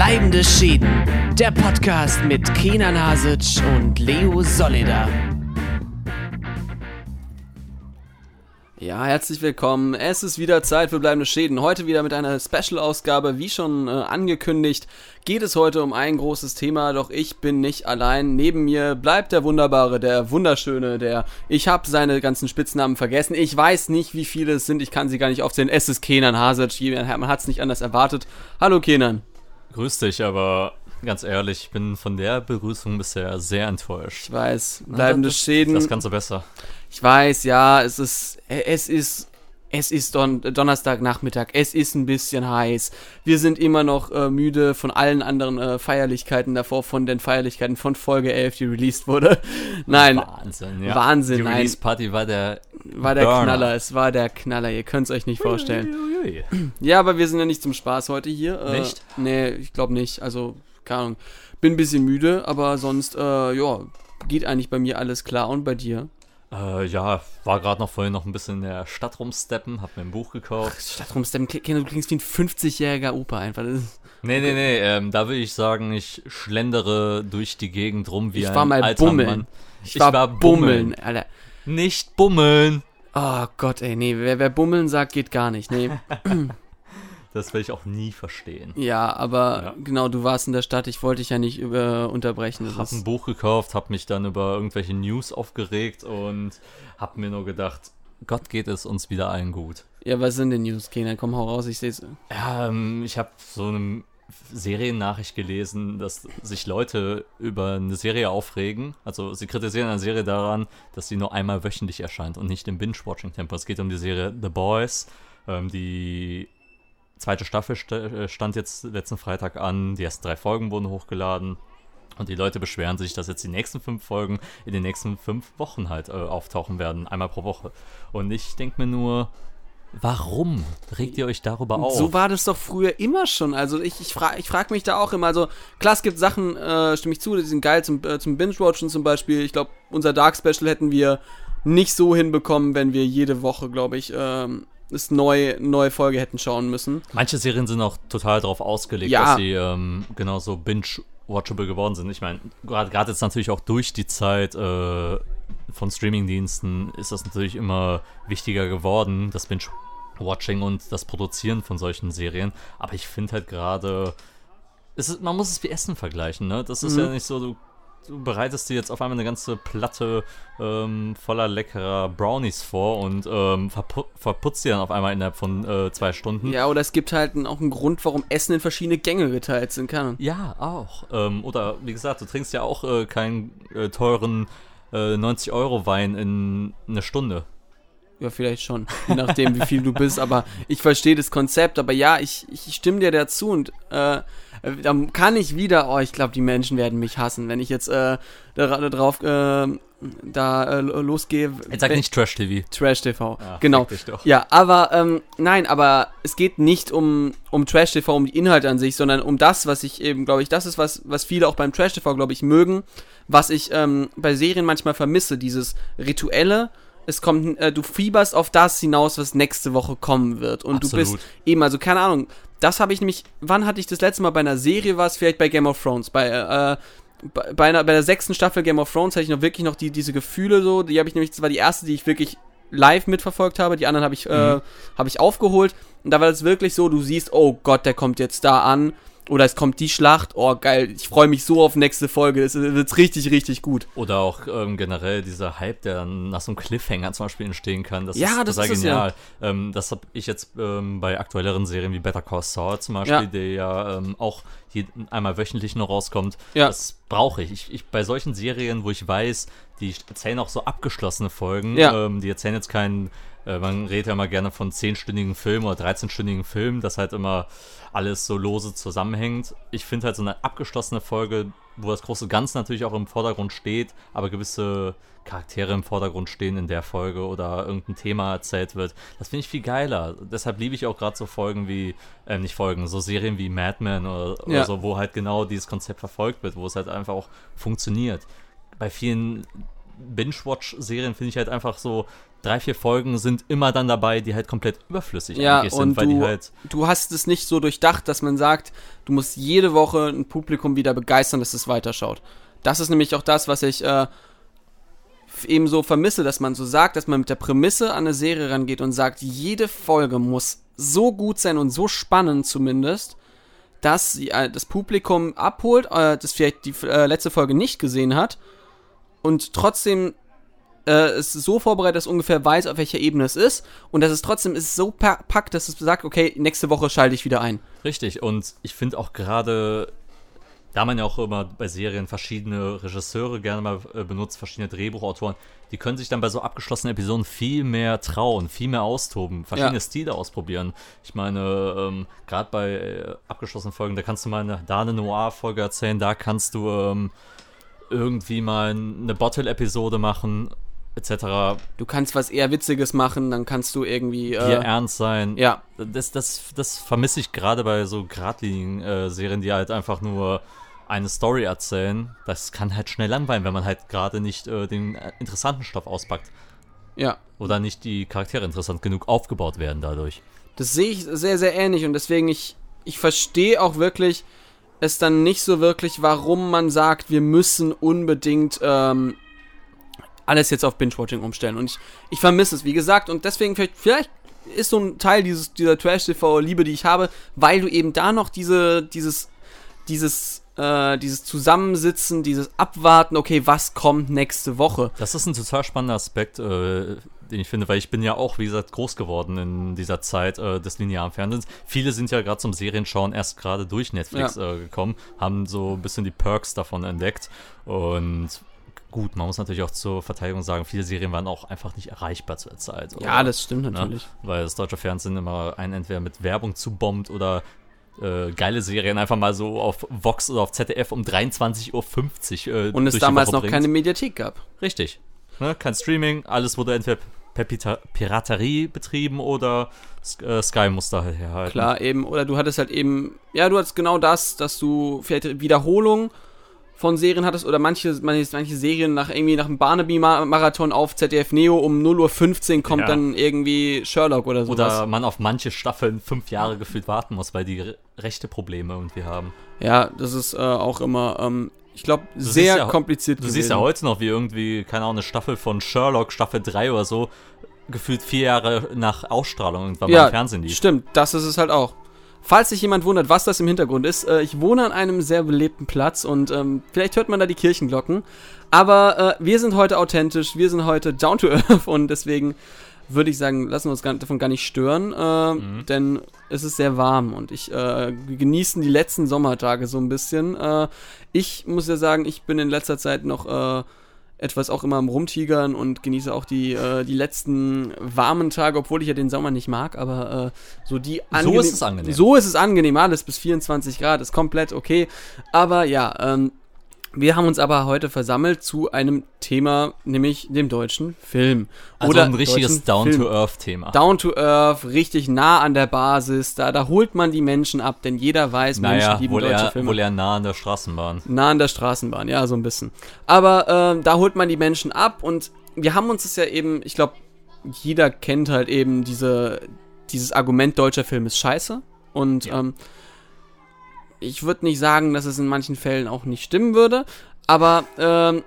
Bleibende Schäden. Der Podcast mit Kenan Hasic und Leo Solida. Ja, herzlich willkommen. Es ist wieder Zeit für bleibende Schäden. Heute wieder mit einer Special-Ausgabe. Wie schon äh, angekündigt, geht es heute um ein großes Thema, doch ich bin nicht allein. Neben mir bleibt der Wunderbare, der Wunderschöne, der. Ich habe seine ganzen Spitznamen vergessen. Ich weiß nicht, wie viele es sind. Ich kann sie gar nicht aufzählen. Es ist Kenan Hasic. Man hat es nicht anders erwartet. Hallo Kenan. Grüß dich, aber ganz ehrlich, ich bin von der Begrüßung bisher sehr enttäuscht. Ich weiß, bleibende das, Schäden. Das kannst du besser. Ich weiß, ja, es ist, es ist, es ist Don Donnerstagnachmittag, es ist ein bisschen heiß. Wir sind immer noch äh, müde von allen anderen äh, Feierlichkeiten davor, von den Feierlichkeiten von Folge 11, die released wurde. Nein. Wahnsinn, ja. Wahnsinn, Die. Release-Party war der War der Burner. Knaller, es war der Knaller, ihr könnt es euch nicht vorstellen. Ja, aber wir sind ja nicht zum Spaß heute hier. Äh, Nicht? Nee, ich glaube nicht. Also, keine Ahnung. Bin ein bisschen müde, aber sonst, äh, ja, geht eigentlich bei mir alles klar. Und bei dir? Äh, ja, war gerade noch vorhin noch ein bisschen in der Stadt rumsteppen, hab mir ein Buch gekauft. Statt rumsteppen, Kinder, du klingst wie ein 50-jähriger Opa einfach. Nee, nee, nee, ähm, da will ich sagen, ich schlendere durch die Gegend rum wie ich ein war mal alter bummeln. Mann. Ich, war, bummeln, Alter. Nicht bummeln. Oh Gott, ey, nee, wer, wer bummeln sagt, geht gar nicht. Nee. Das will ich auch nie verstehen. ja, aber Ja. genau, du warst in der Stadt, ich wollte dich ja nicht über, unterbrechen. Das Hab ein Buch gekauft, hab mich dann über irgendwelche News aufgeregt und hab mir nur gedacht, Gott geht es uns wieder allen gut. ja, was sind denn News, Kenan? Komm, hau raus, ich seh's. Ja, ähm, ich habe so eine Seriennachricht gelesen, dass sich Leute über eine Serie aufregen. Also sie kritisieren eine Serie daran, dass sie nur einmal wöchentlich erscheint und nicht im Binge-Watching-Tempo. Es geht um die Serie The Boys. Ähm, die zweite Staffel st äh, stand jetzt letzten Freitag an. Die ersten drei Folgen wurden hochgeladen. Und die Leute beschweren sich, dass jetzt die nächsten fünf Folgen in den nächsten fünf Wochen halt äh, auftauchen werden, einmal pro Woche. Und ich denke mir nur, warum regt ihr euch darüber auf? So war das doch früher immer schon. Also ich, ich frage ich frag mich da auch immer. Also klar, es gibt Sachen, äh, stimme ich zu, die sind geil zum, äh, zum Binge-Watchen zum Beispiel. Ich glaube, unser Dark Special hätten wir nicht so hinbekommen, wenn wir jede Woche, glaube ich, ähm, es neu, neue Folge hätten schauen müssen. Manche Serien sind auch total darauf ausgelegt, Ja. dass sie ähm, genauso binge-watchable geworden sind. Ich meine, gerade gerade jetzt natürlich auch durch die Zeit äh, von Streamingdiensten ist das natürlich immer wichtiger geworden, das Binge-Watching und das Produzieren von solchen Serien. Aber ich finde halt gerade, man muss es wie Essen vergleichen, ne? Das ist Mhm. ja nicht so, du, du bereitest dir jetzt auf einmal eine ganze Platte ähm, voller leckerer Brownies vor und ähm, verpu verputzt die dann auf einmal innerhalb von äh, zwei Stunden. Ja, oder es gibt halt auch einen Grund, warum Essen in verschiedene Gänge geteilt sind kann. Ja, auch. Ähm, oder wie gesagt, du trinkst ja auch äh, keinen äh, teuren äh, 90-Euro-Wein in eine Stunde. Ja, vielleicht schon. Je nachdem, wie viel du bist. Aber ich verstehe das Konzept. Aber ja, ich, ich stimme dir dazu. Und äh, dann kann ich wieder, oh, ich glaube, die Menschen werden mich hassen, wenn ich jetzt äh, da, drauf äh, da äh, losgehe. Jetzt sag nicht. Trash TV. Ah, genau. fick dich doch. Ja, aber ähm, nein, aber es geht nicht um, um Trash TV, um die Inhalte an sich, sondern um das, was ich eben, glaube ich, das ist, was, was viele auch beim Trash TV, glaube ich, mögen, was ich ähm, bei Serien manchmal vermisse, dieses Rituelle. Es kommt, äh, du fieberst auf das hinaus, was nächste Woche kommen wird. Und du Absolut. bist eben, also keine Ahnung, das habe ich nämlich, wann hatte ich das letzte Mal bei einer Serie, war es vielleicht bei Game of Thrones, bei, äh, bei, bei, einer, bei der sechsten Staffel Game of Thrones hatte ich noch wirklich noch die, diese Gefühle so, die habe ich nämlich, das war die erste, die ich wirklich live mitverfolgt habe, die anderen habe ich, äh, habe ich aufgeholt. Und da war das wirklich so, du siehst, oh Gott, der kommt jetzt da an oder es kommt die Schlacht, oh geil, ich freue mich so auf nächste Folge, es wird richtig, richtig gut. Oder auch ähm, generell dieser Hype, der dann nach so einem Cliffhanger zum Beispiel entstehen kann. Das Ja, ist das total ist es ja. genial. Ähm, das habe ich jetzt ähm, bei aktuelleren Serien wie Better Call Saul zum Beispiel, Ja. der ja ähm, auch hier einmal wöchentlich noch rauskommt. Ja. Das brauche ich. ich. Ich bei solchen Serien, wo ich weiß, die erzählen auch so abgeschlossene Folgen. Ja. Ähm, die erzählen jetzt keinen, äh, man redet ja immer gerne von 10-stündigen Filmen oder 13-stündigen Filmen, das halt immer alles so lose zusammenhängt. Ich finde halt so eine abgeschlossene Folge, wo das große Ganze natürlich auch im Vordergrund steht, aber gewisse Charaktere im Vordergrund stehen in der Folge oder irgendein Thema erzählt wird. Das finde ich viel geiler. Deshalb liebe ich auch gerade so Folgen wie, äh, nicht Folgen, so Serien wie Mad Men oder, oder Ja. so, wo halt genau dieses Konzept verfolgt wird, wo es halt einfach auch funktioniert. Bei vielen Binge-Watch-Serien finde ich halt einfach so, drei, vier Folgen sind immer dann dabei, die halt komplett überflüssig Ja, und sind, weil du, die halt. du hast es nicht so durchdacht, dass man sagt, du musst jede Woche ein Publikum wieder begeistern, dass es weiterschaut. Das ist nämlich auch das, was ich äh, eben so vermisse, dass man so sagt, dass man mit der Prämisse an eine Serie rangeht und sagt, jede Folge muss so gut sein und so spannend zumindest, dass sie äh, das Publikum abholt, äh, das vielleicht die äh, letzte Folge nicht gesehen hat und trotzdem äh, es so vorbereitet, dass ungefähr weiß, auf welcher Ebene es ist und dass es trotzdem ist so pa- packt, dass es sagt, okay, nächste Woche schalte ich wieder ein. Richtig, und ich finde auch gerade, da man ja auch immer bei Serien verschiedene Regisseure gerne mal äh, benutzt, verschiedene Drehbuchautoren, die können sich dann bei so abgeschlossenen Episoden viel mehr trauen, viel mehr austoben, verschiedene Ja. Stile ausprobieren. Ich meine, ähm, gerade bei äh, abgeschlossenen Folgen, da kannst du mal eine, da eine Noir-Folge erzählen, da kannst du ähm, irgendwie mal eine Bottle-Episode machen, etc. Du kannst was eher Witziges machen, dann kannst du irgendwie. Äh, ernst sein. ja, Das, das, das vermisse ich gerade bei so geradlinigen äh, Serien, die halt einfach nur eine Story erzählen. Das kann halt schnell langweilen, wenn man halt gerade nicht äh, den äh, interessanten Stoff auspackt. ja. Oder nicht die Charaktere interessant genug aufgebaut werden dadurch. Das sehe ich sehr, sehr ähnlich und deswegen ich, ich verstehe auch wirklich es dann nicht so wirklich, warum man sagt, wir müssen unbedingt ähm, alles jetzt auf Binge-Watching umstellen. Und ich, ich vermisse es, wie gesagt, und deswegen vielleicht, vielleicht ist so ein Teil dieses, dieser Trash-TV-Liebe, die ich habe, weil du eben da noch diese, dieses, dieses, äh, dieses Zusammensitzen, dieses Abwarten, okay, was kommt nächste Woche? Das ist ein total spannender Aspekt, äh, den ich finde, weil ich bin ja auch, wie gesagt, groß geworden in dieser Zeit äh, des linearen Fernsehens. Viele sind ja gerade zum Serienschauen erst gerade durch Netflix äh, gekommen, haben so ein bisschen die Perks davon entdeckt und gut, man muss natürlich auch zur Verteidigung sagen, viele Serien waren auch einfach nicht erreichbar zur Zeit. Ja, oder? das stimmt Ne? natürlich. Weil das deutsche Fernsehen immer einen entweder mit Werbung zubombt oder äh, geile Serien einfach mal so auf Vox oder auf ZDF um 23.50 Uhr äh, Und es damals noch bringt. keine Mediathek gab. Richtig. Ne, kein Streaming, alles wurde entweder per Pita Piraterie betrieben oder äh, Sky muss da herhalten. Klar, eben. Oder du hattest halt eben, ja, du hattest genau das, dass du vielleicht Wiederholung von Serien hattest oder manche, manche, manche Serien nach irgendwie nach einem Barnaby-Marathon auf ZDF Neo um 0.15 Uhr kommt Ja. dann irgendwie Sherlock oder sowas. Oder man auf manche Staffeln fünf Jahre gefühlt warten muss, weil die re rechte Probleme irgendwie haben. ja, das ist äh, auch immer, ähm, ich glaube, sehr ja- kompliziert Du siehst ja heute noch, wie irgendwie, keine Ahnung, eine Staffel von Sherlock, Staffel 3 oder so, gefühlt vier Jahre nach Ausstrahlung irgendwann mal ja, im Fernsehen lief. stimmt, das ist es halt auch. Falls sich jemand wundert, was das im Hintergrund ist, äh, ich wohne an einem sehr belebten Platz und ähm, vielleicht hört man da die Kirchenglocken. Aber äh, wir sind heute authentisch, wir sind heute down to earth und deswegen würde ich sagen, lassen wir uns gar, davon gar nicht stören, äh, Mhm. denn es ist sehr warm und ich äh, genießen die letzten Sommertage so ein bisschen. Äh, ich muss ja sagen, ich bin in letzter Zeit noch äh, etwas auch immer am Rumtigern und genieße auch die, äh, die letzten warmen Tage, obwohl ich ja den Sommer nicht mag, aber äh, so die So ist es angenehm. So ist es angenehm, alles bis 24 Grad ist komplett okay. Aber ja, ähm, wir haben uns aber heute versammelt zu einem Thema, nämlich dem deutschen Film. Also Oder ein richtiges. Down-to-Earth-Thema. Down to Earth, richtig nah an der Basis, da, da holt man die Menschen ab, denn jeder weiß, Naja, Menschen lieben wohl deutsche eher, Filme. wohl eher nah an der Straßenbahn. Nah an der Straßenbahn, ja, so ein bisschen. Aber ähm, da holt man die Menschen ab und wir haben uns das ja eben, ich glaube, jeder kennt halt eben diese, dieses Argument, deutscher Film ist scheiße. Und Ja. ähm, ich würde nicht sagen, dass es in manchen Fällen auch nicht stimmen würde, aber ähm,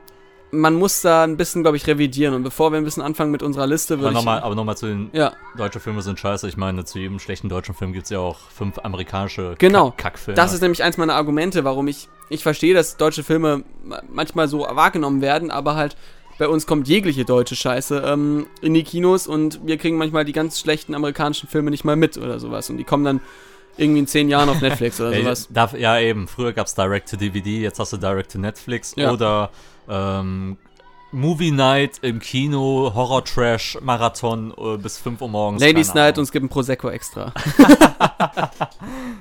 man muss da ein bisschen, glaube ich, revidieren. Und bevor wir ein bisschen anfangen mit unserer Liste, Aber würde ich. nochmal aber noch mal zu den ja, deutschen Filmen sind scheiße. Ich meine, zu jedem schlechten deutschen Film gibt es ja auch fünf amerikanische Genau. Kack Kackfilme. Das ist nämlich eins meiner Argumente, warum ich, ich verstehe, dass deutsche Filme ma- manchmal so wahrgenommen werden, aber halt bei uns kommt jegliche deutsche Scheiße ähm, in die Kinos und wir kriegen manchmal die ganz schlechten amerikanischen Filme nicht mal mit oder sowas und die kommen dann irgendwie in zehn Jahren auf Netflix oder sowas. darf, ja, eben. Früher gab es Direct-to-DVD, jetzt hast du Direct-to-Netflix Ja. oder ähm, Movie Night im Kino, Horror-Trash-Marathon äh, bis 5 Uhr morgens. Ladies Night und es gibt ein Prosecco extra.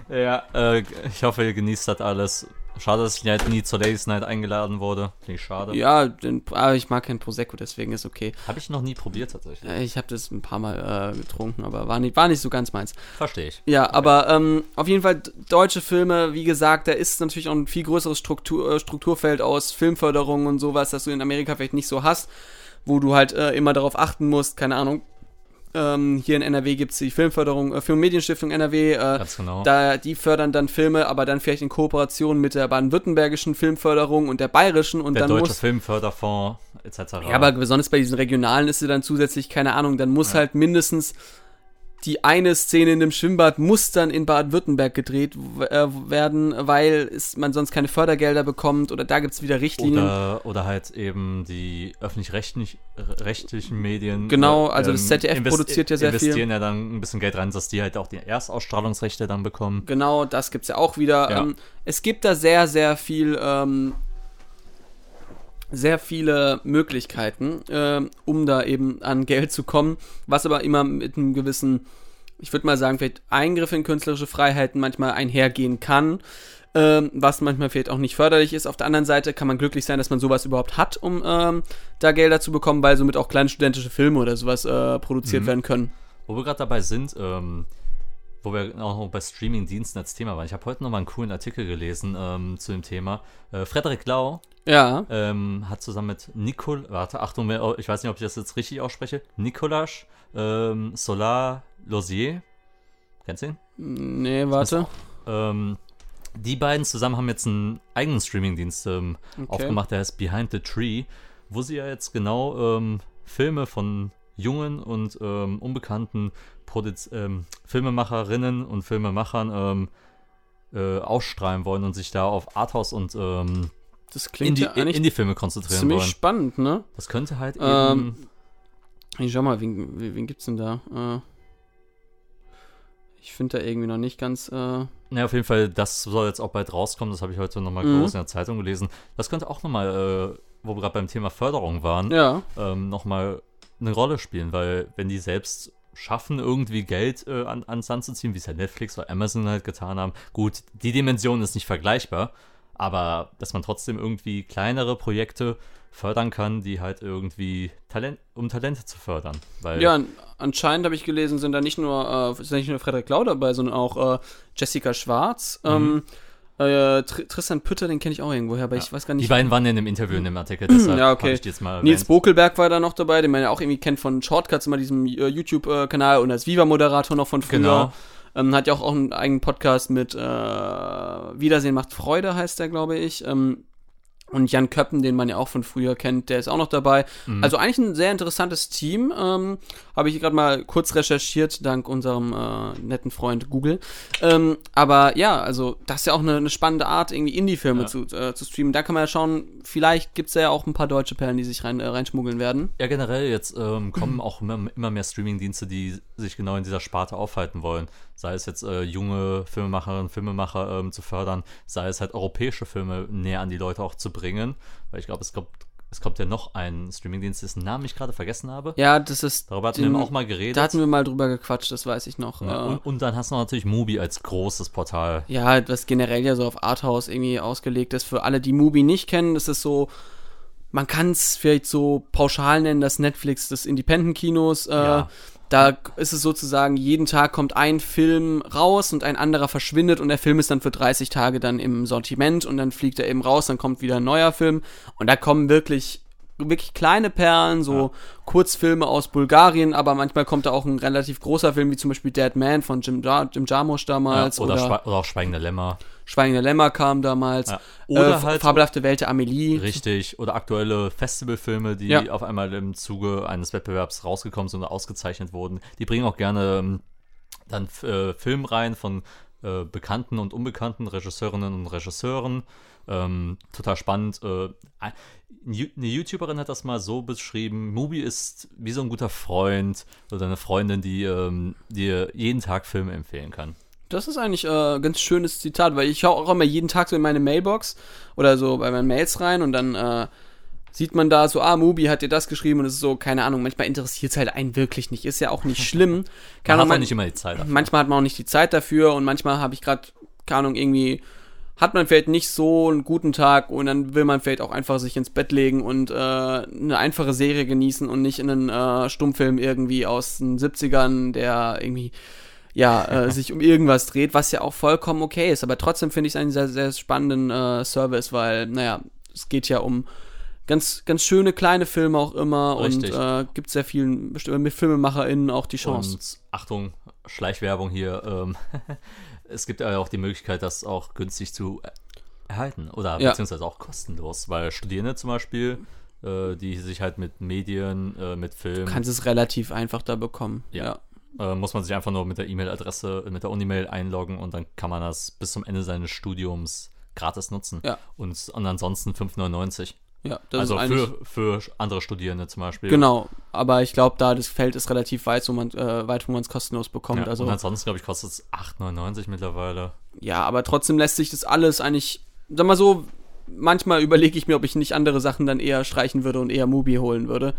Ja, äh, ich hoffe, ihr genießt das alles. Schade, dass ich halt nie zur Ladies Night eingeladen wurde. Finde ich schade. Ja, den, aber ich mag kein Prosecco, deswegen ist okay. Habe ich noch nie probiert tatsächlich. Äh, Ich habe das ein paar Mal äh, getrunken, aber war nicht, war nicht so ganz meins. Verstehe ich. Ja, aber ähm, auf jeden Fall deutsche Filme, wie gesagt, da ist natürlich auch ein viel größeres Struktur, äh, Strukturfeld aus Filmförderung und sowas, das du in Amerika vielleicht nicht so hast, wo du halt äh, immer darauf achten musst, keine Ahnung. Ähm, hier in NRW gibt es die Filmförderung, äh, Film- und Medienstiftung NRW, äh, Ganz genau. da, die fördern dann Filme, aber dann vielleicht in Kooperation mit der baden-württembergischen Filmförderung und der bayerischen und Der dann Deutsche muss Filmförderfonds etc. ja, aber besonders bei diesen regionalen ist sie dann zusätzlich, keine Ahnung, dann muss Ja. halt mindestens die eine Szene in dem Schwimmbad muss dann in Baden-Württemberg gedreht äh, werden, weil es, man sonst keine Fördergelder bekommt oder da gibt es wieder Richtlinien. Oder, oder halt eben die öffentlich-rechtlichen Medien. Genau, äh, also das ZDF produziert ja sehr viel. investieren ja dann ein bisschen Geld rein, dass die halt auch die Erstausstrahlungsrechte dann bekommen. Genau, das gibt's ja auch wieder. Ja. Ähm, es gibt da sehr, sehr viel, ähm, sehr viele Möglichkeiten, ähm, um da eben an Geld zu kommen, was aber immer mit einem gewissen, ich würde mal sagen, vielleicht Eingriff in künstlerische Freiheiten manchmal einhergehen kann, ähm, was manchmal vielleicht auch nicht förderlich ist. Auf der anderen Seite kann man glücklich sein, dass man sowas überhaupt hat, um ähm, da Gelder zu bekommen, weil somit auch kleine studentische Filme oder sowas äh, produziert Mhm. werden können. Wo wir gerade dabei sind, ähm, wo wir auch noch bei Streaming-Diensten als Thema waren. Ich habe heute noch mal einen coolen Artikel gelesen ähm, zu dem Thema. Äh, Frederik Lau Ja, ähm, hat zusammen mit Nicol, warte, Achtung, ich weiß nicht, ob ich das jetzt richtig ausspreche, Nicolas ähm, Solar Losier. Kennst du ihn? nee, warte. Ähm, die beiden zusammen haben jetzt einen eigenen Streamingdienst ähm, Okay. aufgemacht, der heißt Behind the Tree, wo sie ja jetzt genau ähm, Filme von jungen und ähm, unbekannten Produz ähm, Filmemacherinnen und Filmemachern ähm, äh, ausstrahlen wollen und sich da auf Arthouse und ähm, Das klingt Indie- ja eigentlich Indie-Filme konzentrieren ziemlich wollen. spannend, ne? Das könnte halt Ähm, eben. Ich schau mal, wen, wen, wen gibt's denn da? Äh, ich finde da irgendwie noch nicht ganz. Äh, Ja, auf jeden Fall, das soll jetzt auch bald rauskommen. Das habe ich heute nochmal Mhm. groß in der Zeitung gelesen. Das könnte auch nochmal, äh, wo wir gerade beim Thema Förderung waren, ja, ähm, nochmal eine Rolle spielen, weil wenn die selbst schaffen, irgendwie Geld äh, an, ans Land zu ziehen, wie es ja Netflix oder Amazon halt getan haben, gut, die Dimension ist nicht vergleichbar, aber dass man trotzdem irgendwie kleinere Projekte fördern kann, die halt irgendwie Talent, um Talente zu fördern. Weil ja, an- anscheinend habe ich gelesen, sind da nicht nur, äh, ist nicht nur Frederik Lau dabei, sondern auch äh, Jessica Schwarz. Ähm, äh, Tr Tristan Pütter, den kenne ich auch irgendwoher, aber ich weiß gar die nicht. beiden waren ja in dem Interview in dem Artikel, deshalb Ja, okay. ich die jetzt mal Nils. Bokelberg war da noch dabei, den man ja auch irgendwie kennt von Shortcuts, immer diesem äh, YouTube-Kanal und als Viva-Moderator noch von früher. Genau. Ähm, hat ja auch, auch einen eigenen Podcast mit äh, Wiedersehen macht Freude, heißt der, glaube ich. Ähm, und Jan Köppen, den man ja auch von früher kennt, der ist auch noch dabei. Mhm. Also eigentlich ein sehr interessantes Team. Ähm, Habe ich gerade mal kurz recherchiert, dank unserem äh, netten Freund Google. Ähm, aber ja, also das ist ja auch eine, eine spannende Art, irgendwie Indie-Filme Ja. zu, äh, zu streamen. Da kann man ja schauen, vielleicht gibt es ja auch ein paar deutsche Perlen, die sich rein, äh, reinschmuggeln werden. Ja, generell jetzt ähm, kommen auch immer, immer mehr Streamingdienste, die sich genau in dieser Sparte aufhalten wollen. Sei es jetzt äh, junge Filmemacherinnen, Filmemacher ähm, zu fördern, sei es halt europäische Filme näher an die Leute auch zu bringen. Weil ich glaube, es kommt, es kommt ja noch ein Streamingdienst, dessen Namen ich gerade vergessen habe. Ja, das ist. Darüber hatten den- wir auch mal geredet. Da hatten wir mal drüber gequatscht, das weiß ich noch. ja, äh, und, und dann hast du natürlich Mubi als großes Portal. Ja, was generell ja so auf Arthouse irgendwie ausgelegt ist. Für alle, die Mubi nicht kennen, das ist so, man kann es vielleicht so pauschal nennen, das Netflix des Independent-Kinos. Äh, Ja. Da ist es sozusagen, jeden Tag kommt ein Film raus und ein anderer verschwindet und der Film ist dann für 30 Tage dann im Sortiment und dann fliegt er eben raus, dann kommt wieder ein neuer Film. Und da kommen wirklich wirklich kleine Perlen, so Ja. Kurzfilme aus Bulgarien, aber manchmal kommt da auch ein relativ großer Film, wie zum Beispiel Dead Man von Jim, Jar Jim Jarmusch Ja, damals oder, oder, Schwe oder auch Schweigende Lämmer. Schweigende Lämmer kam damals. Ja. Oder Oder äh, halt- Fabelhafte Welt der Amelie. Richtig. Oder aktuelle Festivalfilme, die Ja. auf einmal im Zuge eines Wettbewerbs rausgekommen sind und ausgezeichnet wurden. Die bringen auch gerne ähm, dann äh, Filmreihen von äh, bekannten und unbekannten Regisseurinnen und Regisseuren. Ähm, total spannend. Äh, eine YouTuberin hat das mal so beschrieben: Mubi ist wie so ein guter Freund oder eine Freundin, die ähm, dir jeden Tag Filme empfehlen kann. Das ist eigentlich äh, ein ganz schönes Zitat, weil ich schaue auch immer jeden Tag so in meine Mailbox oder so bei meinen Mails rein und dann äh, sieht man da so, ah, Mubi hat dir das geschrieben und es ist so, keine Ahnung, manchmal interessiert es halt einen wirklich nicht. Ist ja auch nicht schlimm. Man Keine hat auch nicht immer die Zeit dafür. manchmal hat man auch nicht die Zeit dafür und manchmal habe ich gerade, keine Ahnung, irgendwie hat man vielleicht nicht so einen guten Tag und dann will man vielleicht auch einfach sich ins Bett legen und äh, eine einfache Serie genießen und nicht in einen äh, Stummfilm irgendwie aus den 70ern, der irgendwie ja, äh, sich um irgendwas dreht, was ja auch vollkommen okay ist. Aber trotzdem finde ich es einen sehr, sehr spannenden äh, Service, weil, naja, es geht ja um ganz, ganz schöne kleine Filme auch immer Richtig. und äh, gibt sehr vielen bestimmten mit FilmemacherInnen auch die Chance. Und Achtung, Schleichwerbung hier. Ähm, es gibt ja auch die Möglichkeit, das auch günstig zu erhalten oder Ja. beziehungsweise auch kostenlos, weil Studierende zum Beispiel, äh, die sich halt mit Medien, äh, mit Film, Du kannst es relativ einfach da bekommen. Ja. äh, muss man sich einfach nur mit der E-Mail-Adresse, mit der Unimail einloggen und dann kann man das bis zum Ende seines Studiums gratis nutzen. Ja. Und, und ansonsten 5,99. Ja, das Also für, für andere Studierende zum Beispiel. Genau, aber ich glaube, da das Feld ist relativ weit, wo man äh, weit, wo man es kostenlos bekommt. Ja, also und ansonsten, glaube ich, kostet es 8,99 mittlerweile. ja, aber trotzdem lässt sich das alles eigentlich, sag mal so, manchmal überlege ich mir, ob ich nicht andere Sachen dann eher streichen würde und eher Mubi holen würde.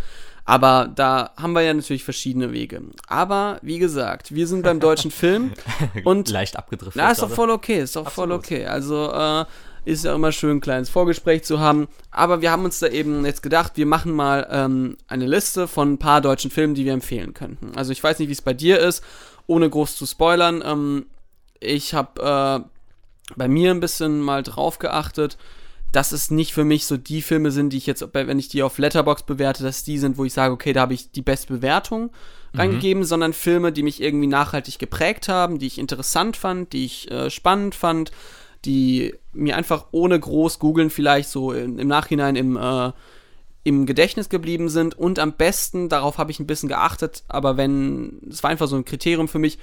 Aber da haben wir ja natürlich verschiedene Wege. Aber wie gesagt, wir sind beim deutschen Film und Leicht abgedriftet. Na, ist doch voll okay, ist doch voll okay. Also, äh, ist ja immer schön, ein kleines Vorgespräch zu haben. Aber wir haben uns da eben jetzt gedacht, wir machen mal ähm, eine Liste von ein paar deutschen Filmen, die wir empfehlen könnten. Also, ich weiß nicht, wie es bei dir ist, ohne groß zu spoilern. Ähm, ich habe äh, bei mir ein bisschen mal drauf geachtet, dass es nicht für mich so die Filme sind, die ich jetzt, wenn ich die auf Letterbox bewerte, dass die sind, wo ich sage, okay, da habe ich die beste Bewertung reingegeben, sondern Filme, die mich irgendwie nachhaltig geprägt haben, die ich interessant fand, die ich äh, spannend fand, die mir einfach ohne groß googeln vielleicht so im, im Nachhinein im, äh, im Gedächtnis geblieben sind und am besten, darauf habe ich ein bisschen geachtet, aber wenn, es war einfach so ein Kriterium für mich,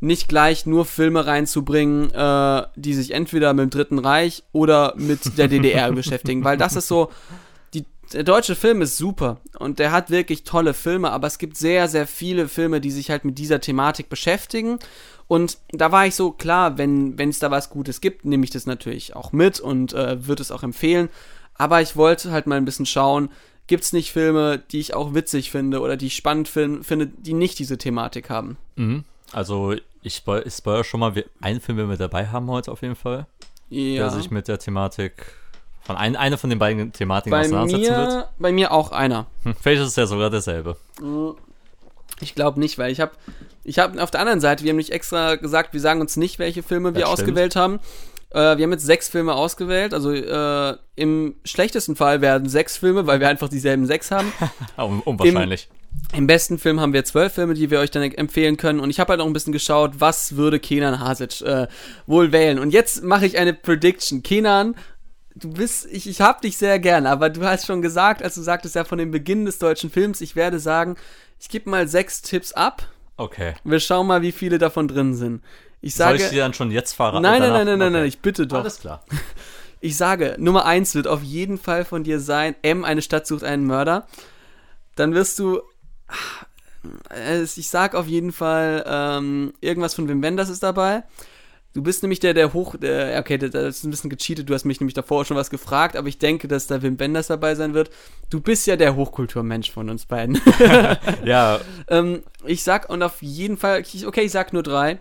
nicht gleich nur Filme reinzubringen, äh, die sich entweder mit dem Dritten Reich oder mit der DDR beschäftigen, weil das ist so, die, der deutsche Film ist super und der hat wirklich tolle Filme, aber es gibt sehr, sehr viele Filme, die sich halt mit dieser Thematik beschäftigen. Und da war ich so, klar, wenn es da was Gutes gibt, nehme ich das natürlich auch mit und äh, würde es auch empfehlen. Aber ich wollte halt mal ein bisschen schauen, gibt es nicht Filme, die ich auch witzig finde oder die ich spannend fin finde, die nicht diese Thematik haben. Mhm. Also, ich spoil, ich spoil schon mal, wir, einen Film, den wir dabei haben heute auf jeden Fall, Ja. der sich mit der Thematik, von ein, einer von den beiden Thematiken bei auseinandersetzen wird. mir, bei mir auch einer. Hm, vielleicht ist es ja sogar derselbe. Ich glaube nicht, weil ich habe ich habe auf der anderen Seite, wir haben nicht extra gesagt, wir sagen uns nicht, welche Filme wir Das stimmt. ausgewählt haben. Äh, wir haben jetzt sechs Filme ausgewählt. Also äh, im schlechtesten Fall werden sechs Filme, weil wir einfach dieselben sechs haben. Un unwahrscheinlich. Im besten Film haben wir zwölf Filme, die wir euch dann empfehlen können. Und ich habe halt auch ein bisschen geschaut, was würde Kenan Hasic äh, wohl wählen. Und jetzt mache ich eine Prediction. Kenan, du bist, ich, ich hab dich sehr gern, aber du hast schon gesagt, als du sagtest ja von dem Beginn des deutschen Films, ich werde sagen, ich gebe mal sechs Tipps ab. Okay. Wir schauen mal, wie viele davon drin sind. Ich Soll sage. ich dir dann schon jetzt verraten? nein, nein, nein, nein, nein, Okay. nein, ich bitte doch. Alles klar. Ich sage, Nummer eins wird auf jeden Fall von dir sein, M, eine Stadt sucht einen Mörder. Dann wirst du, ich sag auf jeden Fall, ähm, irgendwas von Wim Wenders ist dabei. Du bist nämlich der, der hoch, der, okay, das ist ein bisschen gecheatet, du hast mich nämlich davor schon was gefragt, aber ich denke, dass da Wim Wenders dabei sein wird. Du bist ja der Hochkulturmensch von uns beiden. Ja, ähm, ich sag, und auf jeden Fall, okay, ich sag nur drei,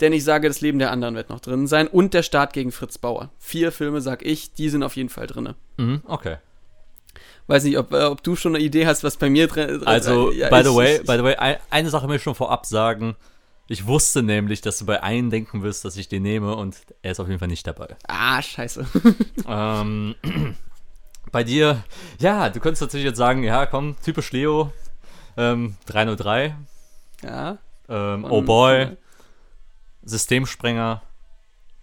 denn ich sage, das Leben der anderen wird noch drin sein und der Start gegen Fritz Bauer. Vier Filme, sag ich, die sind auf jeden Fall drin. mhm, okay. Weiß nicht, ob, äh, ob du schon eine Idee hast, was bei mir drin ist. Also, ja, by ich- the way, ich- by the way, ein, eine Sache will ich schon vorab sagen. Ich wusste nämlich, dass du bei einem denken wirst, dass ich den nehme und er ist auf jeden Fall nicht dabei. Ah, scheiße. Ähm, bei dir, ja, du könntest natürlich jetzt sagen, ja, komm, typisch Leo, ähm, 303, ja. ähm, Oh Boy, Systemsprenger,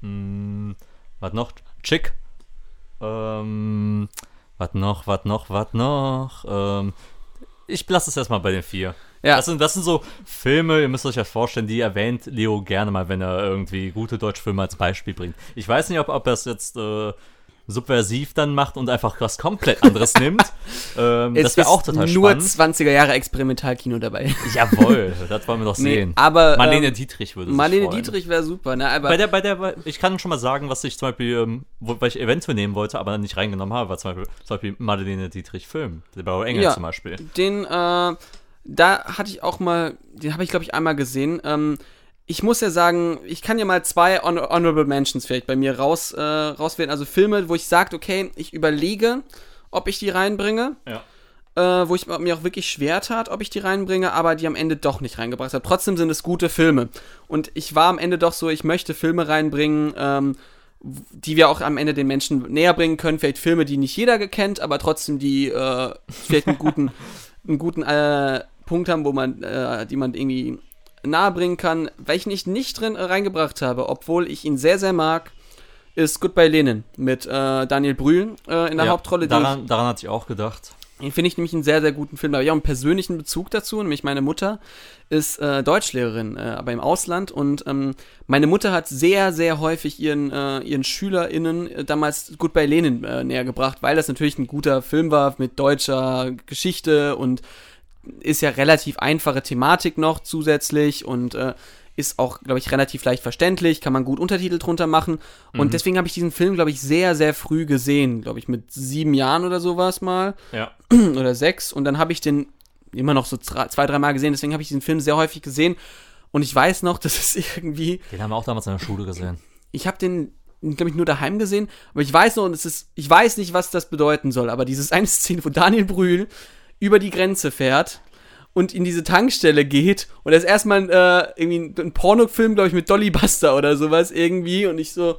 hm, was noch? Chick, ähm, was noch, was noch, was noch, ähm, ich lasse es erstmal bei den vier. Ja. Das sind, das sind so Filme, ihr müsst euch das vorstellen, die erwähnt Leo gerne mal, wenn er irgendwie gute deutsche Filme als Beispiel bringt. Ich weiß nicht, ob, ob er es jetzt äh, subversiv dann macht und einfach was komplett anderes nimmt. Ähm, das wäre auch total nur spannend. 20er Jahre Experimentalkino dabei. Jawohl, das wollen wir doch Nee, sehen. aber Marlene ähm, Dietrich würde sich Marlene freuen. Dietrich wäre super, ne? Aber Bei der, bei der, ich kann schon mal sagen, was ich zum Beispiel, ähm, wo, weil ich eventuell nehmen wollte, aber nicht reingenommen habe, war zum Beispiel, zum Beispiel Marlene Dietrich Film, der Blaue Engel Ja. zum Beispiel. den, äh, da hatte ich auch mal, den habe ich glaube ich einmal gesehen. Ähm, ich muss ja sagen, ich kann ja mal zwei Hon Honorable Mentions vielleicht bei mir raus, äh, rauswählen. Also Filme, wo ich sage, okay, ich überlege, ob ich die reinbringe. Ja. Äh, wo ich mir auch wirklich schwer tat, ob ich die reinbringe, aber die am Ende doch nicht reingebracht habe. Trotzdem sind es gute Filme. Und ich war am Ende doch so, ich möchte Filme reinbringen, ähm, die wir auch am Ende den Menschen näher bringen können. Vielleicht Filme, die nicht jeder kennt, aber trotzdem die äh, vielleicht einen guten, einen guten äh, Punkt haben, wo man, äh, die man irgendwie nahebringen kann. Welchen ich nicht drin äh, reingebracht habe, obwohl ich ihn sehr, sehr mag, ist Goodbye Lenin mit äh, Daniel Brühl äh, in der ja, Hauptrolle. Daran, daran hatte ich auch gedacht. Den finde ich nämlich einen sehr, sehr guten Film. Da habe ich auch einen persönlichen Bezug dazu. Nämlich meine Mutter ist äh, Deutschlehrerin, äh, aber im Ausland. Und ähm, meine Mutter hat sehr, sehr häufig ihren, äh, ihren SchülerInnen äh, damals Goodbye Lenin äh, näher gebracht, weil das natürlich ein guter Film war mit deutscher Geschichte und ist ja relativ einfache Thematik noch zusätzlich und äh, ist auch, glaube ich, relativ leicht verständlich, kann man gut Untertitel drunter machen. Und Mhm. deswegen habe ich diesen Film, glaube ich, sehr, sehr früh gesehen. Glaube ich, mit sieben Jahren oder sowas mal. Ja. Oder sechs. Und dann habe ich den immer noch so zwei, zwei drei Mal gesehen. Deswegen habe ich diesen Film sehr häufig gesehen. Und ich weiß noch, dass es irgendwie Den haben wir auch damals in der Schule gesehen. ich habe den, glaube ich, nur daheim gesehen, aber ich weiß noch, und es ist, ich weiß nicht, was das bedeuten soll, aber dieses eine Szene, wo Daniel Brühl über die Grenze fährt und in diese Tankstelle geht und das ist erstmal äh, irgendwie ein Pornofilm, glaube ich, mit Dolly Buster oder sowas irgendwie und ich so,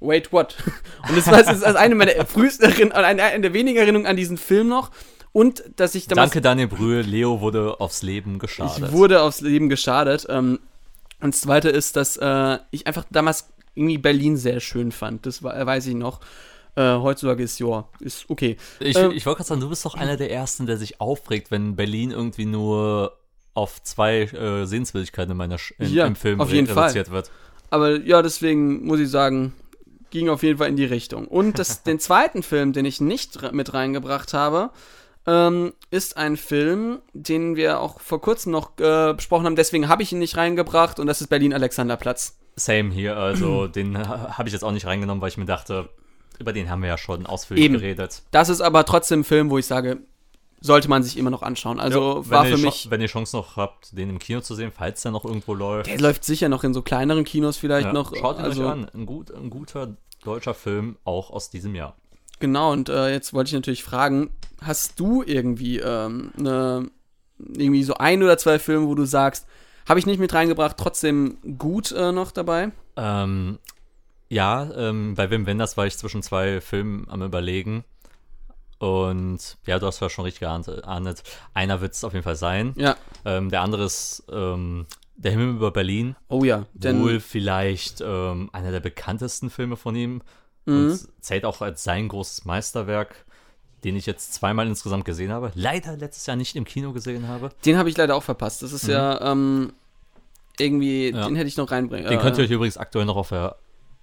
wait, what? Und das war das ist eine meiner frühesten Erinnerungen, eine, eine der wenigen Erinnerungen an diesen Film noch und dass ich damals Danke, Daniel Brühl. Leo wurde aufs Leben geschadet. ich wurde aufs Leben geschadet. Ähm, und das zweite ist, dass äh, ich einfach damals irgendwie Berlin sehr schön fand. Das war, weiß ich noch. Äh, heutzutage ist ja, ist okay. Ich, Ähm, ich wollte gerade sagen, du bist doch einer der Ersten, der sich aufregt, wenn Berlin irgendwie nur auf zwei äh, Sehenswürdigkeiten in meiner Sch in, Ja, im Film auf jeden reduziert wird. Aber ja, deswegen muss ich sagen, ging auf jeden Fall in die Richtung. Und das, den zweiten Film, den ich nicht mit reingebracht habe, ähm, ist ein Film, den wir auch vor kurzem noch äh, besprochen haben. Deswegen habe ich ihn nicht reingebracht und das ist Berlin Alexanderplatz. Same hier, also den ha- habe ich jetzt auch nicht reingenommen, weil ich mir dachte, über den haben wir ja schon ausführlich Eben. geredet. Das ist aber trotzdem ein Film, wo ich sage, sollte man sich immer noch anschauen. Also Ja, war für mich. Cha- Wenn ihr Chance noch habt, den im Kino zu sehen, falls der noch irgendwo läuft. Der läuft sicher noch in so kleineren Kinos vielleicht ja, noch. Schaut ihn also, euch an. Ein, gut, ein guter deutscher Film, auch aus diesem Jahr. Genau, und äh, jetzt wollte ich natürlich fragen, hast du irgendwie ähm, ne, irgendwie so ein oder zwei Filme, wo du sagst, habe ich nicht mit reingebracht, trotzdem gut äh, noch dabei? Ähm, ja, ähm, bei Wim Wenders war ich zwischen zwei Filmen am überlegen. Und ja, du hast ja schon richtig geahnet. Einer wird es auf jeden Fall sein. Ja. Ähm, der andere ist ähm, Der Himmel über Berlin. Oh ja, denn Wohl vielleicht ähm, einer der bekanntesten Filme von ihm. Mhm. Und zählt auch als sein großes Meisterwerk, den ich jetzt zweimal insgesamt gesehen habe. Leider letztes Jahr nicht im Kino gesehen habe. den habe ich leider auch verpasst. Das ist ja ähm, irgendwie, Mhm. Ja. den hätte ich noch reinbringen. Den äh, könnt ihr euch übrigens aktuell noch auf der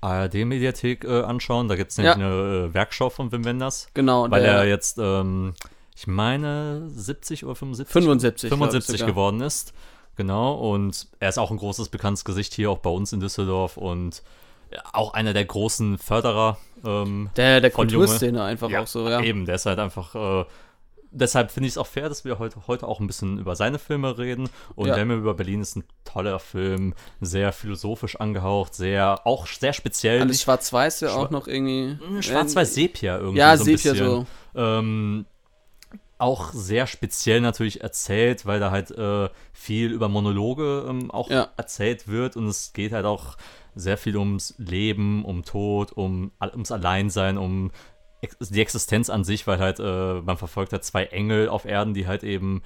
ARD-Mediathek äh, anschauen. Da gibt es nämlich eine äh, Werkschau von Wim Wenders. Genau, Weil der er jetzt, ähm, ich meine, 70 oder 75? 75. glaub ich 75 sogar. geworden ist. Genau. Und er ist auch ein großes, bekanntes Gesicht hier, auch bei uns in Düsseldorf. Und ja, auch einer der großen Förderer. Ähm, Der, der. Kulturszene einfach auch so, ja. Eben, der ist halt einfach. Äh, deshalb finde ich es auch fair, dass wir heute, heute auch ein bisschen über seine Filme reden. Und Ja. Der Himmel über Berlin ist ein toller Film, sehr philosophisch angehaucht, sehr, auch sehr speziell. Alles schwarz-weiß ja Schwa- auch noch irgendwie. Hm, Schwarz-Weiß-Sepia irgendwie. Ja, so ein Sepia bisschen. so. Ähm, auch sehr speziell natürlich erzählt, weil da halt äh, viel über Monologe ähm, auch Ja. erzählt wird und es geht halt auch sehr viel ums Leben, um Tod, um ums Alleinsein, um die Existenz an sich, weil halt äh, man verfolgt hat zwei Engel auf Erden, die halt eben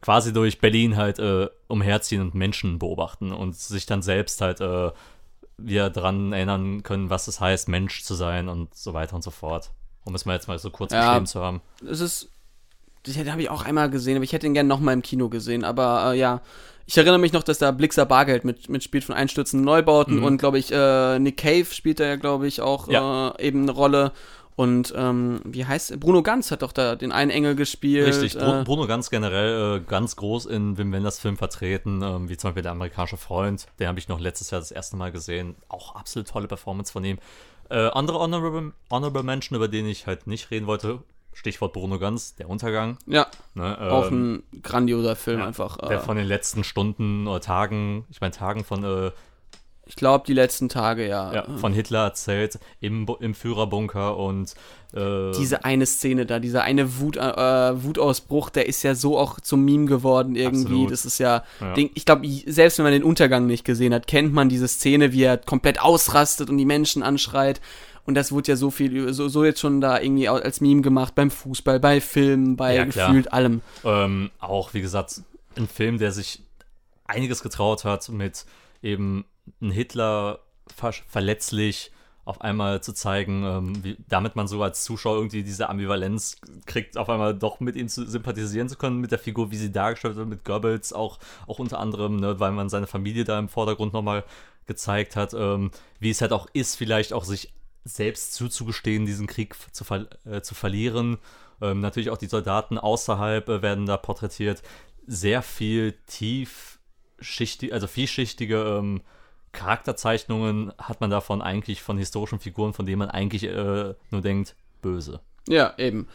quasi durch Berlin halt äh, umherziehen und Menschen beobachten und sich dann selbst halt äh, wieder dran erinnern können, was es heißt, Mensch zu sein und so weiter und so fort. Um es mal jetzt mal so kurz Ja. beschrieben zu haben. Es ist. Den habe ich auch einmal gesehen, aber ich hätte ihn gerne nochmal im Kino gesehen. Aber äh, ja, ich erinnere mich noch, dass da Blixer Bargeld mit, mitspielt von Einstürzen Neubauten Mhm. und glaube ich, äh, Nick Cave spielt da ja, glaube ich, auch Ja. äh, eben eine Rolle. Und ähm, wie heißt Bruno Ganz hat doch da den einen Engel gespielt. Richtig, Äh, Bruno ganz generell äh, ganz groß in Wim Wenders Film vertreten, ähm, wie zum Beispiel der amerikanische Freund, den habe ich noch letztes Jahr das erste Mal gesehen. Auch absolut tolle Performance von ihm. Äh, andere Honorable, Honorable Menschen, über den ich halt nicht reden wollte, Stichwort Bruno Ganz, der Untergang. Ja, Ne, auch ähm, ein grandioser Film ja, einfach. der Äh, von den letzten Stunden oder Tagen, ich meine Tagen von, äh, ich glaube, die letzten Tage, ja. ja, von Hitler erzählt im, im Führerbunker und äh, Diese eine Szene da, dieser eine Wut, äh, Wutausbruch, der ist ja so auch zum Meme geworden irgendwie. Absolut. Das ist ja, Ja. Ding, ich glaube, selbst wenn man den Untergang nicht gesehen hat, kennt man diese Szene, wie er komplett ausrastet und die Menschen anschreit. Und das wurde ja so viel, so, so jetzt schon da irgendwie als Meme gemacht beim Fußball, bei Filmen, bei Ja, gefühlt allem. Ähm, auch, wie gesagt, ein Film, der sich einiges getraut hat, mit eben einem Hitler ver verletzlich auf einmal zu zeigen, ähm, wie, damit man so als Zuschauer irgendwie diese Ambivalenz kriegt, auf einmal doch mit ihm zu sympathisieren zu können, mit der Figur, wie sie dargestellt wird, mit Goebbels auch, auch unter anderem, ne, weil man seine Familie da im Vordergrund nochmal gezeigt hat, ähm, wie es halt auch ist, vielleicht auch sich selbst zuzugestehen, diesen Krieg zu, ver äh, zu verlieren. Ähm, natürlich auch die Soldaten außerhalb äh, werden da porträtiert. Sehr viel tiefschichtige, also vielschichtige ähm, Charakterzeichnungen hat man davon eigentlich von historischen Figuren, von denen man eigentlich äh, nur denkt, böse. Ja, eben.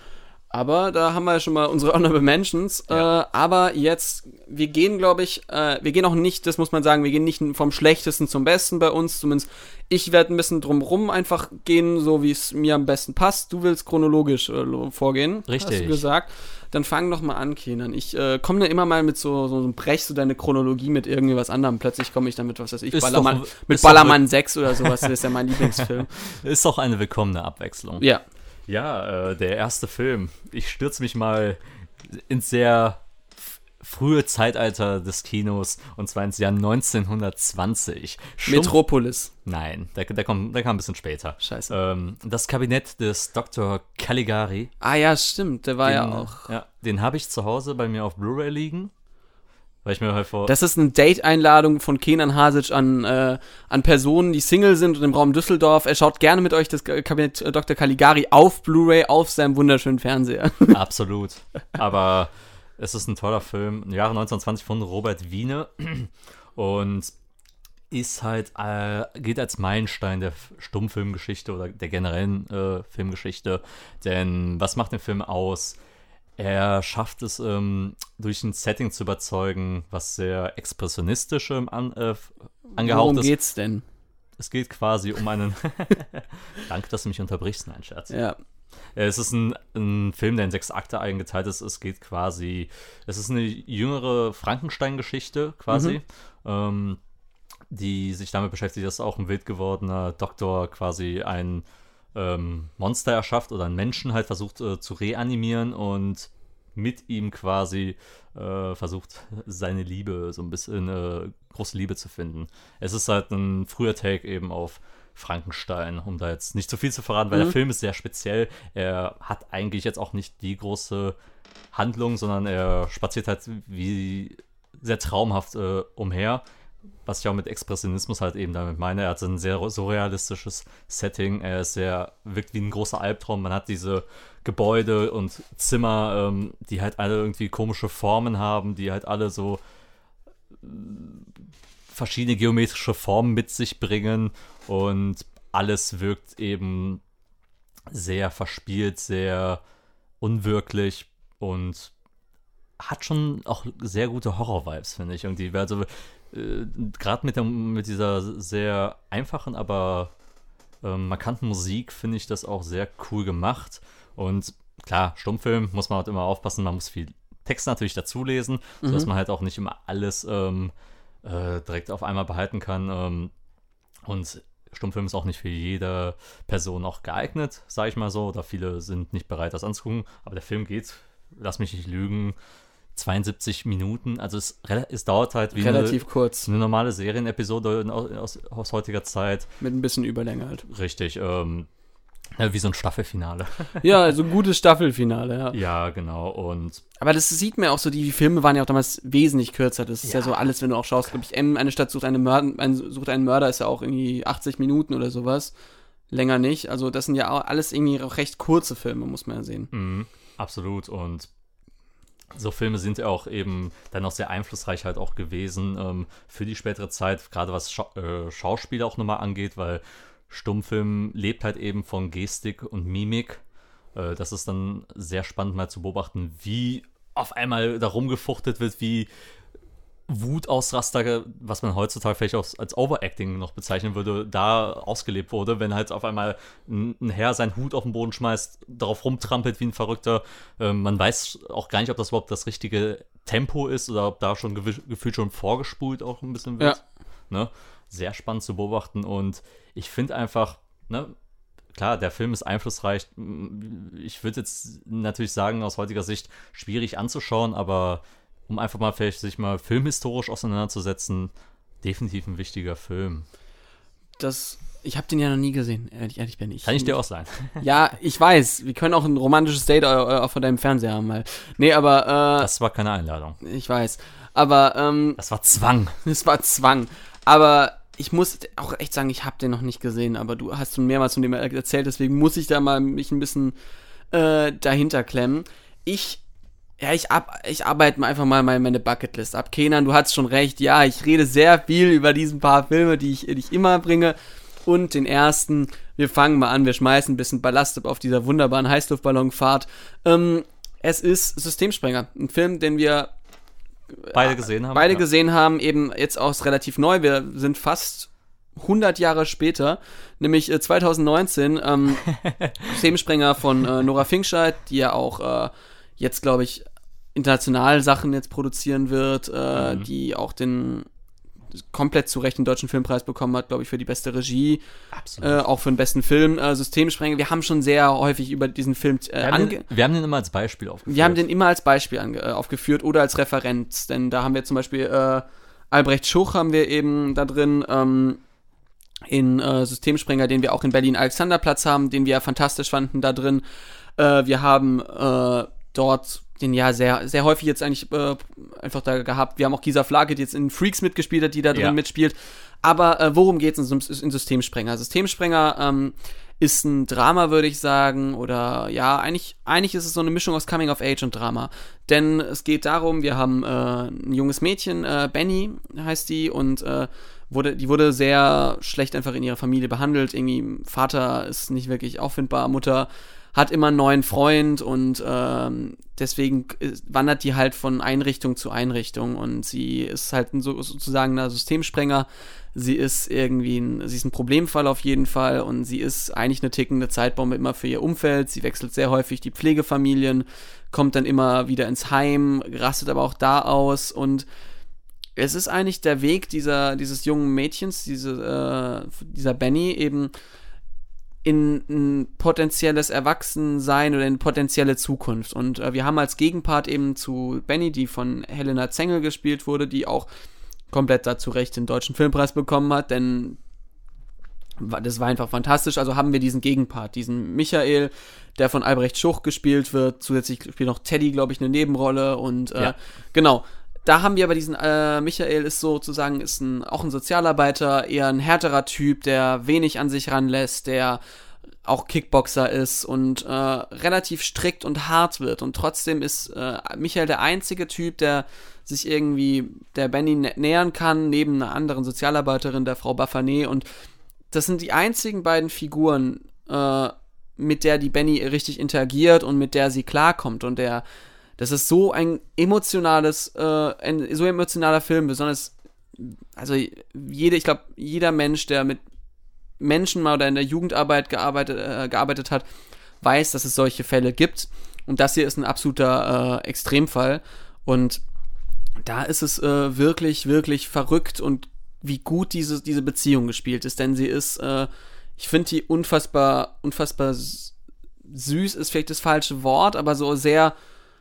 Aber da haben wir ja schon mal unsere Honorable Mentions. Ja. Äh, aber jetzt, wir gehen, glaube ich, äh, wir gehen auch nicht, das muss man sagen, wir gehen nicht vom Schlechtesten zum Besten bei uns. Zumindest ich werde ein bisschen drumrum einfach gehen, so wie es mir am besten passt. Du willst chronologisch äh, vorgehen, hast Richtig. du gesagt. Dann fang doch mal an, Kenan. Ich äh, komme da immer mal mit so, so, so brech so deine Chronologie mit irgendwie was anderem. Plötzlich komme ich dann mit, was weiß ich, Ist Ballermann, doch- mit doch Ballermann 6 oder sowas. Das ist ja mein Lieblingsfilm. Ist doch eine willkommene Abwechslung. Ja. Ja, äh, der erste Film. Ich stürze mich mal ins sehr frühe Zeitalter des Kinos und zwar ins Jahr 1920. Stumpf- Metropolis. Nein, der, der, kommt, der kam ein bisschen später. Scheiße. Ähm, das Kabinett des Dr. Caligari. Ah ja, stimmt. Der war den, ja auch. Ja, den habe ich zu Hause bei mir auf Blu-ray liegen. Weil ich mir halt vor. Das ist eine Date-Einladung von Kenan Hasic an, äh, an Personen, die Single sind und im Raum Düsseldorf. Er schaut gerne mit euch das Kabinett äh, Dr. Caligari auf Blu-ray auf seinem wunderschönen Fernseher. Absolut. Aber es ist ein toller Film. Im Jahre 1920 von Robert Wiene. Und ist halt, äh, geht als Meilenstein der Stummfilmgeschichte oder der generellen äh, Filmgeschichte. Denn was macht den Film aus? Er schafft es, ähm, durch ein Setting zu überzeugen, was sehr expressionistisch ähm, an, äh, angehaucht Worum ist. geht's denn? Es geht quasi um einen. Danke, dass du mich unterbrichst, nein, Scherz. Ja. Äh, Es ist ein, ein Film, der in sechs Akte eingeteilt ist. Es geht quasi, es ist eine jüngere Frankenstein-Geschichte quasi, ähm, die sich damit beschäftigt, dass auch ein wild gewordener Doktor quasi ein ähm, Monster erschafft oder einen Menschen halt versucht äh, zu reanimieren und mit ihm quasi äh, versucht, seine Liebe, so ein bisschen äh, große Liebe zu finden. Es ist halt ein früher Take eben auf Frankenstein, um da jetzt nicht zu viel zu verraten, weil Mhm. der Film ist sehr speziell. Er hat eigentlich jetzt auch nicht die große Handlung, sondern er spaziert halt wie sehr traumhaft äh, umher. Was ich auch mit Expressionismus halt eben damit meine. Er hat ein sehr surrealistisches Setting. Er ist sehr, wirkt wie ein großer Albtraum. Man hat diese Gebäude und Zimmer, ähm, die halt alle irgendwie komische Formen haben, die halt alle so äh, verschiedene geometrische Formen mit sich bringen und alles wirkt eben sehr verspielt, sehr unwirklich und hat schon auch sehr gute Horror-Vibes, finde ich irgendwie. Also äh, gerade mit, der- mit dieser sehr einfachen, aber ähm, markanten Musik finde ich das auch sehr cool gemacht. Und klar, Stummfilm muss man halt immer aufpassen, man muss viel Text natürlich dazulesen, sodass man halt auch nicht immer alles ähm, äh, direkt auf einmal behalten kann. Ähm, und Stummfilm ist auch nicht für jede Person auch geeignet, sage ich mal so. Oder viele sind nicht bereit, das anzugucken. Aber der Film geht, lass mich nicht lügen, 72 Minuten. Also es, es dauert halt wie Relativ kurz. eine, eine normale Serienepisode aus, aus heutiger Zeit. Mit ein bisschen Überlänge halt. Richtig, ähm, ja, wie so ein Staffelfinale. Ja, also ein gutes Staffelfinale, ja. ja, genau. Und Aber das sieht man auch so, die Filme waren ja auch damals wesentlich kürzer. Das ist ja, Ja. so alles, wenn du auch schaust, glaube ich, M, eine Stadt sucht, eine Mörder, ein, sucht einen Mörder, ist ja auch irgendwie 80 Minuten oder sowas. Länger nicht. Also das sind ja auch alles irgendwie auch recht kurze Filme, muss man ja sehen. Mhm, absolut. Und so Filme sind ja auch eben dann auch sehr einflussreich halt auch gewesen ähm, für die spätere Zeit, gerade was Schau äh, Schauspieler auch nochmal angeht, weil Stummfilm lebt halt eben von Gestik und Mimik. Äh, das ist dann sehr spannend mal zu beobachten, wie auf einmal da rumgefuchtet wird, wie Wutausraster, was man heutzutage vielleicht auch als Overacting noch bezeichnen würde, da ausgelebt wurde, wenn halt auf einmal ein, Herr seinen Hut auf den Boden schmeißt, darauf rumtrampelt wie ein Verrückter. Ähm, man weiß auch gar nicht, ob das überhaupt das richtige Tempo ist oder ob da schon gefühlt schon vorgespult auch ein bisschen wird. Ja. Ne? Sehr spannend zu beobachten und ich finde einfach, ne, klar, der Film ist einflussreich. Ich würde jetzt natürlich sagen, aus heutiger Sicht schwierig anzuschauen, aber um einfach mal vielleicht sich mal filmhistorisch auseinanderzusetzen, definitiv ein wichtiger Film. Das, ich habe den ja noch nie gesehen, ehrlich, ehrlich bin ich. Kann ich dir auch sein. Ja, ich weiß. Wir können auch ein romantisches Date auch vor deinem Fernseher haben mal. Nee, aber. Äh, das war keine Einladung. Ich weiß. Aber. Ähm, das war Zwang. Das war Zwang. Aber ich muss auch echt sagen, ich habe den noch nicht gesehen, aber du hast schon mehrmals von dem erzählt, deswegen muss ich da mal mich ein bisschen äh, dahinter klemmen. Ich ja, ich, ab, ich arbeite einfach mal meine Bucketlist ab. Kenan, du hast schon recht. Ja, ich rede sehr viel über diesen paar Filme, die ich, die ich immer bringe. Und den ersten, wir fangen mal an, wir schmeißen ein bisschen Ballast auf dieser wunderbaren Heißluftballonfahrt. Ähm, es ist Systemsprenger, ein Film, den wir beide gesehen haben. Beide ja. gesehen haben, eben jetzt auch relativ neu. Wir sind fast 100 Jahre später, nämlich äh, 2019. Ähm, Systemsprenger von äh, Nora Finkscheid, die ja auch äh, jetzt, glaube ich, international Sachen jetzt produzieren wird, äh, mhm. die auch den komplett zu Recht den deutschen Filmpreis bekommen hat, glaube ich, für die beste Regie. Äh, auch für den besten Film. Äh, Systemsprenger. Wir haben schon sehr häufig über diesen Film äh, wir, haben den, wir haben den immer als Beispiel aufgeführt. Wir haben den immer als Beispiel äh, aufgeführt oder als Referenz. Denn da haben wir zum Beispiel äh, Albrecht Schuch haben wir eben da drin. Ähm, in äh, Systemsprenger, den wir auch in Berlin Alexanderplatz haben, den wir fantastisch fanden da drin. Äh, wir haben äh, dort den ja sehr, sehr häufig jetzt eigentlich äh, einfach da gehabt. Wir haben auch Gisa Flake, die jetzt in Freaks mitgespielt hat, die da drin ja. mitspielt. Aber äh, worum geht es in, in Systemsprenger? Systemsprenger ähm, ist ein Drama, würde ich sagen, oder ja, eigentlich, eigentlich ist es so eine Mischung aus Coming of Age und Drama. Denn es geht darum, wir haben äh, ein junges Mädchen, äh, Benny heißt die, und äh, wurde, die wurde sehr schlecht einfach in ihrer Familie behandelt. Irgendwie, Vater ist nicht wirklich auffindbar, Mutter hat immer einen neuen Freund und ähm, deswegen wandert die halt von Einrichtung zu Einrichtung und sie ist halt ein, so, sozusagen ein Systemsprenger. Sie ist irgendwie ein, sie ist ein Problemfall auf jeden Fall und sie ist eigentlich eine tickende Zeitbombe immer für ihr Umfeld. Sie wechselt sehr häufig die Pflegefamilien, kommt dann immer wieder ins Heim, rastet aber auch da aus und es ist eigentlich der Weg dieser, dieses jungen Mädchens, diese, äh, dieser Benny eben in ein potenzielles Erwachsensein oder in potenzielle Zukunft. Und äh, wir haben als Gegenpart eben zu Benny, die von Helena Zengel gespielt wurde, die auch komplett dazu recht den deutschen Filmpreis bekommen hat, denn das war einfach fantastisch. Also haben wir diesen Gegenpart, diesen Michael, der von Albrecht Schuch gespielt wird. Zusätzlich spielt noch Teddy, glaube ich, eine Nebenrolle. Und äh, ja. genau, da haben wir aber diesen, äh, Michael ist sozusagen, ist ein, auch ein Sozialarbeiter, eher ein härterer Typ, der wenig an sich ranlässt, der auch Kickboxer ist und äh, relativ strikt und hart wird. Und trotzdem ist äh, Michael der einzige Typ, der sich irgendwie der Benny nä nähern kann, neben einer anderen Sozialarbeiterin, der Frau Baffanet. Und das sind die einzigen beiden Figuren, äh, mit der die Benny richtig interagiert und mit der sie klarkommt. Und der das ist so ein emotionales, äh, ein so emotionaler Film, besonders, also jede, ich glaube, jeder Mensch, der mit Menschen mal oder in der Jugendarbeit gearbeitet, äh, gearbeitet hat, weiß, dass es solche Fälle gibt. Und das hier ist ein absoluter äh, Extremfall. Und da ist es äh, wirklich, wirklich verrückt und wie gut diese, diese Beziehung gespielt ist. Denn sie ist, äh, ich finde die unfassbar, unfassbar süß ist vielleicht das falsche Wort, aber so sehr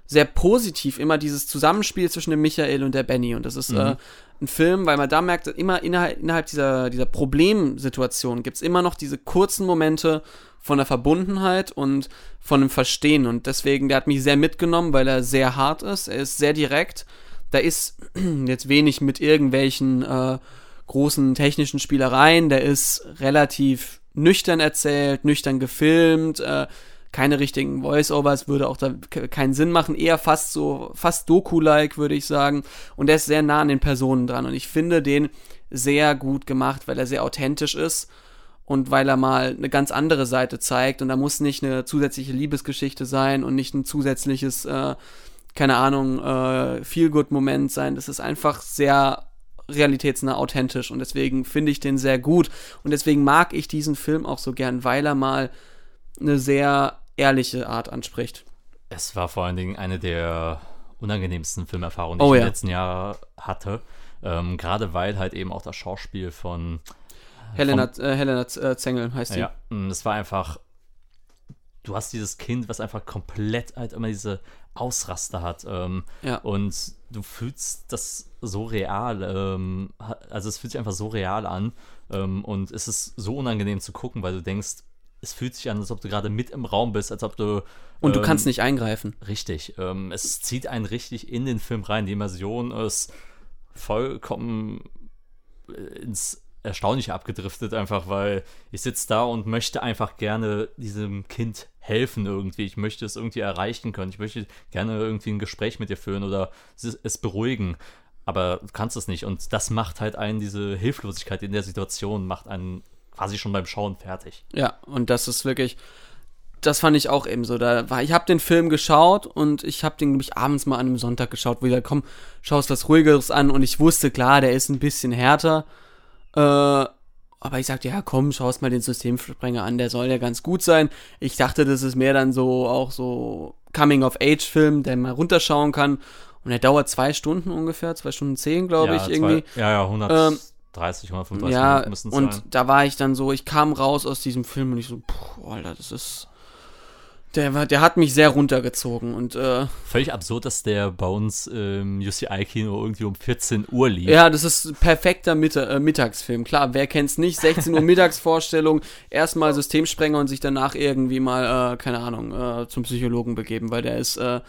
sehr positiv immer dieses Zusammenspiel zwischen dem Michael und der Benny. Und das ist mhm. äh, ein Film, weil man da merkt, immer innerhalb, innerhalb dieser, dieser Problemsituation gibt es immer noch diese kurzen Momente von der Verbundenheit und von dem Verstehen. Und deswegen, der hat mich sehr mitgenommen, weil er sehr hart ist. Er ist sehr direkt. Da ist jetzt wenig mit irgendwelchen äh, großen technischen Spielereien. Der ist relativ nüchtern erzählt, nüchtern gefilmt. Äh, keine richtigen Voice-Overs, würde auch da keinen Sinn machen, eher fast so, fast Doku-like, würde ich sagen. Und er ist sehr nah an den Personen dran. Und ich finde den sehr gut gemacht, weil er sehr authentisch ist und weil er mal eine ganz andere Seite zeigt. Und da muss nicht eine zusätzliche Liebesgeschichte sein und nicht ein zusätzliches, äh, keine Ahnung, äh, Feel-Good-Moment sein. Das ist einfach sehr realitätsnah authentisch. Und deswegen finde ich den sehr gut. Und deswegen mag ich diesen Film auch so gern, weil er mal eine sehr ehrliche Art anspricht. Es war vor allen Dingen eine der unangenehmsten Filmerfahrungen, die Oh ich ja. im letzten Jahr hatte. Ähm, Gerade weil halt eben auch das Schauspiel von Helena, äh, Helena äh, Zengel heißt sie. Ja, mm, das war einfach. Du hast dieses Kind, was einfach komplett halt immer diese Ausraster hat. Ähm, Ja. Und du fühlst das so real. Ähm, also es fühlt sich einfach so real an. Ähm, und es ist so unangenehm zu gucken, weil du denkst, es fühlt sich an, als ob du gerade mit im Raum bist, als ob du. Und du ähm, kannst nicht eingreifen. Richtig. Ähm, es zieht einen richtig in den Film rein. Die Immersion ist vollkommen äh, ins Erstaunliche abgedriftet, einfach weil ich sitze da und möchte einfach gerne diesem Kind helfen irgendwie. Ich möchte es irgendwie erreichen können. Ich möchte gerne irgendwie ein Gespräch mit dir führen oder es, es beruhigen. Aber du kannst es nicht. Und das macht halt einen, diese Hilflosigkeit in der Situation, macht einen quasi schon beim Schauen fertig. Ja, und das ist wirklich, das fand ich auch eben so. Da war, ich habe den Film geschaut und ich habe den nämlich abends mal an einem Sonntag geschaut, wo ich gesagt, komm, schaust was ruhigeres an und ich wusste, klar, der ist ein bisschen härter. Äh, aber ich sagte, ja, komm, schaust mal den Systemsprenger an, der soll ja ganz gut sein. Ich dachte, das ist mehr dann so auch so Coming-of-Age-Film, der man runterschauen kann. Und der dauert zwei Stunden ungefähr, zwei Stunden zehn, glaube ja, ich, irgendwie. Zwei, ja, ja, 130, 135 Ja, Minuten müssen es und sein. da war ich dann so, ich kam raus aus diesem Film und ich so, puh, Alter, das ist. Der, der hat mich sehr runtergezogen und äh, Völlig absurd, dass der bei uns im UCI-Kino irgendwie um 14 Uhr lief. ja, das ist perfekter Mitta äh, Mittagsfilm. Klar, wer kennt's nicht? 16 Uhr Mittagsvorstellung, erstmal Systemsprenger und sich danach irgendwie mal, äh, keine Ahnung, äh, zum Psychologen begeben, weil der ist, äh,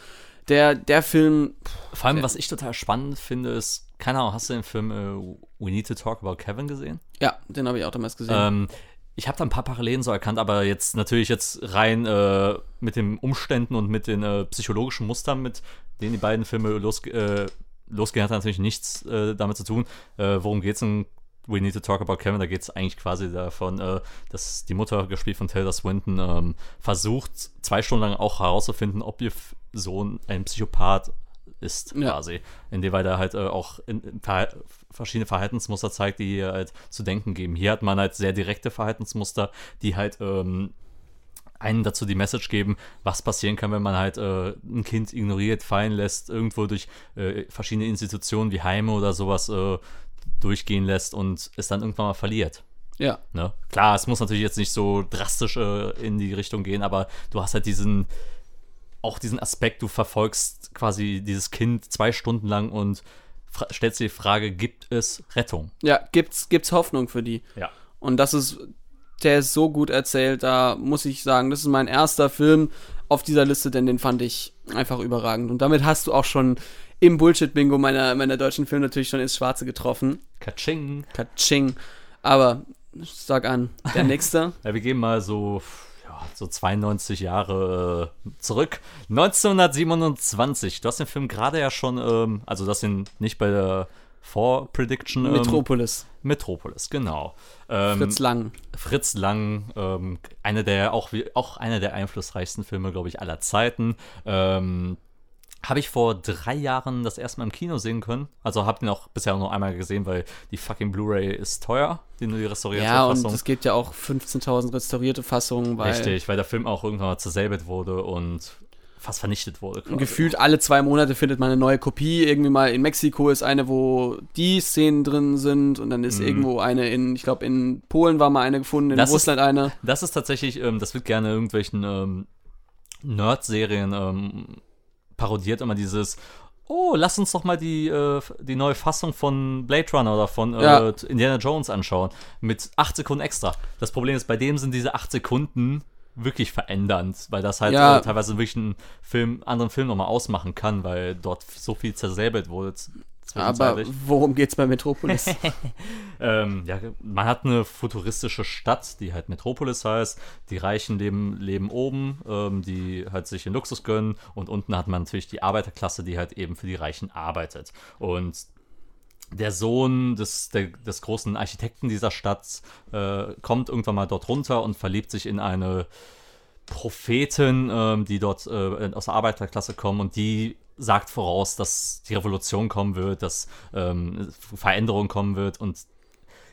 der, der Film, Vor allem, was ich total spannend finde, ist, keine Ahnung, hast du den Film äh, We Need to Talk About Kevin gesehen? ja, den habe ich auch damals gesehen. Ähm, ich habe da ein paar Parallelen so erkannt, aber jetzt natürlich jetzt rein äh, mit den Umständen und mit den äh, psychologischen Mustern, mit denen die beiden Filme los, äh, losgehen, hat natürlich nichts äh, damit zu tun. Äh, worum geht's in We Need to Talk About Kevin? Da geht es eigentlich quasi davon, äh, dass die Mutter, gespielt von Taylor Swinton, ähm, versucht, zwei Stunden lang auch herauszufinden, ob ihr Sohn ein Psychopath ist, Ja. quasi. Inwieweit er halt äh, auch in, in Verhal- verschiedene Verhaltensmuster zeigt, die ihr halt zu denken geben. Hier hat man halt sehr direkte Verhaltensmuster, die halt ähm, einen dazu die Message geben, was passieren kann, wenn man halt äh, ein Kind ignoriert, fallen lässt, irgendwo durch äh, verschiedene Institutionen wie Heime oder sowas äh, durchgehen lässt und es dann irgendwann mal verliert. ja, Ne? Klar, es muss natürlich jetzt nicht so drastisch äh, in die Richtung gehen, aber du hast halt diesen, auch diesen Aspekt, du verfolgst quasi dieses Kind zwei Stunden lang und stellst dir die Frage, gibt es Rettung? ja, gibt's, gibt's Hoffnung für die. Ja. Und das ist, der ist so gut erzählt, da muss ich sagen, das ist mein erster Film auf dieser Liste, denn den fand ich einfach überragend. Und damit hast du auch schon im Bullshit-Bingo meiner, meiner deutschen Film natürlich schon ins Schwarze getroffen. Katsching! Katsching. Aber sag an, der nächste. Ja, wir gehen mal so, so 92 Jahre äh, zurück. 1927. Du hast den Film gerade ja schon, ähm, also das sind nicht bei der Vor-Prediction. Ähm, Metropolis. Metropolis, genau. Ähm, Fritz Lang. Fritz Lang, ähm, einer der auch, wie- auch einer der einflussreichsten Filme, glaube ich, aller Zeiten. Ähm, habe ich vor drei Jahren das erste Mal im Kino sehen können. Also habe den auch bisher nur einmal gesehen, weil die fucking Blu-ray ist teuer, die nur die restaurierte Ja, und Fassung. es gibt ja auch 15.000 restaurierte Fassungen, weil Richtig, weil der Film auch irgendwann mal zersäbelt wurde und fast vernichtet wurde. quasi. gefühlt alle zwei Monate findet man eine neue Kopie. Irgendwie mal in Mexiko ist eine, wo die Szenen drin sind und dann ist irgendwo eine in, ich glaube, in Polen war mal eine gefunden, in Mhm. Das ist- Russland eine. Das ist tatsächlich, ähm, das wird gerne irgendwelchen ähm, Nerd-Serien ähm, parodiert, immer dieses, oh, lass uns doch mal die, äh, die neue Fassung von Blade Runner oder von äh, Ja. Indiana Jones anschauen. Mit acht Sekunden extra. Das Problem ist, bei dem sind diese acht Sekunden wirklich verändernd, weil das halt Ja. äh, teilweise wirklich einen Film, anderen Film nochmal ausmachen kann, weil dort so viel zersäbelt wurde. Aber worum geht's bei Metropolis? Ähm, ja, man hat eine futuristische Stadt, die halt Metropolis heißt. Die Reichen leben, leben oben, ähm, die halt sich in Luxus gönnen. Und unten hat man natürlich die Arbeiterklasse, die halt eben für die Reichen arbeitet. Und der Sohn des, der, des großen Architekten dieser Stadt äh, kommt irgendwann mal dort runter und verliebt sich in eine Prophetin, ähm, die dort äh, aus der Arbeiterklasse kommen und die sagt voraus, dass die Revolution kommen wird, dass ähm, Veränderung kommen wird und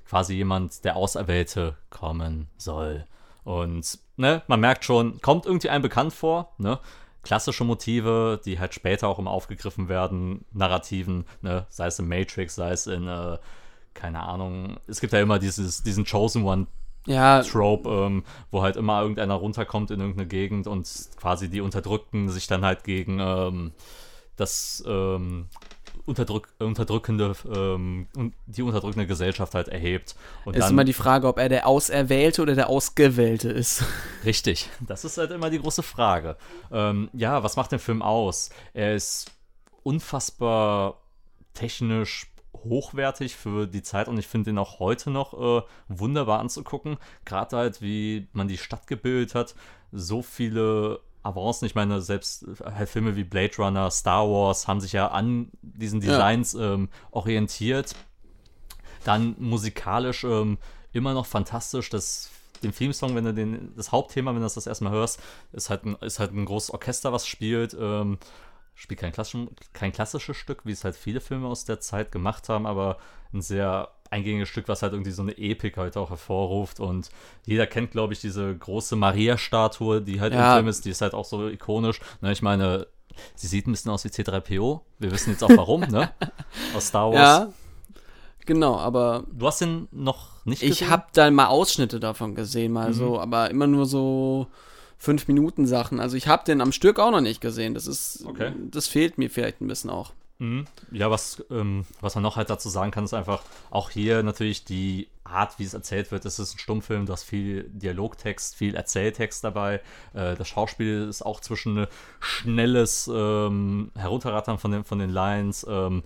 quasi jemand, der Auserwählte, kommen soll. Und ne, man merkt schon, kommt irgendwie einem bekannt vor, ne? Klassische Motive, die halt später auch immer aufgegriffen werden, Narrativen, ne? sei es in Matrix, sei es in, äh, keine Ahnung, es gibt ja immer dieses, diesen Chosen One Ja, Trope, ähm, wo halt immer irgendeiner runterkommt in irgendeine Gegend und quasi die Unterdrückten sich dann halt gegen ähm, das ähm, unterdrück unterdrückende, ähm, die unterdrückende Gesellschaft halt erhebt. Und ist dann, immer die Frage, ob er der Auserwählte oder der Ausgewählte ist. Richtig, das ist halt immer die große Frage. Ähm, ja, was macht den Film aus? Er ist unfassbar technisch hochwertig für die Zeit und ich finde ihn auch heute noch äh, wunderbar anzugucken. Gerade halt, wie man die Stadt gebildet hat, so viele Avancen. Ich meine, selbst äh, halt Filme wie Blade Runner, Star Wars haben sich ja an diesen Designs ähm, orientiert. Dann musikalisch ähm, immer noch fantastisch. Das, den Filmsong, wenn du den, das Hauptthema, wenn du das das erstmal hörst, ist halt ein, ist halt ein großes Orchester, was spielt. Ähm, spielt kein, klassisch, kein klassisches Stück, wie es halt viele Filme aus der Zeit gemacht haben, aber ein sehr eingängiges Stück, was halt irgendwie so eine Epik halt auch hervorruft. Und jeder kennt, glaube ich, diese große Maria-Statue, die halt Ja. im Film ist, die ist halt auch so ikonisch. Ne, ich meine, sie sieht ein bisschen aus wie C3PO. Wir wissen jetzt auch warum, ne? Aus Star Wars. Ja, genau, aber Du hast den noch nicht ich gesehen? habe da mal Ausschnitte davon gesehen, mal Mhm. so, aber immer nur so fünf Minuten Sachen. Also ich habe den am Stück auch noch nicht gesehen. Das ist, Okay. das fehlt mir vielleicht ein bisschen auch. Mhm. Ja, was, ähm, was man noch halt dazu sagen kann, ist einfach auch hier natürlich die Art, wie es erzählt wird. Es ist ein Stummfilm, du hast viel Dialogtext, viel Erzähltext dabei. Äh, das Schauspiel ist auch zwischen schnelles ähm, Herunterrattern von den, von den Lines. Ähm,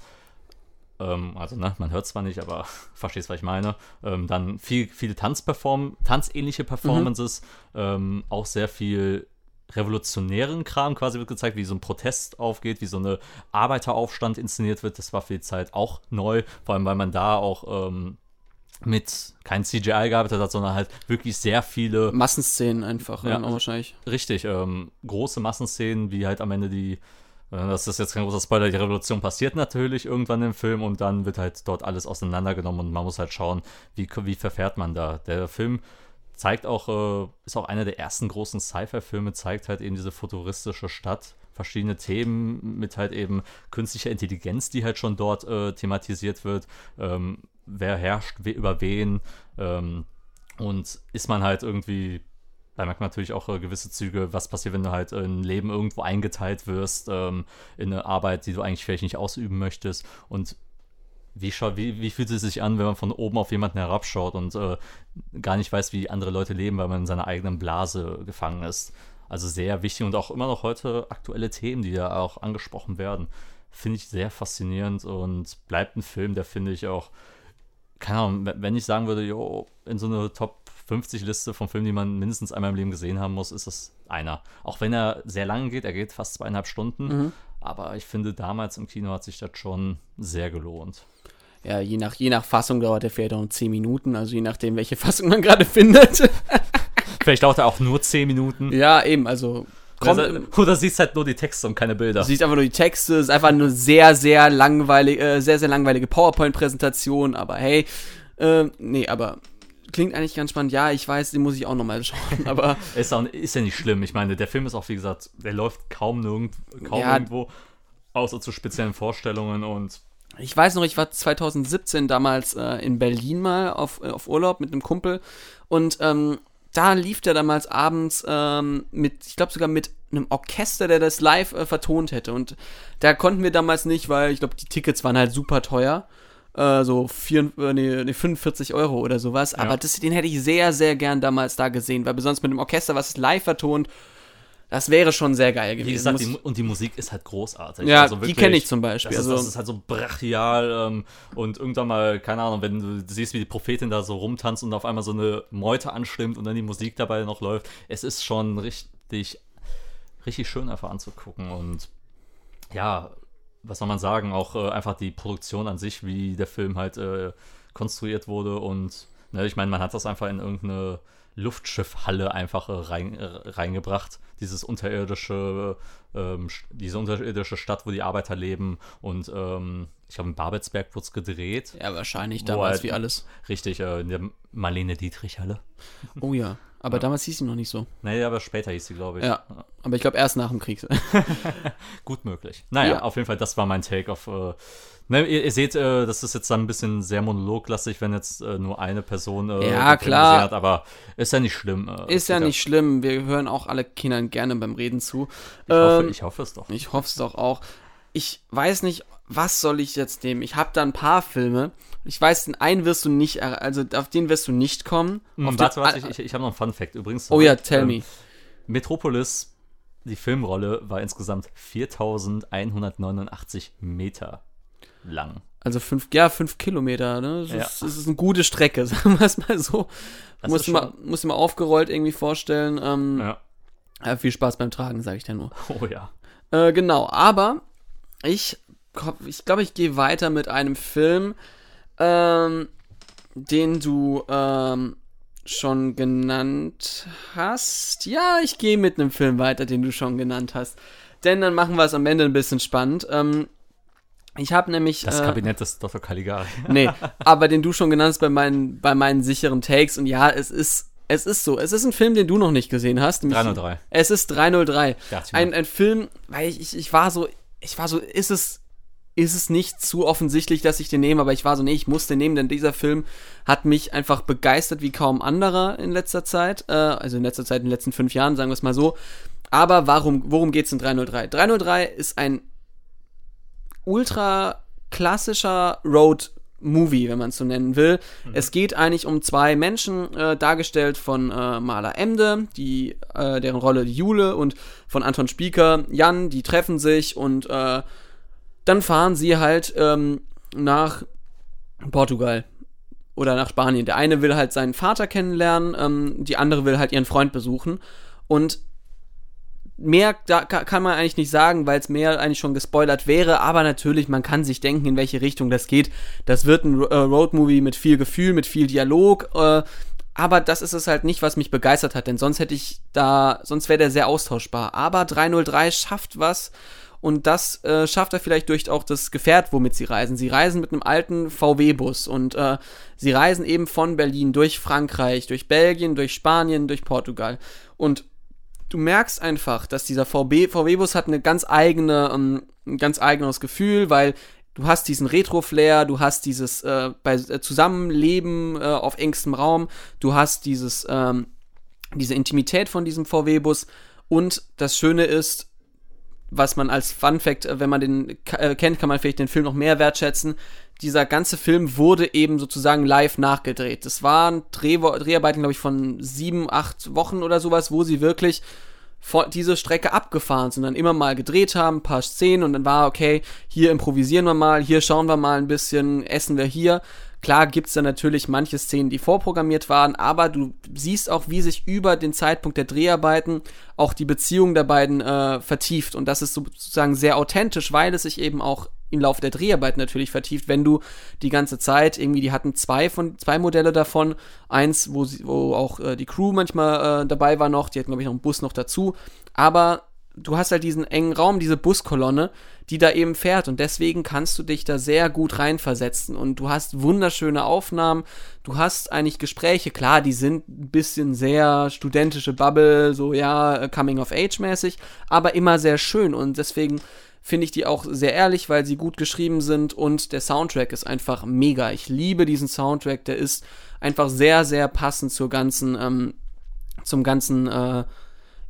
ähm, also, ne, man hört zwar nicht, aber verstehst, was ich meine. Ähm, dann viel, viele Tanzperform tanzähnliche Performances, ähm, auch sehr viel revolutionären Kram quasi wird gezeigt, wie so ein Protest aufgeht, wie so eine Arbeiteraufstand inszeniert wird. Das war für die Zeit auch neu, vor allem weil man da auch ähm, mit kein CGI gearbeitet hat, sondern halt wirklich sehr viele Massenszenen einfach, Ja, ja, auch also- wahrscheinlich. Richtig, ähm, große Massenszenen, wie halt am Ende die, äh, das ist jetzt kein großer Spoiler, die Revolution passiert natürlich irgendwann im Film und dann wird halt dort alles auseinandergenommen und man muss halt schauen, wie, wie verfährt man da. Der Film zeigt auch, äh, ist auch einer der ersten großen Sci-Fi-Filme, zeigt halt eben diese futuristische Stadt, verschiedene Themen mit halt eben künstlicher Intelligenz, die halt schon dort äh, thematisiert wird. Ähm, wer herrscht we über wen ähm, und ist man halt irgendwie da merkt man natürlich auch äh, gewisse Züge, was passiert, wenn du halt in ein Leben irgendwo eingeteilt wirst, ähm, in eine Arbeit, die du eigentlich vielleicht nicht ausüben möchtest. Und wie, wie, wie fühlt es sich an, wenn man von oben auf jemanden herabschaut und äh, gar nicht weiß, wie andere Leute leben, weil man in seiner eigenen Blase gefangen ist. Also sehr wichtig und auch immer noch heute aktuelle Themen, die da auch angesprochen werden. Finde ich sehr faszinierend und bleibt ein Film, der finde ich auch, keine Ahnung, wenn- ich sagen würde, jo, in so eine Top 50 Liste von Filmen, die man mindestens einmal im Leben gesehen haben muss, ist das einer. Auch wenn er sehr lang geht, er geht fast zweieinhalb Stunden, aber ich finde, damals im Kino hat sich das schon sehr gelohnt. Ja, je nach, je nach Fassung dauert der vielleicht auch nur 10 Minuten, also je nachdem, welche Fassung man gerade findet. Vielleicht dauert er auch nur 10 Minuten. ja, eben, also kommt, Oder, oder siehst halt nur die Texte und keine Bilder. Du siehst einfach nur die Texte, es ist einfach eine sehr, sehr langweilige, äh, sehr, sehr langweilige PowerPoint-Präsentation, aber hey, äh, nee, aber klingt eigentlich ganz spannend. Ja, ich weiß, den muss ich auch nochmal schauen, aber Ist, auch, ist ja nicht schlimm. Ich meine, der Film ist auch, wie gesagt, der läuft kaum, nirgend, kaum Ja. irgendwo, außer zu speziellen Vorstellungen und ich weiß noch, ich war 2017 damals äh, in Berlin mal auf, äh, auf Urlaub mit einem Kumpel und ähm, da lief der damals abends ähm, mit, ich glaube sogar mit einem Orchester, der das live äh, vertont hätte. Und da konnten wir damals nicht, weil ich glaube, die Tickets waren halt super teuer. Äh, so vier, äh, nee, nee, 45 Euro oder sowas. Aber das, den hätte ich sehr, sehr gern damals da gesehen, weil besonders mit dem Orchester, was es live vertont, das wäre schon sehr geil gewesen. Wie gesagt, die, und die Musik ist halt großartig. Ja, Also die wirklich, kenne ich zum Beispiel. Das ist, also, das ist halt so brachial ähm, und irgendwann mal, keine Ahnung, wenn du siehst, wie die Prophetin da so rumtanzt und auf einmal so eine Meute anstimmt und dann die Musik dabei noch läuft, es ist schon richtig, richtig schön einfach anzugucken und ja, was soll man sagen, auch äh, einfach die Produktion an sich, wie der Film halt äh, konstruiert wurde und ne, ich meine, man hat das einfach in irgendeine Luftschiffhalle einfach äh, rein, äh, reingebracht. Dieses unterirdische, ähm, diese unterirdische Stadt, wo die Arbeiter leben. Und ähm, ich glaube, in Babelsberg wurde es gedreht. Ja, wahrscheinlich damals halt- wie alles. Richtig, äh, in der Marlene Dietrich-Halle. Oh ja. Aber damals hieß sie noch nicht so. Nee, aber später hieß sie, glaube ich. Ja. Aber ich glaube erst nach dem Krieg. Gut möglich. Naja, Ja. auf jeden Fall, das war mein Take auf. Äh, ne, ihr, ihr seht, äh, das ist jetzt dann ein bisschen sehr monologlastig, wenn jetzt äh, nur eine Person äh, Ja, klar. gesehen hat, aber ist ja nicht schlimm. Äh, Ist ja nicht schlimm. Wir hören auch alle Kindern gerne beim Reden zu. Ich, hoffe, Ähm, ich hoffe es doch. Ich hoffe es doch auch. Ich weiß nicht, was soll ich jetzt nehmen? Ich habe da ein paar Filme. Ich weiß, den einen wirst du nicht, also auf den wirst du nicht kommen. Hm, auf warte, warte, ich, ich, ich habe noch einen Fun Fact übrigens. oh ja, tell Ähm, me. Metropolis, die Filmrolle, war insgesamt 4189 Meter lang. Also fünf, ja, fünf Kilometer, ne? Das, Ja. ist, das ist eine gute Strecke, sagen wir es mal so. Das Muss du mal, muss dir mal aufgerollt irgendwie vorstellen. Ähm, Ja. ja, viel Spaß beim Tragen, sage ich dir nur. Oh ja. Äh, genau, aber ich ich, glaub, ich gehe weiter mit einem Film, ähm, den du ähm, schon genannt hast. Ja, ich gehe mit einem Film weiter, den du schon genannt hast. Denn dann machen wir es am Ende ein bisschen spannend. Ähm, ich habe nämlich. Das äh, Kabinett des Dr. Caligari. Nee, aber den du schon genannt hast bei meinen, bei meinen sicheren Takes. Und ja, es ist, es ist so. Es ist ein Film, den du noch nicht gesehen hast. nämlich- 303. Es ist 303. Dachte ich Ein, ein Film, weil ich, ich, ich war so, ich war so, ist es, ist es nicht zu offensichtlich, dass ich den nehme, aber ich war so, nee, ich muss den nehmen, denn dieser Film hat mich einfach begeistert wie kaum anderer in letzter Zeit. Äh, also in letzter Zeit, in den letzten fünf Jahren, sagen wir es mal so. Aber warum, worum geht's in 303? 303 ist ein ultra klassischer Road Movie, wenn man es so nennen will. Es geht eigentlich um zwei Menschen, äh, dargestellt von äh, Maler Emde, die, äh, deren Rolle Jule und von Anton Spieker, Jan, die treffen sich und äh, dann fahren sie halt ähm, nach Portugal oder nach Spanien. Der eine will halt seinen Vater kennenlernen, ähm, die andere will halt ihren Freund besuchen und mehr da ka- kann man eigentlich nicht sagen, weil es mehr eigentlich schon gespoilert wäre, aber natürlich, man kann sich denken, in welche Richtung das geht. Das wird ein äh, Roadmovie mit viel Gefühl, mit viel Dialog, äh, aber das ist es halt nicht, was mich begeistert hat, denn sonst hätte ich da, sonst wäre der sehr austauschbar. Aber 303 schafft was und das äh, schafft er vielleicht durch auch das Gefährt, womit sie reisen. Sie reisen mit einem alten VW-Bus und äh, sie reisen eben von Berlin durch Frankreich, durch Belgien, durch Spanien, durch Portugal. Und du merkst einfach, dass dieser VW, VW-Bus hat eine ganz eigene, ähm, ein ganz eigenes Gefühl, weil du hast diesen Retro-Flair, du hast dieses äh, bei, äh, Zusammenleben äh, auf engstem Raum, du hast dieses, ähm, diese Intimität von diesem VW-Bus und das Schöne ist, was man als Fun Fact, äh, wenn man den äh, kennt, kann man vielleicht den Film noch mehr wertschätzen. Dieser ganze Film wurde eben sozusagen live nachgedreht. Das waren Dreh Dreharbeiten, glaube ich, von sieben, acht Wochen oder sowas, wo sie wirklich diese Strecke abgefahren sind, dann immer mal gedreht haben, ein paar Szenen und dann war, okay, hier improvisieren wir mal, hier schauen wir mal ein bisschen, essen wir hier. Klar gibt's da natürlich manche Szenen, die vorprogrammiert waren, aber du siehst auch, wie sich über den Zeitpunkt der Dreharbeiten auch die Beziehung der beiden äh, vertieft. Und das ist so- sozusagen sehr authentisch, weil es sich eben auch im Laufe der Dreharbeiten natürlich vertieft, wenn du die ganze Zeit irgendwie, die hatten zwei von zwei Modelle davon, eins, wo sie, wo auch äh, die Crew manchmal äh, dabei war noch, die hatten glaube ich noch einen Bus noch dazu, aber du hast halt diesen engen Raum, diese Buskolonne, die da eben fährt. Und deswegen kannst du dich da sehr gut reinversetzen. Und du hast wunderschöne Aufnahmen, du hast eigentlich Gespräche, klar, die sind ein bisschen sehr studentische Bubble, so ja, äh, Coming of Age mäßig, aber immer sehr schön. Und deswegen finde ich die auch sehr ehrlich, weil sie gut geschrieben sind. Und der Soundtrack ist einfach mega. Ich liebe diesen Soundtrack, der ist einfach sehr, sehr passend zur ganzen, ähm, zum ganzen, äh,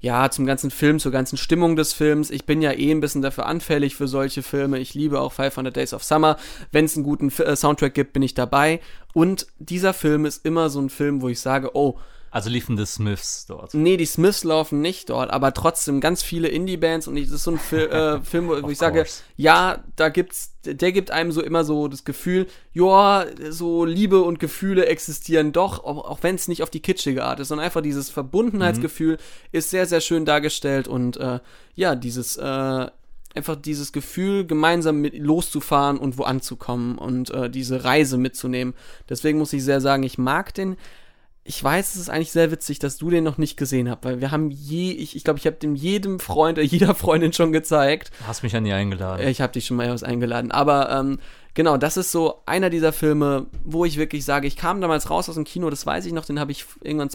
ja, zum ganzen Film, zur ganzen Stimmung des Films. Ich bin ja eh ein bisschen dafür anfällig für solche Filme. Ich liebe auch 500 Days of Summer. Wenn es einen guten Fi- äh, Soundtrack gibt, bin ich dabei. Und dieser Film ist immer so ein Film, wo ich sage, oh, Also liefen die Smiths dort. Nee, die Smiths laufen nicht dort, aber trotzdem ganz viele Indie-Bands und ich- das ist so ein Fil äh, Film, wo, ich sage, course. ja, da gibt's, der gibt einem so immer so das Gefühl, ja, so Liebe und Gefühle existieren doch, auch, auch wenn es nicht auf die kitschige Art ist, sondern einfach dieses Verbundenheitsgefühl ist sehr, sehr schön dargestellt und äh, ja, dieses, äh, einfach dieses Gefühl, gemeinsam mit loszufahren und wo anzukommen und äh, diese Reise mitzunehmen. Deswegen muss ich sehr sagen, ich mag den. Ich weiß, es ist eigentlich sehr witzig, dass du den noch nicht gesehen hast, weil wir haben je, ich glaube, ich, glaub, ich habe dem jedem Freund, äh, jeder Freundin schon gezeigt. Hast mich ja nie eingeladen. Ich habe dich schon mal was eingeladen. Aber ähm, genau, das ist so einer dieser Filme, wo ich wirklich sage, ich kam damals raus aus dem Kino, das weiß ich noch, den habe ich irgendwann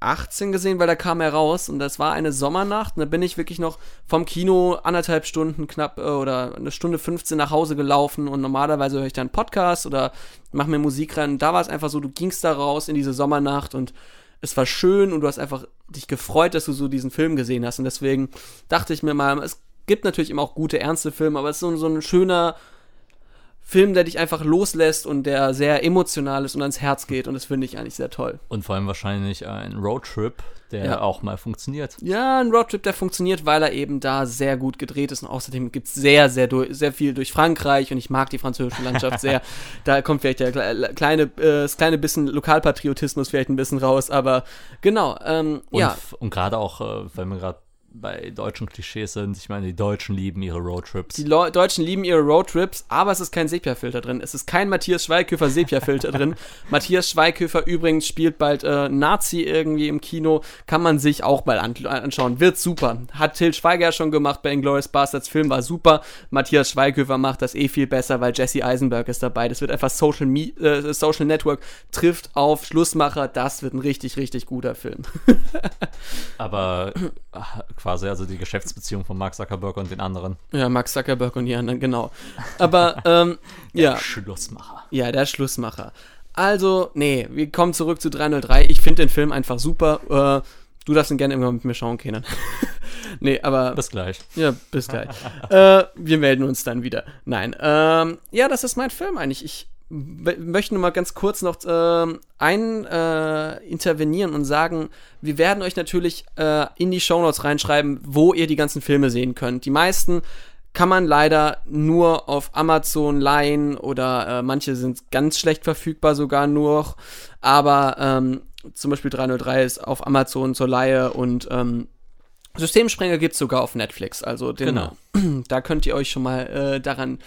2018 gesehen, weil da kam er raus und das war eine Sommernacht und da bin ich wirklich noch vom Kino anderthalb Stunden knapp äh, oder eine Stunde 15 nach Hause gelaufen und normalerweise höre ich dann Podcast oder mache mir Musik rein. Da war es einfach so, du gingst da raus in diese Sommernacht und es war schön und du hast einfach dich gefreut, dass du so diesen Film gesehen hast und deswegen dachte ich mir mal, es gibt natürlich immer auch gute, ernste Filme, aber es ist so, so ein schöner Film, der dich einfach loslässt und der sehr emotional ist und ans Herz geht und das finde ich eigentlich sehr toll. Und vor allem wahrscheinlich ein Roadtrip, der Ja. auch mal funktioniert. Ja, ein Roadtrip, der funktioniert, weil er eben da sehr gut gedreht ist und außerdem gibt es sehr, sehr, sehr viel durch Frankreich und ich mag die französische Landschaft sehr. Da kommt vielleicht der kle- kleine, äh, das kleine bisschen Lokalpatriotismus vielleicht ein bisschen raus, aber genau, ähm, Und, ja. und gerade auch, äh, weil wir gerade bei deutschen Klischees sind, ich meine, die Deutschen lieben ihre Roadtrips. Die Leu Deutschen lieben ihre Roadtrips, aber es ist kein Sepia-Filter drin. Es ist kein Matthias Schweighöfer Sepia-Filter drin. Matthias Schweighöfer übrigens spielt bald äh, Nazi irgendwie im Kino. Kann man sich auch mal an anschauen. Wird super. Hat Till Schweiger ja schon gemacht bei Inglourious Bastards. Film war super. Matthias Schweighöfer macht das eh viel besser, weil Jesse Eisenberg ist dabei. Das wird einfach Social, Me äh, Social Network trifft auf Schlussmacher. Das wird ein richtig, richtig guter Film. Aber ah, quasi also die Geschäftsbeziehung von Mark Zuckerberg und den anderen. ja, Max Zuckerberg und die anderen, genau. Aber, ähm, ja. Schlussmacher. Ja, der Schlussmacher. Also, nee, wir kommen zurück zu 303. Ich finde den Film einfach super. Äh, du darfst ihn gerne irgendwann mit mir schauen, Kenan. nee, aber. Bis gleich. ja, bis gleich. äh, wir melden uns dann wieder. Nein. Ähm, ja, das ist mein Film eigentlich. Ich w- möchte nur mal ganz kurz noch ähm, ein äh, intervenieren und sagen, wir werden euch natürlich äh, in die Shownotes reinschreiben, wo ihr die ganzen Filme sehen könnt. Die meisten kann man leider nur auf Amazon leihen oder äh, manche sind ganz schlecht verfügbar sogar nur. Aber ähm, zum Beispiel 303 ist auf Amazon zur Leihe und ähm, Systemsprenger gibt es sogar auf Netflix. Also den, Genau. da könnt ihr euch schon mal äh, daran äh,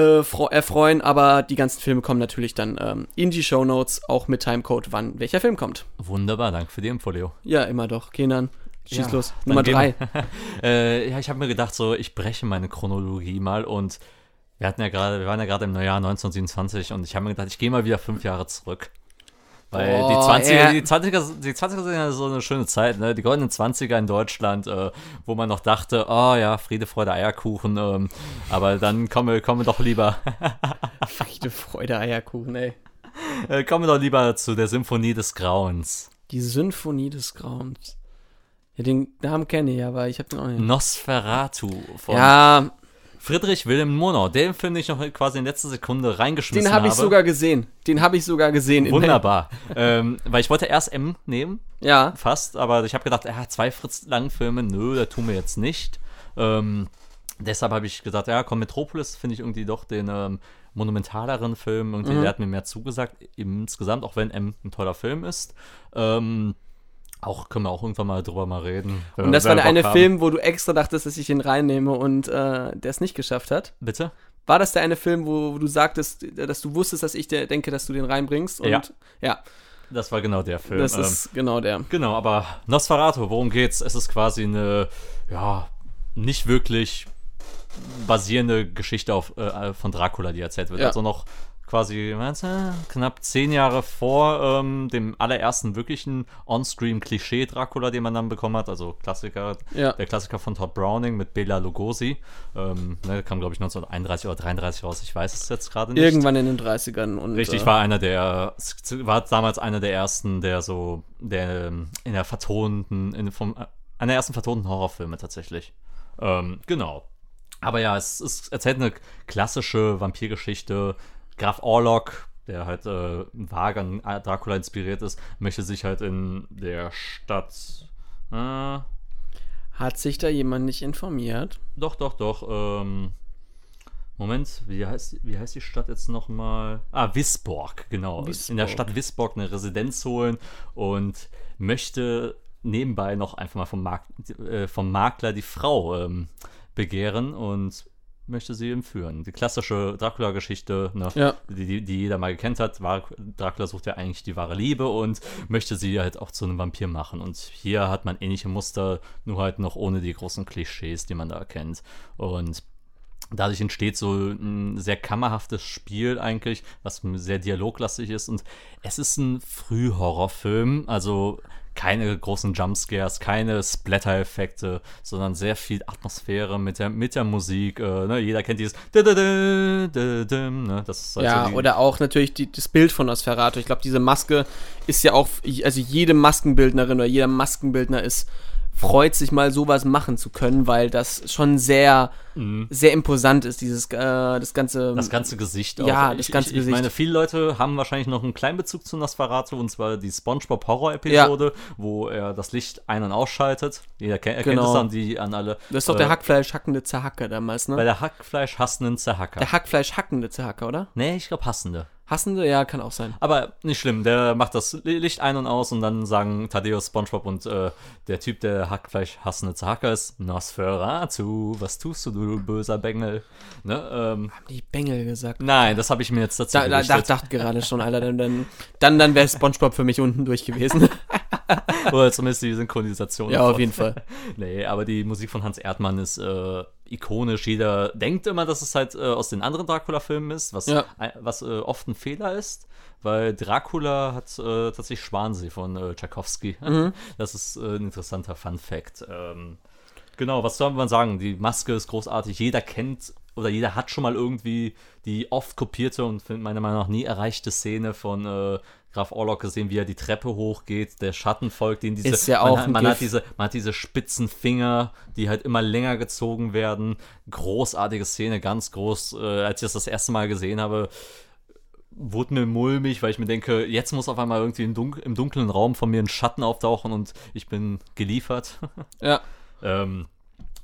fro- erfreuen. Aber die ganzen Filme kommen natürlich dann ähm, in die Shownotes, auch mit Timecode, wann welcher Film kommt. Wunderbar, danke für die Info, Leo. Ja, immer doch. Kenan, schieß Ja, los. Nummer drei. Äh, ja, ich habe mir gedacht, so, ich breche meine Chronologie mal und wir hatten ja gerade, wir waren ja gerade im Neujahr 1927 und ich habe mir gedacht, ich gehe mal wieder fünf Jahre zurück. Weil die Oh, 20er, ja. die 20er, die 20er sind ja so eine schöne Zeit, ne? Die goldenen 20er in Deutschland, äh, wo man noch dachte, oh ja, Friede, Freude, Eierkuchen, ähm, aber dann kommen wir, kommen wir doch lieber, Friede, Freude, Eierkuchen, ey. äh, kommen wir doch lieber zu der Symphonie des Grauens. Die Symphonie des Grauens. Ja, den Namen kenne ich, aber ich habe den auch nicht. Nosferatu von Ja, Friedrich Wilhelm Murnau. Den Film, den ich noch quasi in letzter Sekunde reingeschmissen den habe. habe ich sogar gesehen. Den habe ich sogar gesehen. Wunderbar. ähm, weil ich wollte erst M nehmen, Ja, fast, aber ich habe gedacht, ja, zwei Fritz Lang-Filme, nö, da tun wir jetzt nicht. Ähm, deshalb habe ich gesagt, ja, komm, Metropolis finde ich irgendwie doch den ähm, monumentaleren Film. Irgendwie, Mhm. der hat mir mehr zugesagt, insgesamt, auch wenn M ein toller Film ist. Ähm, auch können wir auch irgendwann mal drüber mal reden. und das war der eine haben. Film, wo du extra dachtest, dass ich ihn reinnehme und äh, der es nicht geschafft hat. Bitte? War das der eine Film, wo, wo du sagtest, dass du wusstest, dass ich der, denke, dass du den reinbringst? Und Ja. ja Das war genau der Film. das Ähm, ist genau der. Genau, aber Nosferatu, worum geht's? Es ist quasi eine, ja, nicht wirklich basierende Geschichte auf, äh, von Dracula, die erzählt wird. Ja. Also noch quasi knapp zehn Jahre vor ähm, dem allerersten wirklichen On-Screen-Klischee Dracula, den man dann bekommen hat. Also Klassiker, Ja. der Klassiker von Todd Browning mit Bela Lugosi. Ähm, ne, kam, glaube ich, 1931 oder 33 raus. Ich weiß es jetzt gerade nicht. Irgendwann in den 30ern. Und, Richtig, äh, war einer der, war damals einer der ersten, der so, der ähm, in der vertonten, in, vom, äh, einer der ersten vertonten Horrorfilme tatsächlich. Ähm, genau. Aber ja, es, es erzählt eine klassische Vampirgeschichte. Graf Orlok, der halt äh, vage an Dracula inspiriert ist, möchte sich halt in der Stadt. Äh, Hat sich da jemand nicht informiert? doch, doch, doch. Ähm, Moment, wie heißt, wie heißt die Stadt jetzt nochmal? Ah, Wisborg, genau. In der Wisborg. Stadt Wisborg eine Residenz holen und möchte nebenbei noch einfach mal vom, Mark äh, vom Makler die Frau ähm, begehren und möchte sie entführen. Die klassische Dracula-Geschichte, ne, Ja. die, die, jeder mal gekannt hat, war, Dracula sucht ja eigentlich die wahre Liebe und möchte sie halt auch zu einem Vampir machen. Und hier hat man ähnliche Muster, nur halt noch ohne die großen Klischees, die man da kennt. Und dadurch entsteht so ein sehr kammerhaftes Spiel eigentlich, was sehr dialoglastig ist. Und es ist ein Frühhorrorfilm, also keine großen Jumpscares, keine Splatter-Effekte, sondern sehr viel Atmosphäre mit der, mit der Musik. Äh, ne? Jeder kennt dieses ne? Halt Ja, so die- oder auch natürlich die, das Bild von Nosferatu. Ich glaube, diese Maske ist ja auch, also jede Maskenbildnerin oder jeder Maskenbildner ist, freut sich mal sowas machen zu können, weil das schon sehr, sehr imposant ist, dieses, äh, das ganze. Mhm. Das ganze Gesicht Ja, auch. das ich, ganze ich, ich Gesicht. meine, viele Leute haben wahrscheinlich noch einen kleinen Bezug zu Nosferatu, und zwar die Spongebob Horror-Episode, wo er das Licht ein- und ausschaltet. Jeder kennt, erkennt Genau. es dann, die an alle. das ist doch äh, der Hackfleisch hackende Zerhacker damals, Bei ne? der Hackfleisch hassenden Zerhacker. Der Hackfleisch hackende Zerhacker, oder? nee, ich glaube hassende. Hassende? Ja, kann auch sein. Aber nicht schlimm, der macht das Li- Licht ein und aus und dann sagen Thaddeus, Spongebob und äh, der Typ, der Hackfleisch hassende Zerhacker ist, Nosferatu, was tust du, du böser Bengel? Ne, ähm, Haben die Bengel gesagt. nein, das habe ich mir jetzt dazu Da, da, dachte gerade schon, Alter, dann, dann, dann, dann wäre Spongebob für mich unten durch gewesen. Oder zumindest die Synchronisation. ja, davon. auf jeden Fall. Nee, aber die Musik von Hans Erdmann ist äh, ikonisch. Jeder denkt immer, dass es halt äh, aus den anderen Dracula-Filmen ist, was, Ja. ein- was äh, oft ein Fehler ist, weil Dracula hat äh, tatsächlich Schwansee von äh, Tchaikovsky. Mhm. Das ist äh, ein interessanter Fun-Fact. Ähm, genau, was soll man sagen? Die Maske ist großartig. Jeder kennt oder jeder hat schon mal irgendwie die oft kopierte und meiner Meinung nach nie erreichte Szene von äh, Graf Orlok gesehen, wie er die Treppe hochgeht, der Schatten folgt, diese Ist ja man, auch hat, ein man hat diese man hat diese spitzen Finger, die halt immer länger gezogen werden. Großartige Szene, ganz groß. Äh, als ich das das erste Mal gesehen habe, wurde mir mulmig, weil ich mir denke, jetzt muss auf einmal irgendwie im, Dun im dunklen Raum von mir ein Schatten auftauchen und ich bin geliefert. Ja. ähm,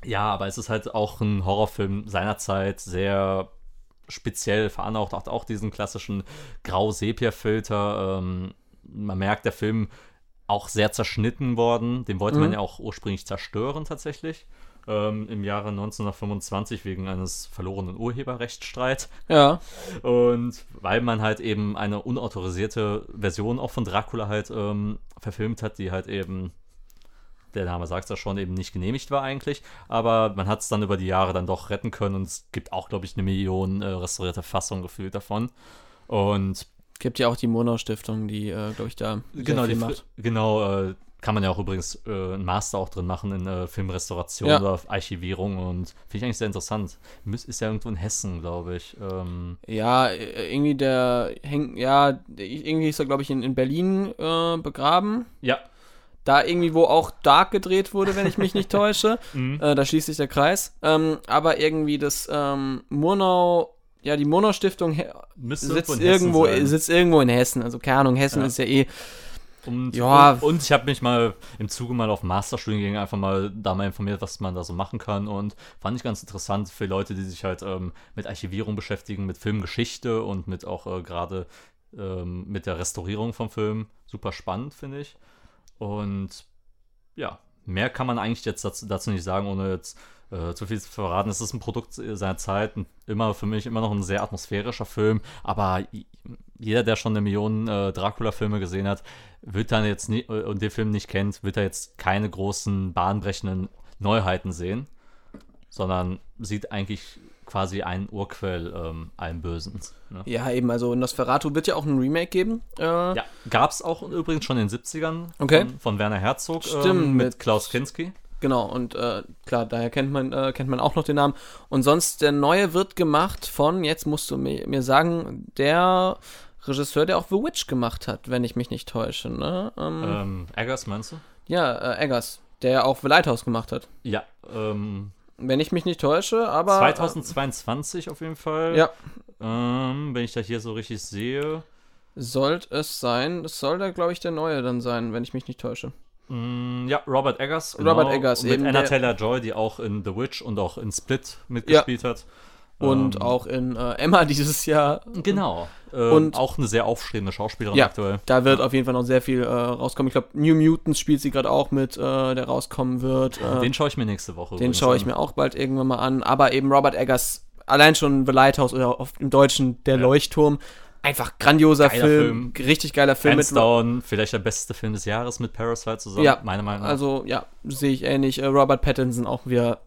ja, aber es ist halt auch ein Horrorfilm seiner Zeit, sehr speziell veranlaucht, hat auch diesen klassischen Grau-Sepia-Filter. Ähm, man merkt, der Film auch sehr zerschnitten worden. Den wollte man ja auch ursprünglich zerstören tatsächlich. Ähm, Im Jahre 1925 wegen eines verlorenen Urheberrechtsstreits. Ja. Und weil man halt eben eine unautorisierte Version auch von Dracula halt ähm, verfilmt hat, die halt eben, der Name sagt es ja schon, eben nicht genehmigt war eigentlich. Aber man hat es dann über die Jahre dann doch retten können und es gibt auch, glaube ich, eine Million äh, restaurierte Fassungen gefühlt davon. Und Gibt ja auch die Monau-Stiftung, die, äh, glaube ich, da genau, die, macht. genau äh, kann man ja auch übrigens äh, einen Master auch drin machen in äh, Filmrestauration Ja. oder Archivierung und finde ich eigentlich sehr interessant. Ist ja irgendwo in Hessen, glaube ich. Ähm, Ja, äh, irgendwie der hängt, ja, irgendwie ist er, glaube ich, in, in Berlin äh, begraben. ja, Da irgendwie, wo auch Dark gedreht wurde, wenn ich mich nicht täusche. Mhm. Äh, da schließt sich der Kreis. Ähm, aber irgendwie das ähm, Murnau, ja, die Murnau-Stiftung sitzt irgendwo sein. sitzt irgendwo in Hessen. Also keine Ahnung, Hessen Ja. ist ja eh. Und, Ja. und, und ich habe mich mal im Zuge mal auf Masterstudiengänge einfach mal da mal informiert, was man da so machen kann und fand ich ganz interessant für Leute, die sich halt ähm, mit Archivierung beschäftigen, mit Filmgeschichte und mit auch äh, gerade ähm, mit der Restaurierung von Filmen. Super spannend, finde ich. Und ja, mehr kann man eigentlich jetzt dazu, dazu nicht sagen, ohne jetzt äh, zu viel zu verraten. Es ist ein Produkt seiner Zeit, immer für mich immer noch ein sehr atmosphärischer Film, aber jeder, der schon eine Million äh, Dracula-Filme gesehen hat, wird dann jetzt nie, äh, und den Film nicht kennt, wird da jetzt keine großen bahnbrechenden Neuheiten sehen, sondern sieht eigentlich quasi einen Urquell ähm, allen Bösen. Ne? Ja, eben, also Nosferatu wird ja auch ein Remake geben. Äh, Ja, gab es auch übrigens schon in den 70ern Okay. von, von Werner Herzog Stimmt, ähm, mit, mit- Klaus Kinski. Genau, und äh, klar, daher kennt man, äh, kennt man auch noch den Namen. Und sonst, der neue wird gemacht von, jetzt musst du mir, mir sagen, der Regisseur, der auch The Witch gemacht hat, wenn ich mich nicht täusche, ne? Ähm, Ähm, Eggers meinst du? Ja, äh, Eggers, der auch The Lighthouse gemacht hat. Ja, ähm, Wenn ich mich nicht täusche, aber. 2022 auf jeden Fall. Ja. Ähm, wenn ich da hier so richtig sehe. Äh, sollte es sein. Das soll da, glaube ich, der neue dann sein, wenn ich mich nicht täusche. Mm, ja, Robert Eggers. Robert Eggers, mit Anna Taylor-Joy, die auch in The Witch und auch in Split mitgespielt hat. Und Ähm. auch in äh, Emma dieses Jahr. Genau. Ähm, Und- auch eine sehr aufstrebende Schauspielerin Ja, aktuell. da wird auf jeden Fall noch sehr viel äh, rauskommen. Ich glaube, New Mutants spielt sie gerade auch mit, äh, der rauskommen wird. Äh, Den schaue ich mir nächste Woche. den schaue ich an. mir auch bald irgendwann mal an. Aber eben Robert Eggers, allein schon The Lighthouse oder auf, im Deutschen Der Ja. Leuchtturm. Einfach grandioser Geiler Film, richtig geiler Film Hands down, vielleicht der beste Film des Jahres mit Parasite zusammen, Ja, meiner Meinung nach. Also, ja, sehe ich ähnlich. Äh, Robert Pattinson auch wieder.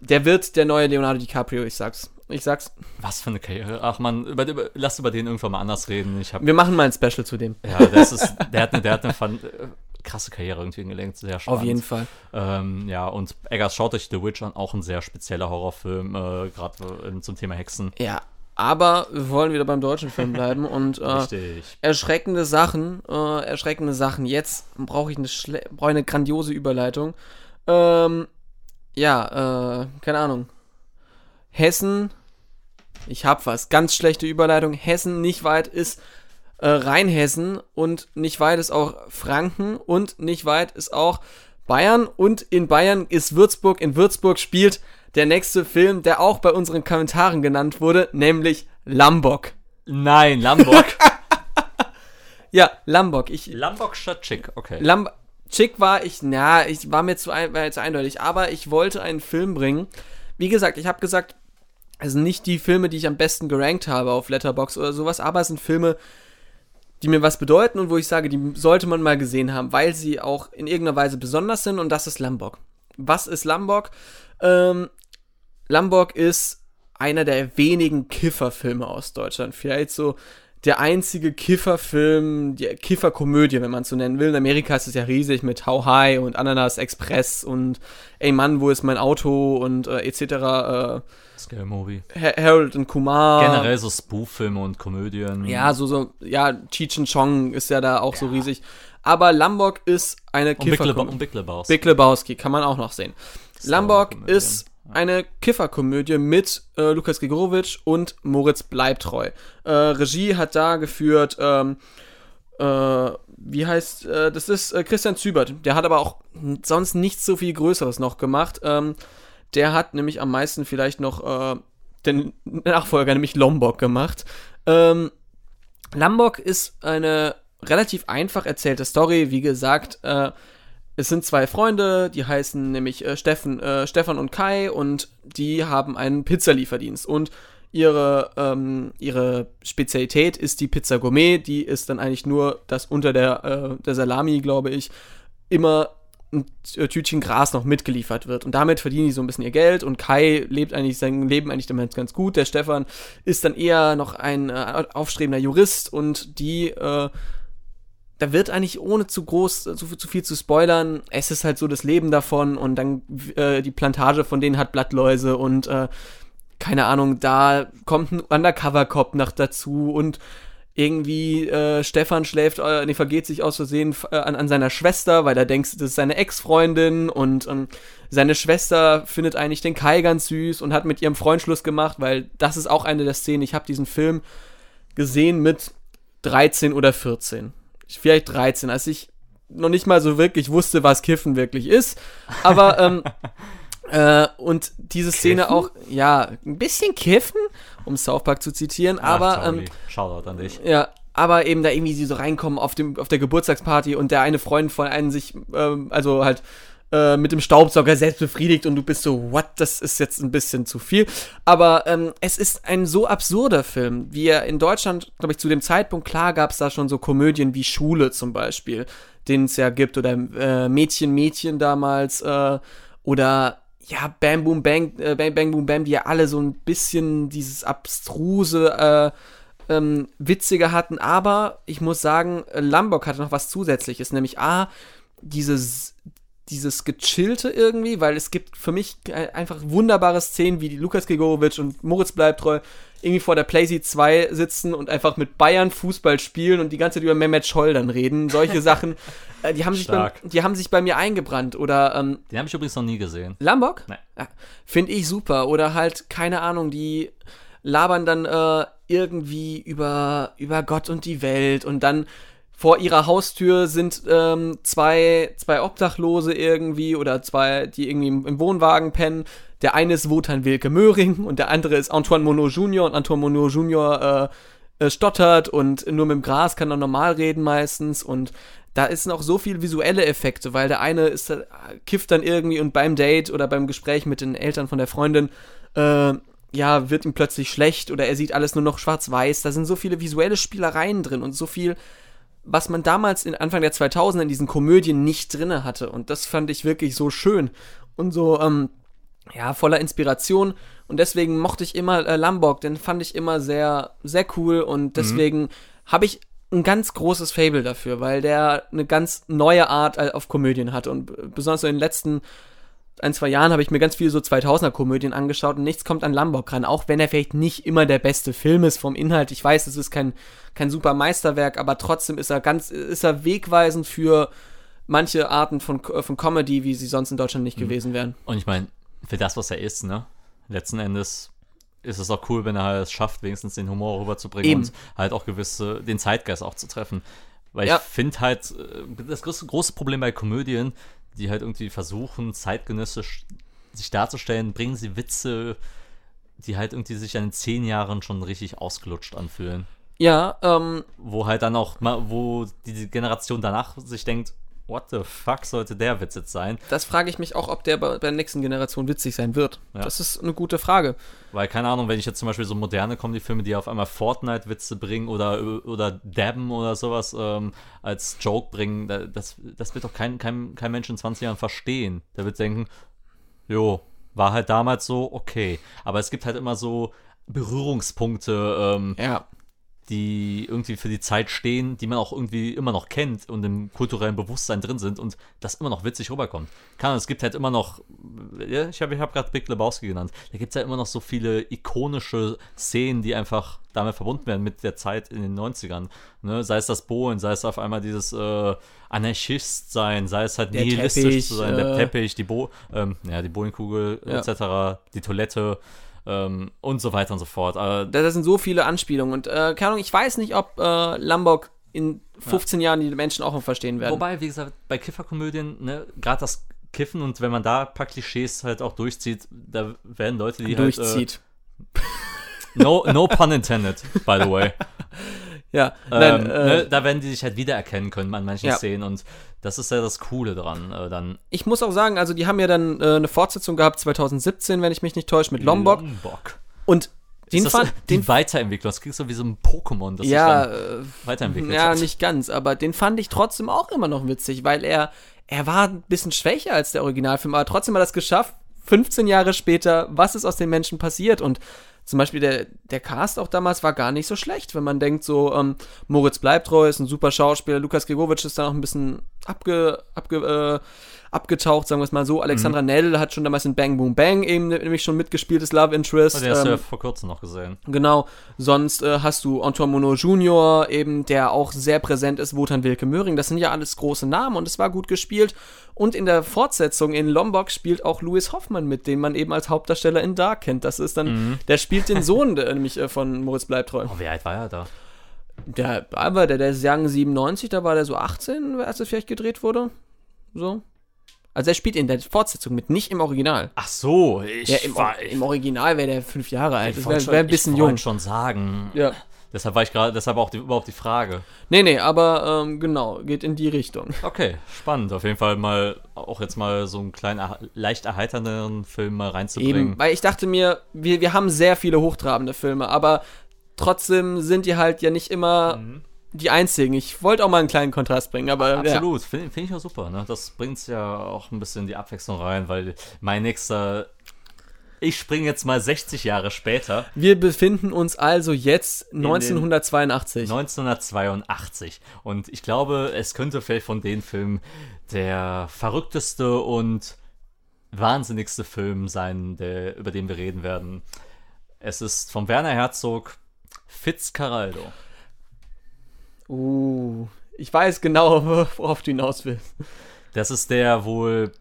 Der wird der neue Leonardo DiCaprio, ich sag's. Ich sag's. Was für eine Karriere. Ach man, über, über, lass über den irgendwann mal anders reden. Ich hab, Wir machen mal ein Special zu dem. ja, das ist, der hat eine, der hat eine fan- äh, krasse Karriere irgendwie gelenkt, sehr spannend. Auf jeden Fall. Ähm, ja, und Eggers schaut euch The Witch an, auch ein sehr spezieller Horrorfilm, äh, gerade äh, zum Thema Hexen. Ja, aber wir wollen wieder beim deutschen Film bleiben und äh, Richtig. erschreckende Sachen, äh, erschreckende Sachen. Jetzt brauche ich eine, ich eine grandiose Überleitung. Ähm, ja, äh, keine Ahnung. Hessen, ich hab was, ganz schlechte Überleitung. Hessen nicht weit ist äh, Rheinhessen und nicht weit ist auch Franken und nicht weit ist auch Bayern und in Bayern ist Würzburg. In Würzburg spielt der nächste Film, der auch bei unseren Kommentaren genannt wurde, nämlich Lambok. Nein, Lambok. Ja, Lambok. Ich, Lambok statt Chick, okay. Lamb Chick war ich, na, ich war mir zu, ein, war jetzt eindeutig, aber ich wollte einen Film bringen. Wie gesagt, ich habe gesagt, es sind nicht die Filme, die ich am besten gerankt habe auf Letterbox oder sowas, aber es sind Filme, die mir was bedeuten und wo ich sage, die sollte man mal gesehen haben, weil sie auch in irgendeiner Weise besonders sind und das ist Lambok. Was ist Lambok? Ähm, Lambok ist einer der wenigen Kifferfilme aus Deutschland. Vielleicht so der einzige Kifferfilm, die Kifferkomödie, wenn man es so nennen will. In Amerika ist es ja riesig mit How High und Ananas Express und Ey Mann, wo ist mein Auto und äh, etc. Äh, Scary Movie. Ha- Harold und Kumar. Generell so Spoof-Filme und Komödien. Ja, so, so, ja, Cheech and Chong ist ja da auch so riesig. Aber Lambok ist eine Kifferkomödie. und Big Lebowski. Big Lebowski, kann man auch noch sehen. Lambok ist eine Kifferkomödie mit äh, Lukas Gregorowitsch und Moritz Bleibtreu. Äh, Regie hat da geführt, ähm, äh, wie heißt, äh, das ist äh, Christian Zübert. Der hat aber auch sonst nichts so viel Größeres noch gemacht. Ähm, der hat nämlich am meisten vielleicht noch äh, den Nachfolger, nämlich Lombok gemacht. Ähm, Lombok ist eine relativ einfach erzählte Story. Wie gesagt, es sind zwei Freunde, die heißen nämlich äh, Steffen, äh, Stefan und Kai und die haben einen Pizzalieferdienst und ihre, ähm, ihre Spezialität ist die Pizza Gourmet, die ist dann eigentlich nur, dass unter der, äh, der Salami, glaube ich, immer ein T- Tütchen Gras noch mitgeliefert wird. Und damit verdienen die so ein bisschen ihr Geld und Kai lebt eigentlich sein Leben eigentlich damit ganz gut. Der Stefan ist dann eher noch ein äh, aufstrebender Jurist und die äh, da wird eigentlich ohne zu groß, zu, zu viel zu spoilern, es ist halt so das Leben davon und dann äh, die Plantage von denen hat Blattläuse und äh, keine Ahnung, da kommt ein Undercover-Cop noch dazu und irgendwie äh, Stefan schläft, äh, nee, vergeht sich aus Versehen äh, an, an seiner Schwester, weil er denkt, das ist seine Ex-Freundin und ähm, seine Schwester findet eigentlich den Kai ganz süß und hat mit ihrem Freund Schluss gemacht, weil das ist auch eine der Szenen. Ich habe diesen Film gesehen mit 13 oder 14. Vielleicht 13, als ich noch nicht mal so wirklich wusste, was Kiffen wirklich ist. Aber, ähm, äh, und diese Szene Kiffen? auch, ja, ein bisschen Kiffen, um South Park zu zitieren, aber, Ach, ähm, Charlie. Shoutout an dich. ja, aber eben da irgendwie sie so reinkommen auf, dem, auf der Geburtstagsparty und der eine Freund von einem sich, ähm, also halt äh, mit dem Staubsauger selbst befriedigt und du bist so, what, das ist jetzt ein bisschen zu viel. Aber ähm, es ist ein so absurder Film, wie er in Deutschland, glaube ich, zu dem Zeitpunkt, klar gab es da schon so Komödien wie Schule zum Beispiel, den es ja gibt, oder äh, Mädchen, Mädchen damals, äh, oder ja, Bam Boom Bang, äh, Bang Bang Boom Bam, die ja alle so ein bisschen dieses abstruse, äh, ähm, witzige hatten, aber ich muss sagen, Lombok hatte noch was Zusätzliches, nämlich A, dieses, dieses Gechillte irgendwie, weil es gibt für mich einfach wunderbare Szenen, wie die Lukas Gregorowitsch und Moritz Bleibtreu irgendwie vor der Playsee 2 sitzen und einfach mit Bayern Fußball spielen und die ganze Zeit über Mehmet Scholl dann reden. Solche Sachen, äh, die, haben sich bei, die haben sich bei mir eingebrannt. Oder ähm, Den habe ich übrigens noch nie gesehen. Lombok? Nee. Ja, Finde ich super. Oder halt, keine Ahnung, die labern dann äh, irgendwie über, über Gott und die Welt und dann vor ihrer Haustür sind ähm, zwei, zwei Obdachlose irgendwie oder zwei, die irgendwie im, Wohnwagen pennen. Der eine ist Wotan Wilke Möhring und der andere ist Antoine Monod Jr. und Antoine Monod Jr. Äh, äh, stottert und nur mit dem Gras kann er normal reden meistens und da ist noch so viel visuelle Effekte, weil der eine ist, äh, kifft dann irgendwie und beim Date oder beim Gespräch mit den Eltern von der Freundin äh, ja, wird ihm plötzlich schlecht oder er sieht alles nur noch schwarz-weiß. Da sind so viele visuelle Spielereien drin und so viel was man damals in Anfang der 2000er in diesen Komödien nicht drinne hatte. Und das fand ich wirklich so schön und so, ähm, ja, voller Inspiration. Und deswegen mochte ich immer äh, Lombok, den fand ich immer sehr, sehr cool. Und mhm. deswegen mhm. habe ich ein ganz großes Fable dafür, weil der eine ganz neue Art äh, auf Komödien hat. Und besonders so in den letzten ein, zwei Jahren habe ich mir ganz viele so 2000er-Komödien angeschaut und nichts kommt an Lombok ran, auch wenn er vielleicht nicht immer der beste Film ist vom Inhalt. Ich weiß, es ist kein, kein super Meisterwerk, aber trotzdem ist er ganz, ist er wegweisend für manche Arten von, von Comedy, wie sie sonst in Deutschland nicht mhm. gewesen wären. Und ich meine, für das, was er ist, ne? Letzten Endes ist es auch cool, wenn er halt es schafft, wenigstens den Humor rüberzubringen Eben. und halt auch gewisse, den Zeitgeist auch zu treffen. Weil ja. ich finde halt, äh, das große Problem bei Komödien die halt irgendwie versuchen, zeitgenössisch sich darzustellen, bringen sie Witze, die halt irgendwie sich in zehn Jahren schon richtig ausgelutscht anfühlen. Ja, ähm. Wo halt dann auch mal, wo die Generation danach sich denkt, what the fuck sollte der Witz jetzt sein? Das frage ich mich auch, ob der bei, der nächsten Generation witzig sein wird. Ja. Das ist eine gute Frage. Weil, keine Ahnung, wenn ich jetzt zum Beispiel so moderne Comedy-Filme, die auf einmal Fortnite-Witze bringen oder, oder Dabben oder sowas ähm, als Joke bringen, das, das wird doch kein, kein, kein Mensch in 20 Jahren verstehen. Der wird denken, jo, war halt damals so, okay. Aber es gibt halt immer so Berührungspunkte, ähm, ja die irgendwie für die Zeit stehen, die man auch irgendwie immer noch kennt und im kulturellen Bewusstsein drin sind und das immer noch witzig rüberkommt. Kann, es gibt halt immer noch, ja, ich habe ich hab gerade Big Lebowski genannt, da gibt es halt immer noch so viele ikonische Szenen, die einfach damit verbunden werden mit der Zeit in den 90ern. Ne? Sei es das Bohlen, sei es auf einmal dieses äh, Anarchist sein, sei es halt der nihilistisch Teppich, zu sein, äh, der Teppich, die, Bo ähm, ja, die Bohlenkugel ja. etc., die Toilette ähm, und so weiter und so fort. Äh, da sind so viele Anspielungen und äh, keine Ahnung, ich weiß nicht, ob äh, Lombok in 15 ja. Jahren die Menschen auch noch verstehen werden. Wobei, wie gesagt, bei Kifferkomödien, ne, gerade das Kiffen und wenn man da ein paar Klischees halt auch durchzieht, da werden Leute, die durchzieht. halt. Äh, no, no pun intended, by the way. Ja, ähm, nein, äh, ne, da werden die sich halt wiedererkennen können an manchen ja. Szenen und das ist ja das Coole dran. Äh, dann. Ich muss auch sagen, also die haben ja dann äh, eine Fortsetzung gehabt 2017, wenn ich mich nicht täusche, mit Lombok. Lombok. Und den das fand die den Weiterentwicklung. Das klingt so wie so ein Pokémon, das ja, sich dann äh, weiterentwickelt Ja, hat. nicht ganz, aber den fand ich trotzdem auch immer noch witzig, weil er er war ein bisschen schwächer als der Originalfilm, aber trotzdem hat er es geschafft. 15 Jahre später, was ist aus den Menschen passiert und zum Beispiel der, der Cast auch damals war gar nicht so schlecht, wenn man denkt, so ähm, Moritz Bleibtreu ist ein super Schauspieler, Lukas Gregowitsch ist da noch ein bisschen abge, abge, äh, abgetaucht, sagen wir es mal so. Alexandra mhm. Nell hat schon damals in Bang Boom Bang eben nämlich schon mitgespielt, das Love Interest. Oh, den hast ähm, du ja vor kurzem noch gesehen. Genau. Sonst äh, hast du Antoine Monod Jr., eben, der auch sehr präsent ist, Wotan Wilke Möhring. Das sind ja alles große Namen und es war gut gespielt. Und in der Fortsetzung in Lombok spielt auch Louis Hoffmann mit, den man eben als Hauptdarsteller in Dark kennt. Das ist dann, mhm. der spielt den Sohn der, nämlich äh, von Moritz Bleibtreu. Oh, wie alt war er da? Der, aber der, der ist Young 97, da war der so 18, als es vielleicht gedreht wurde. So. Also er spielt in der Fortsetzung mit, nicht im Original. Ach so, ich ja, im, war, im Original wäre der fünf Jahre alt. Das wäre wär ein bisschen ich jung. Ich schon sagen. Ja. Deshalb war ich gerade, deshalb auch die, überhaupt die Frage. Nee, nee, aber ähm, genau, geht in die Richtung. Okay, spannend. Auf jeden Fall mal, auch jetzt mal so einen kleinen, leicht erheiternden Film mal reinzubringen. Eben, weil ich dachte mir, wir, wir haben sehr viele hochtrabende Filme, aber trotzdem sind die halt ja nicht immer mhm die einzigen. Ich wollte auch mal einen kleinen Kontrast bringen, aber. Absolut, ja. finde find ich auch super. Ne? Das bringt es ja auch ein bisschen die Abwechslung rein, weil mein nächster. Ich springe jetzt mal 60 Jahre später. Wir befinden uns also jetzt 1982. 1982. Und ich glaube, es könnte vielleicht von den Filmen der verrückteste und wahnsinnigste Film sein, der, über den wir reden werden. Es ist von Werner Herzog Fitzcarraldo. Uh, ich weiß genau, worauf du hinaus willst. Das ist der wohl.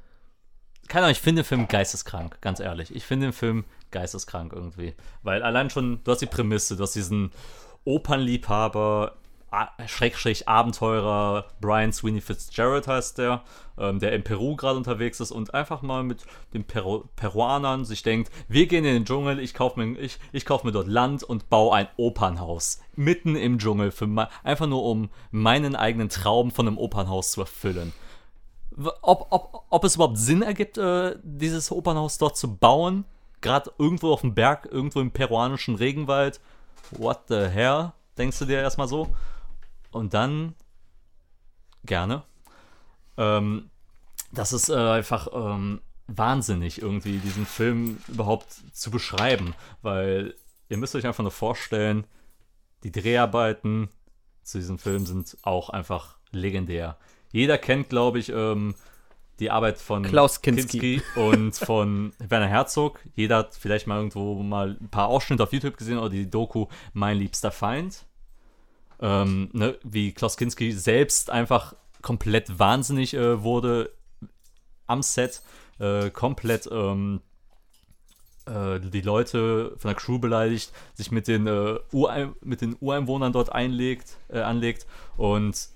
Keine Ahnung, ich finde den Film geisteskrank, ganz ehrlich. Ich finde den Film geisteskrank irgendwie. Weil allein schon, du hast die Prämisse, du hast diesen Opernliebhaber Schrägstrich Abenteurer Brian Sweeney Fitzgerald heißt der, ähm, der in Peru gerade unterwegs ist und einfach mal mit den Peru Peruanern sich denkt, wir gehen in den Dschungel, ich kaufe mir, ich, ich kauf mir dort Land und baue ein Opernhaus mitten im Dschungel, für einfach nur um meinen eigenen Traum von einem Opernhaus zu erfüllen. Ob, ob, ob es überhaupt Sinn ergibt, äh, dieses Opernhaus dort zu bauen, gerade irgendwo auf dem Berg, irgendwo im peruanischen Regenwald, what the hell, denkst du dir erstmal so? Und dann, gerne, ähm, das ist äh, einfach ähm, wahnsinnig, irgendwie diesen Film überhaupt zu beschreiben, weil ihr müsst euch einfach nur vorstellen, die Dreharbeiten zu diesem Film sind auch einfach legendär. Jeder kennt, glaube ich, ähm, die Arbeit von Klaus Kinski. und von Werner Herzog. Jeder hat vielleicht mal irgendwo mal ein paar Ausschnitte auf YouTube gesehen oder die Doku Mein liebster Feind. Ähm, ne, wie Klaus Kinski selbst einfach komplett wahnsinnig äh, wurde am Set, äh, komplett ähm, äh, die Leute von der Crew beleidigt, sich mit den, äh, Urein mit den Ureinwohnern dort einlegt, äh, anlegt. Und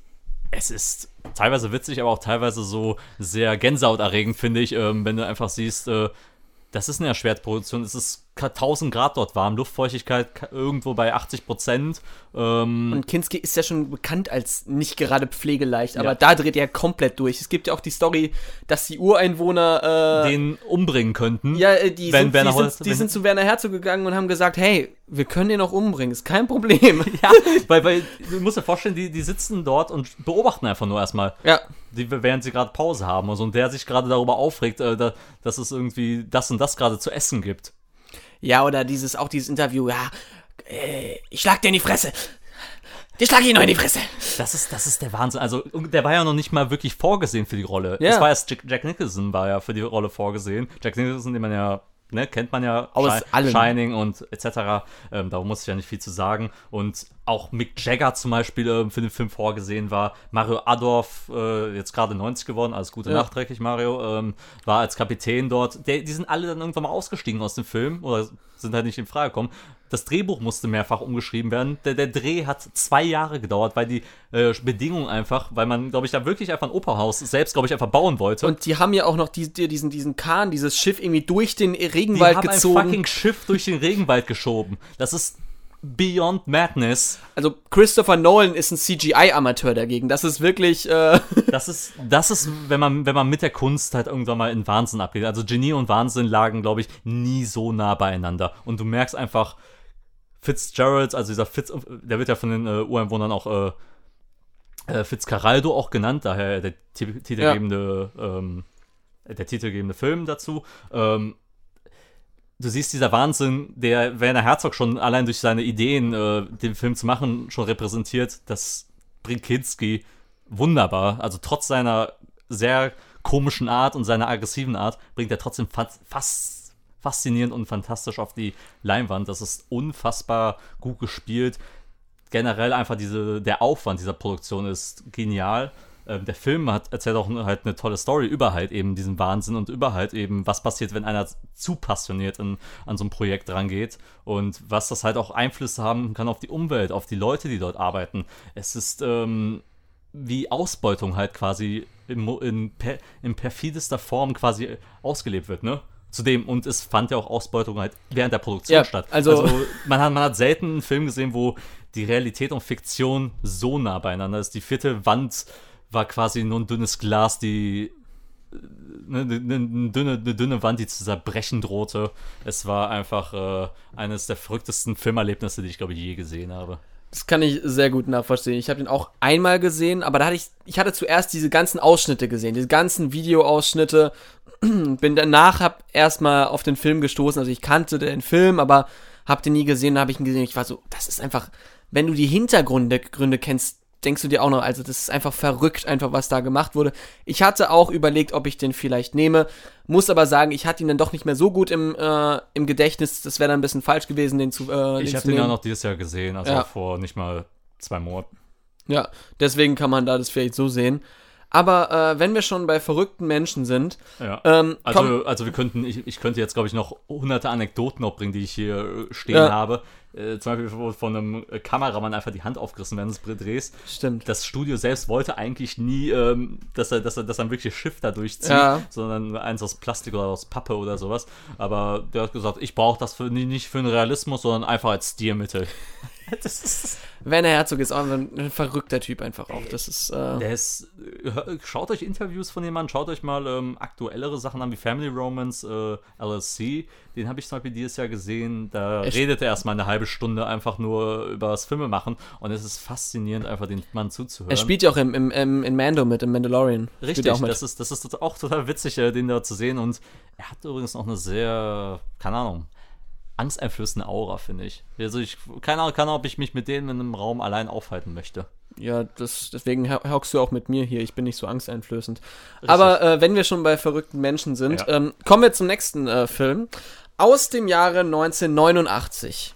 es ist teilweise witzig, aber auch teilweise so sehr gänsehauterregend, finde ich, ähm, wenn du einfach siehst, äh, das ist eine Erschwertproduktion, es ist 1000 Grad dort warm, Luftfeuchtigkeit irgendwo bei 80 Prozent. Ähm, Und Kinski ist ja schon bekannt als nicht gerade pflegeleicht, aber Ja. da dreht er komplett durch. Es gibt ja auch die Story, dass die Ureinwohner, äh, den umbringen könnten. ja, äh, die, sind, Werner die, sind, die wenn- sind zu Werner Herzog gegangen und haben gesagt, hey, wir können den auch umbringen, ist kein Problem. Ja, weil, weil du musst dir vorstellen, die, die sitzen dort und beobachten einfach nur erstmal. ja. die, während sie gerade Pause haben und so, und der sich gerade darüber aufregt, äh, da, dass es irgendwie das und das gerade zu essen gibt. Ja, oder dieses, auch dieses Interview, ja, äh, ich schlag dir in die Fresse. Dir schlag ich noch in die Fresse. Das ist, das ist der Wahnsinn. Also, der war ja noch nicht mal wirklich vorgesehen für die Rolle. Ja. Es war erst Jack, Jack Nicholson war ja für die Rolle vorgesehen. Jack Nicholson, den man ja, ne, kennt man ja Aus Shi- allem. Shining und etc. Ähm, da muss ich ja nicht viel zu sagen. Und auch Mick Jagger zum Beispiel ähm, für den Film vorgesehen war. Mario Adorf, äh, jetzt gerade 90 geworden, alles Gute Ja. nachträglich, Mario, ähm, war als Kapitän dort. Der, die sind alle dann irgendwann mal ausgestiegen aus dem Film oder sind halt nicht in Frage gekommen. Das Drehbuch musste mehrfach umgeschrieben werden. Der, der Dreh hat zwei Jahre gedauert, weil die äh, Bedingungen einfach, weil man, glaube ich, da wirklich einfach ein Operhaus selbst, glaube ich, einfach bauen wollte. Und die haben ja auch noch die, die, diesen, diesen Kahn, dieses Schiff irgendwie durch den die Regenwald haben ein gezogen. fucking Schiff durch den Regenwald geschoben. Das ist beyond madness. Also Christopher Nolan ist ein CGI-Amateur dagegen. Das ist wirklich, äh, Das ist, das ist, wenn man, wenn man mit der Kunst halt irgendwann mal in Wahnsinn abgeht. Also Genie und Wahnsinn lagen, glaube ich, nie so nah beieinander. Und du merkst einfach, Fitzgerald, also dieser Fitz, der wird ja von den äh, Ureinwohnern auch äh, äh, Fitzcarraldo auch genannt, daher der ti- titelgebende, ähm, der titelgebende Film dazu. Ähm, du siehst dieser Wahnsinn, der Werner Herzog schon allein durch seine Ideen, äh, den Film zu machen, schon repräsentiert. Das bringt Kinski wunderbar. Also trotz seiner sehr komischen Art und seiner aggressiven Art bringt er trotzdem fa fast faszinierend und fantastisch auf die Leinwand. Das ist unfassbar gut gespielt. Generell einfach diese, der Aufwand dieser Produktion ist genial. Ähm, der Film hat, erzählt auch halt eine tolle Story über halt eben diesen Wahnsinn und über halt eben, was passiert, wenn einer zu passioniert in, an so ein Projekt rangeht und was das halt auch Einflüsse haben kann auf die Umwelt, auf die Leute, die dort arbeiten. Es ist ähm, wie Ausbeutung halt quasi in, in, per, in perfidester Form quasi ausgelebt wird, ne? Zudem, und es fand ja auch Ausbeutung halt während der Produktion Ja, statt. also- man, hat, man hat selten einen Film gesehen, wo die Realität und Fiktion so nah beieinander ist. Die vierte Wand war quasi nur ein dünnes Glas, die eine, eine, eine, dünne, eine dünne Wand, die zu zerbrechen drohte. Es war einfach äh, eines der verrücktesten Filmerlebnisse, die ich, glaube ich, je gesehen habe. das kann ich sehr gut nachvollziehen. Ich habe den auch einmal gesehen, aber da hatte ich, ich hatte zuerst diese ganzen Ausschnitte gesehen, diese ganzen Videoausschnitte. Bin danach, hab erstmal auf den Film gestoßen. Also ich kannte den Film, aber hab den nie gesehen. Da habe ich ihn gesehen. Ich war so, das ist einfach, wenn du die Hintergründe Gründe kennst, denkst du dir auch noch, also das ist einfach verrückt, einfach was da gemacht wurde. Ich hatte auch überlegt, ob ich den vielleicht nehme, muss aber sagen, ich hatte ihn dann doch nicht mehr so gut im, äh, im Gedächtnis. Das wäre dann ein bisschen falsch gewesen, den zu, äh, Ich habe den ja noch dieses Jahr gesehen, also Ja. vor nicht mal zwei Monaten. Ja, deswegen kann man da das vielleicht so sehen. Aber äh, wenn wir schon bei verrückten Menschen sind, Ja. ähm, Also, also wir könnten, ich, ich könnte jetzt, glaube ich, noch hunderte Anekdoten noch bringen, die ich hier äh, stehen Ja. habe. Äh, zum Beispiel von einem äh, Kameramann einfach die Hand aufgerissen während des Drehs. Stimmt. Das Studio selbst wollte eigentlich nie, ähm, dass er, dass er, dass er ein wirkliches Schiff da durchzieht, Ja. sondern eins aus Plastik oder aus Pappe oder sowas. Aber der hat gesagt, ich brauche das für, nicht für den Realismus, sondern einfach als Stilmittel. Das Werner Herzog ist auch ein, ein verrückter Typ einfach auch. Das ist, äh, der ist, äh, schaut euch Interviews von dem Mann, schaut euch mal ähm, aktuellere Sachen an wie Family Romance, äh, LLC. Den habe ich zum Beispiel dieses Jahr gesehen. Da Echt? redet er erstmal eine halbe Stunde einfach nur über das Filme machen und es ist faszinierend, einfach den Mann zuzuhören. er spielt ja auch im, im, im, in Mando mit, im Mandalorian. Richtig, auch mit. das ist, das ist auch total witzig, äh, den da zu sehen. Und er hat übrigens noch eine sehr, keine Ahnung, angsteinflößende Aura, finde ich. Also ich, keine Ahnung, keine Ahnung, ob ich mich mit denen in einem Raum allein aufhalten möchte. Ja, das, deswegen ho- hockst du auch mit mir hier. Ich bin nicht so angsteinflößend. Aber äh, wenn wir schon bei verrückten Menschen sind, Ja. ähm, kommen wir zum nächsten äh, Film. Aus dem Jahre 1989.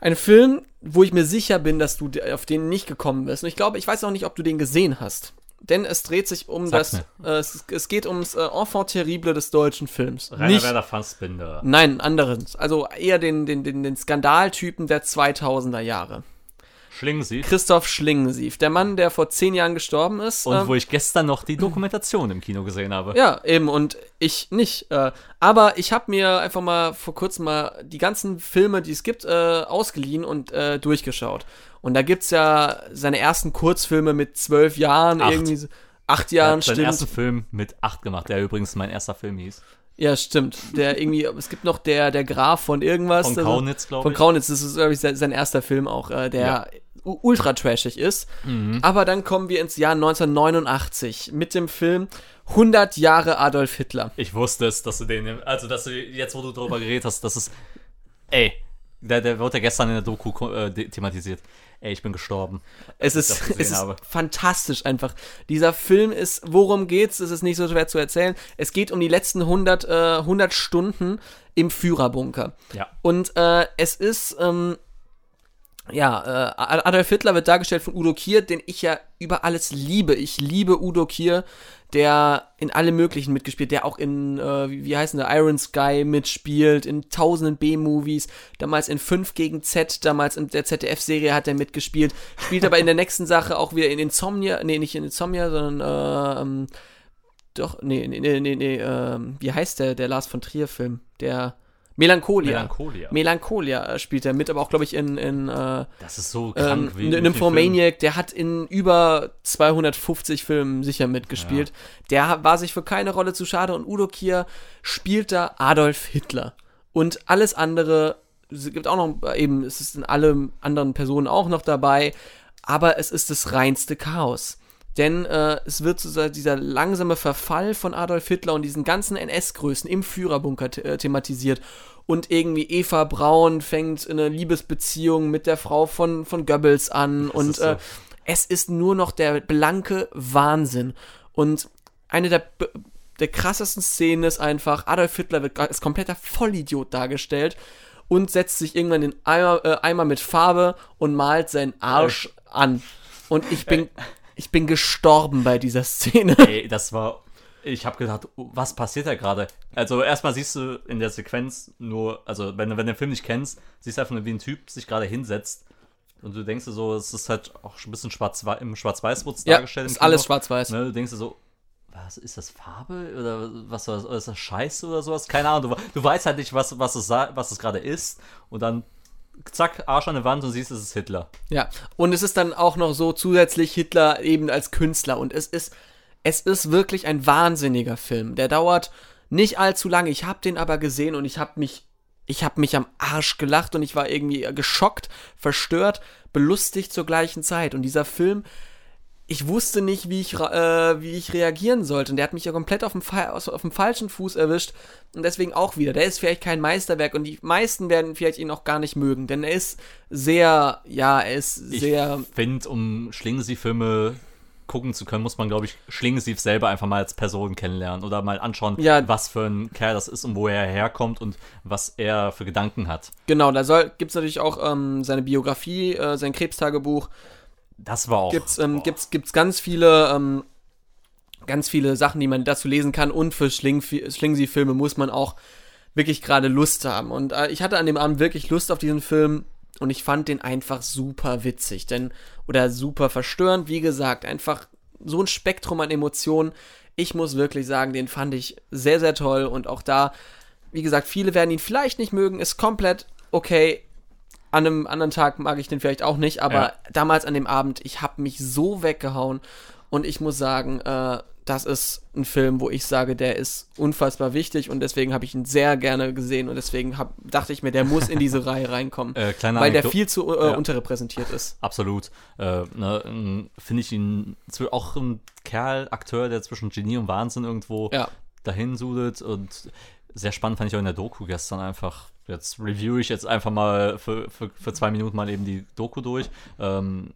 Ein Film, wo ich mir sicher bin, dass du auf den nicht gekommen bist. Und ich glaube, ich weiß auch nicht, ob du den gesehen hast. Denn es dreht sich um Sag's das. Äh, es, es geht ums äh, Enfant terrible des deutschen Films. Rainer nicht, Werder Fassbinder. Nein, anderes. Also eher den, den, den, den Skandaltypen der 2000er Jahre. Schlingen Sie. Christoph Schlingensief, der Mann, der vor zehn Jahren gestorben ist. Und ähm, wo ich gestern noch die Dokumentation im Kino gesehen habe. ja, eben, und ich nicht. Äh, aber ich habe mir einfach mal vor kurzem mal die ganzen Filme, die es gibt, äh, ausgeliehen und äh, durchgeschaut. Und da gibt's ja seine ersten Kurzfilme mit zwölf Jahren, Acht. irgendwie so- acht Jahren, hat seinen stimmt. ersten Film mit 8 gemacht, der übrigens mein erster Film hieß. Ja, stimmt. Der irgendwie, es gibt noch der, der Graf von irgendwas. Von also- Kaunitz, glaube Von ich. Kaunitz, das ist, glaube ich, sein, erster Film auch, äh, der Ja. ultra trashig ist. Mhm. Aber dann kommen wir ins Jahr 1989 mit dem Film 100 Jahre Adolf Hitler. Ich wusste es, dass du den, also dass du jetzt, wo du darüber geredet hast, dass es, ey, der, der wurde ja gestern in der Doku äh, thematisiert. Ey, ich bin gestorben. Es ist, es ist habe. fantastisch einfach. Dieser Film ist, worum geht's? Es ist nicht so schwer zu erzählen. Es geht um die letzten 100, äh, 100 Stunden im Führerbunker. Ja. Und äh, es ist, ähm, ja, äh, Adolf Hitler wird dargestellt von Udo Kier, den ich ja über alles liebe. Ich liebe Udo Kier, der in alle möglichen mitgespielt, der auch in, äh, wie, wie heißen der, Iron Sky mitspielt, in tausenden B-Movies, damals in 5 gegen Z, damals in der ZDF-Serie hat er mitgespielt, spielt aber in der nächsten Sache auch wieder in Insomnia, nee, nicht in Insomnia, sondern, äh, ähm, doch, nee, nee, nee, nee, ähm, wie heißt der, der Lars von Trier-Film? Der Melancholia. Melancholia. Melancholia äh, spielt er mit, aber auch, glaube ich, in, in äh, Das ist so ähm, krank wie. N- Nymphomaniac, der hat in über 250 Filmen sicher mitgespielt. Der ha- war sich für keine Rolle zu schade und Udo Kier spielt da Adolf Hitler. Und alles andere, es gibt auch noch, äh, eben, es ist in alle anderen Personen auch noch dabei, aber es ist das reinste Chaos. Denn äh, es wird so dieser langsame Verfall von Adolf Hitler und diesen ganzen NS-Größen im Führerbunker äh, thematisiert. Und irgendwie Eva Braun fängt eine Liebesbeziehung mit der Frau von, von Goebbels an. und ist so. äh, es ist nur noch der blanke Wahnsinn. Und eine der, der krassesten Szenen ist einfach, Adolf Hitler wird als kompletter Vollidiot dargestellt und setzt sich irgendwann den Eimer, äh, Eimer mit Farbe und malt seinen Arsch an. Und ich bin, ich bin gestorben bei dieser Szene. Ey, das war. Ich habe gedacht, oh, was passiert da gerade? Also erstmal siehst du in der Sequenz nur, also wenn, du- wenn du den Film nicht kennst, siehst du einfach nur, wie ein Typ sich gerade hinsetzt und du denkst dir so, es ist halt auch ein bisschen schwarz im Schwarz-Weiß wurde es Ja, dargestellt. ist alles Kino. schwarz-weiß. Ne, du denkst dir so, was ist das Farbe oder was war das, ist das Scheiße oder sowas? Keine Ahnung. Du, du weißt halt nicht, was, was es, was es gerade ist und dann zack, Arsch an der Wand und siehst, es ist Hitler. Ja, und es ist dann auch noch so zusätzlich Hitler eben als Künstler und es ist es ist wirklich ein wahnsinniger Film. Der dauert nicht allzu lange. Ich habe den aber gesehen und ich habe mich ich habe mich am Arsch gelacht und ich war irgendwie geschockt, verstört, belustigt zur gleichen Zeit und dieser Film ich wusste nicht, wie ich, äh, wie ich reagieren sollte. Und der hat mich ja komplett auf dem, auf dem falschen Fuß erwischt. Und deswegen auch wieder. Der ist vielleicht kein Meisterwerk und die meisten werden vielleicht ihn auch gar nicht mögen. Denn er ist sehr, ja, er ist sehr. Ich finde, um Schlingensief-Filme gucken zu können, muss man, glaube ich, Schlingensief selber einfach mal als Person kennenlernen oder mal anschauen, Ja. was für ein Kerl das ist und wo er herkommt und was er für Gedanken hat. Genau, da soll, gibt's natürlich auch ähm, seine Biografie, äh, sein Krebstagebuch. Das war auch. Gibt's, ähm, gibt's, gibt's ganz viele, ähm, ganz viele Sachen, die man dazu lesen kann. Und für Schling Schlingensief-Filme muss man auch wirklich gerade Lust haben. Und äh, ich hatte an dem Abend wirklich Lust auf diesen Film und ich fand den einfach super witzig, denn oder super verstörend, wie gesagt, einfach so ein Spektrum an Emotionen. Ich muss wirklich sagen, den fand ich sehr, sehr toll und auch da, wie gesagt, viele werden ihn vielleicht nicht mögen, ist komplett okay. An einem anderen Tag mag ich den vielleicht auch nicht, aber Ja. damals an dem Abend, ich habe mich so weggehauen und ich muss sagen, äh, das ist ein Film, wo ich sage, der ist unfassbar wichtig und deswegen habe ich ihn sehr gerne gesehen und deswegen hab, dachte ich mir, der muss in diese Reihe reinkommen, Äh, weil der viel zu äh, Ja. unterrepräsentiert ist. Absolut. Äh, ne, n- Finde ich ihn auch ein Kerl, Akteur, der zwischen Genie und Wahnsinn irgendwo Ja. dahin sudelt und sehr spannend fand ich auch in der Doku gestern einfach. Jetzt review ich jetzt einfach mal für, für, für zwei Minuten mal eben die Doku durch. Ähm,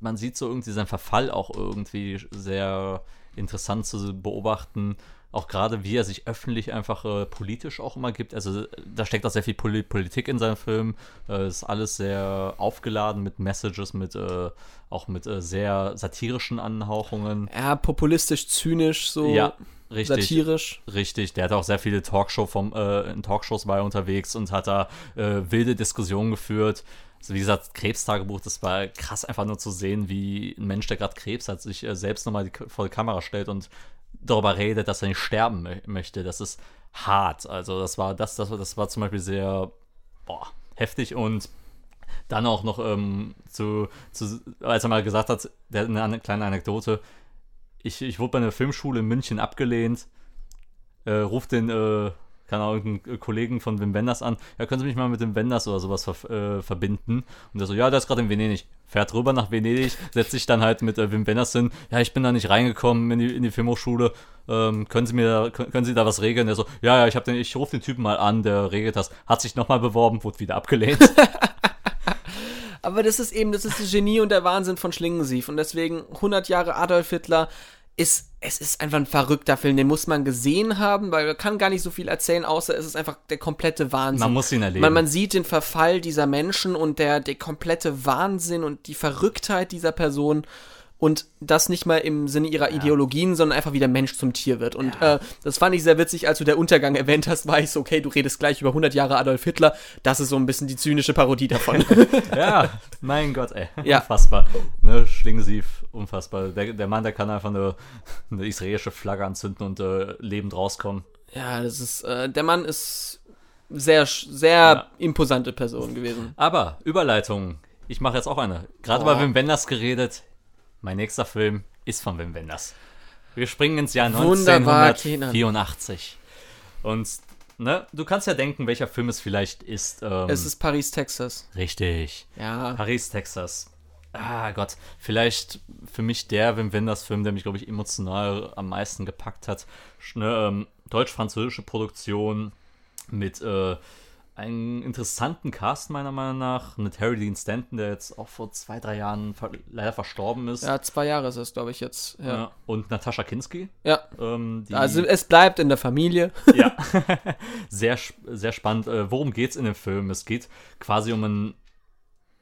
man sieht so irgendwie seinen Verfall auch irgendwie sehr interessant zu beobachten. Auch gerade wie er sich öffentlich einfach äh, politisch auch immer gibt. Also da steckt auch sehr viel Poli Politik in seinem Film. Äh, ist alles sehr aufgeladen mit Messages, mit äh, auch mit äh, sehr satirischen Anhauchungen. Ja, populistisch, zynisch, so Ja, richtig. satirisch. Richtig, der hat auch sehr viele Talkshow vom, äh, in Talkshows war er unterwegs und hat da äh, wilde Diskussionen geführt. Also wie gesagt, Krebstagebuch, das war krass einfach nur zu sehen, wie ein Mensch, der gerade Krebs hat, sich äh, selbst nochmal die, vor die Kamera stellt und darüber redet, dass er nicht sterben mö möchte. Das ist hart. Also das war das, das, das war zum Beispiel sehr boah, heftig und dann auch noch ähm, zu, zu, als er mal gesagt hat, der eine kleine Anekdote, ich, ich wurde bei einer Filmschule in München abgelehnt, äh, ruft den, äh, keine Ahnung, irgendeinen Kollegen von Wim Wenders an, ja, können Sie mich mal mit dem Wenders oder sowas ver äh, verbinden? Und der so, ja, der ist gerade in Venedig. Fährt rüber nach Venedig, setzt sich dann halt mit äh, Wim Wenders hin, ja, ich bin da nicht reingekommen in die, in die Filmhochschule, ähm, können Sie mir da, können, Sie da was regeln? Der so, ja, ja, ich, den, ich rufe den Typen mal an, der regelt das, hat sich nochmal beworben, wurde wieder abgelehnt. Aber das ist eben, das ist das Genie und der Wahnsinn von Schlingensief. Und deswegen 100 Jahre Adolf Hitler ist, es ist einfach ein verrückter Film. Den muss man gesehen haben, weil man kann gar nicht so viel erzählen, außer es ist einfach der komplette Wahnsinn. Man muss ihn erleben. Man, man sieht den Verfall dieser Menschen und der, der komplette Wahnsinn und die Verrücktheit dieser Person. Und das nicht mal im Sinne ihrer Ideologien, sondern einfach wie der Mensch zum Tier wird. Und äh, das fand ich sehr witzig, als du der Untergang erwähnt hast, war ich so, okay, du redest gleich über 100 Jahre Adolf Hitler. Das ist so ein bisschen die zynische Parodie davon. Ja, mein Gott, ey. Ja. Unfassbar. Ne, Schlingensief, unfassbar. Der, der Mann, der kann einfach eine, eine israelische Flagge anzünden und äh, lebend rauskommen. Ja, das ist, äh, der Mann ist sehr, sehr Ja. imposante Person gewesen. Aber, Überleitung. Ich mache jetzt auch eine. Gerade Boah. bei Wim Wenders geredet. Mein nächster Film ist von Wim Wenders. Wir springen ins Jahr Wunderbar, Kenan. 1984. Und, ne, du kannst ja denken, welcher Film es vielleicht ist. Ähm, Es ist Paris, Texas. richtig. Ja. Paris, Texas. Ah Gott, vielleicht für mich der Wim Wenders Film, der mich, glaube ich, emotional am meisten gepackt hat. Ne, ähm, Deutsch-französische Produktion mit äh, einem interessanten Cast meiner Meinung nach. Mit Harry Dean Stanton, der jetzt auch vor zwei, drei Jahren ver leider verstorben ist. Ja, zwei Jahre ist es, glaube ich, jetzt. Ja. Ja, Und Natascha Kinski. ja. Ähm, Also es bleibt in der Familie. ja, sehr, sehr spannend. Äh, worum geht's in dem Film? Es geht quasi um einen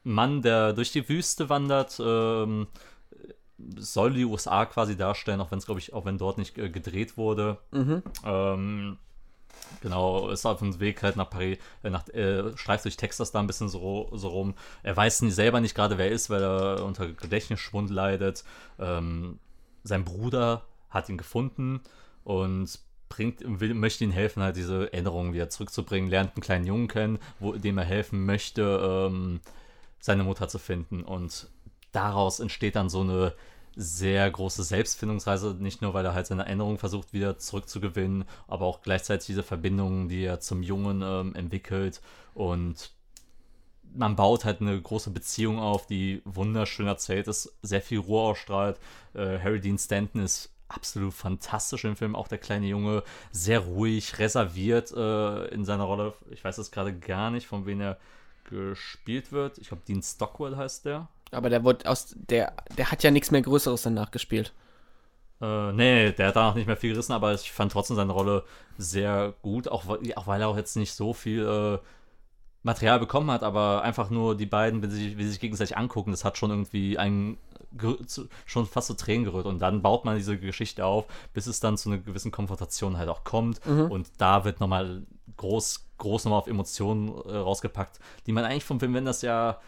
Mann, der durch die Wüste wandert. Ähm, soll die USA quasi darstellen, auch wenn es, glaube ich, auch wenn dort nicht äh, gedreht wurde. Ähm, genau, ist auf dem Weg halt nach Paris, äh, nach, äh, streift durch Texas da ein bisschen so, so rum. Er weiß selber nicht gerade, wer er ist, weil er unter Gedächtnisschwund leidet. Ähm, sein Bruder hat ihn gefunden und bringt, will, möchte ihm helfen, halt diese Erinnerungen wieder zurückzubringen, lernt einen kleinen Jungen kennen, wo, dem er helfen möchte, ähm, seine Mutter zu finden. Und daraus entsteht dann so eine sehr große Selbstfindungsreise, nicht nur, weil er halt seine Erinnerungen versucht wieder zurückzugewinnen, aber auch gleichzeitig diese Verbindungen, die er zum Jungen ähm, entwickelt und man baut halt eine große Beziehung auf, die wunderschön erzählt ist, sehr viel Ruhe ausstrahlt. Äh, Harry Dean Stanton ist absolut fantastisch im Film, auch der kleine Junge, sehr ruhig, reserviert äh, in seiner Rolle. Ich weiß jetzt gerade gar nicht, von wem er gespielt wird. Ich glaube, Dean Stockwell heißt der. Aber der wurde aus der der hat ja nichts mehr Größeres danach gespielt. Äh, nee, der hat danach nicht mehr viel gerissen, aber ich fand trotzdem seine Rolle sehr gut, auch, weil- auch weil er auch jetzt nicht so viel äh, Material bekommen hat, aber einfach nur die beiden, wenn sie, wie sie sich gegenseitig angucken, das hat schon irgendwie einen schon fast zu Tränen gerührt. Und dann baut man diese Geschichte auf, bis es dann zu einer gewissen Konfrontation halt auch kommt. Und da wird nochmal groß, groß nochmal auf Emotionen äh, rausgepackt, die man eigentlich vom Wim Wenders ja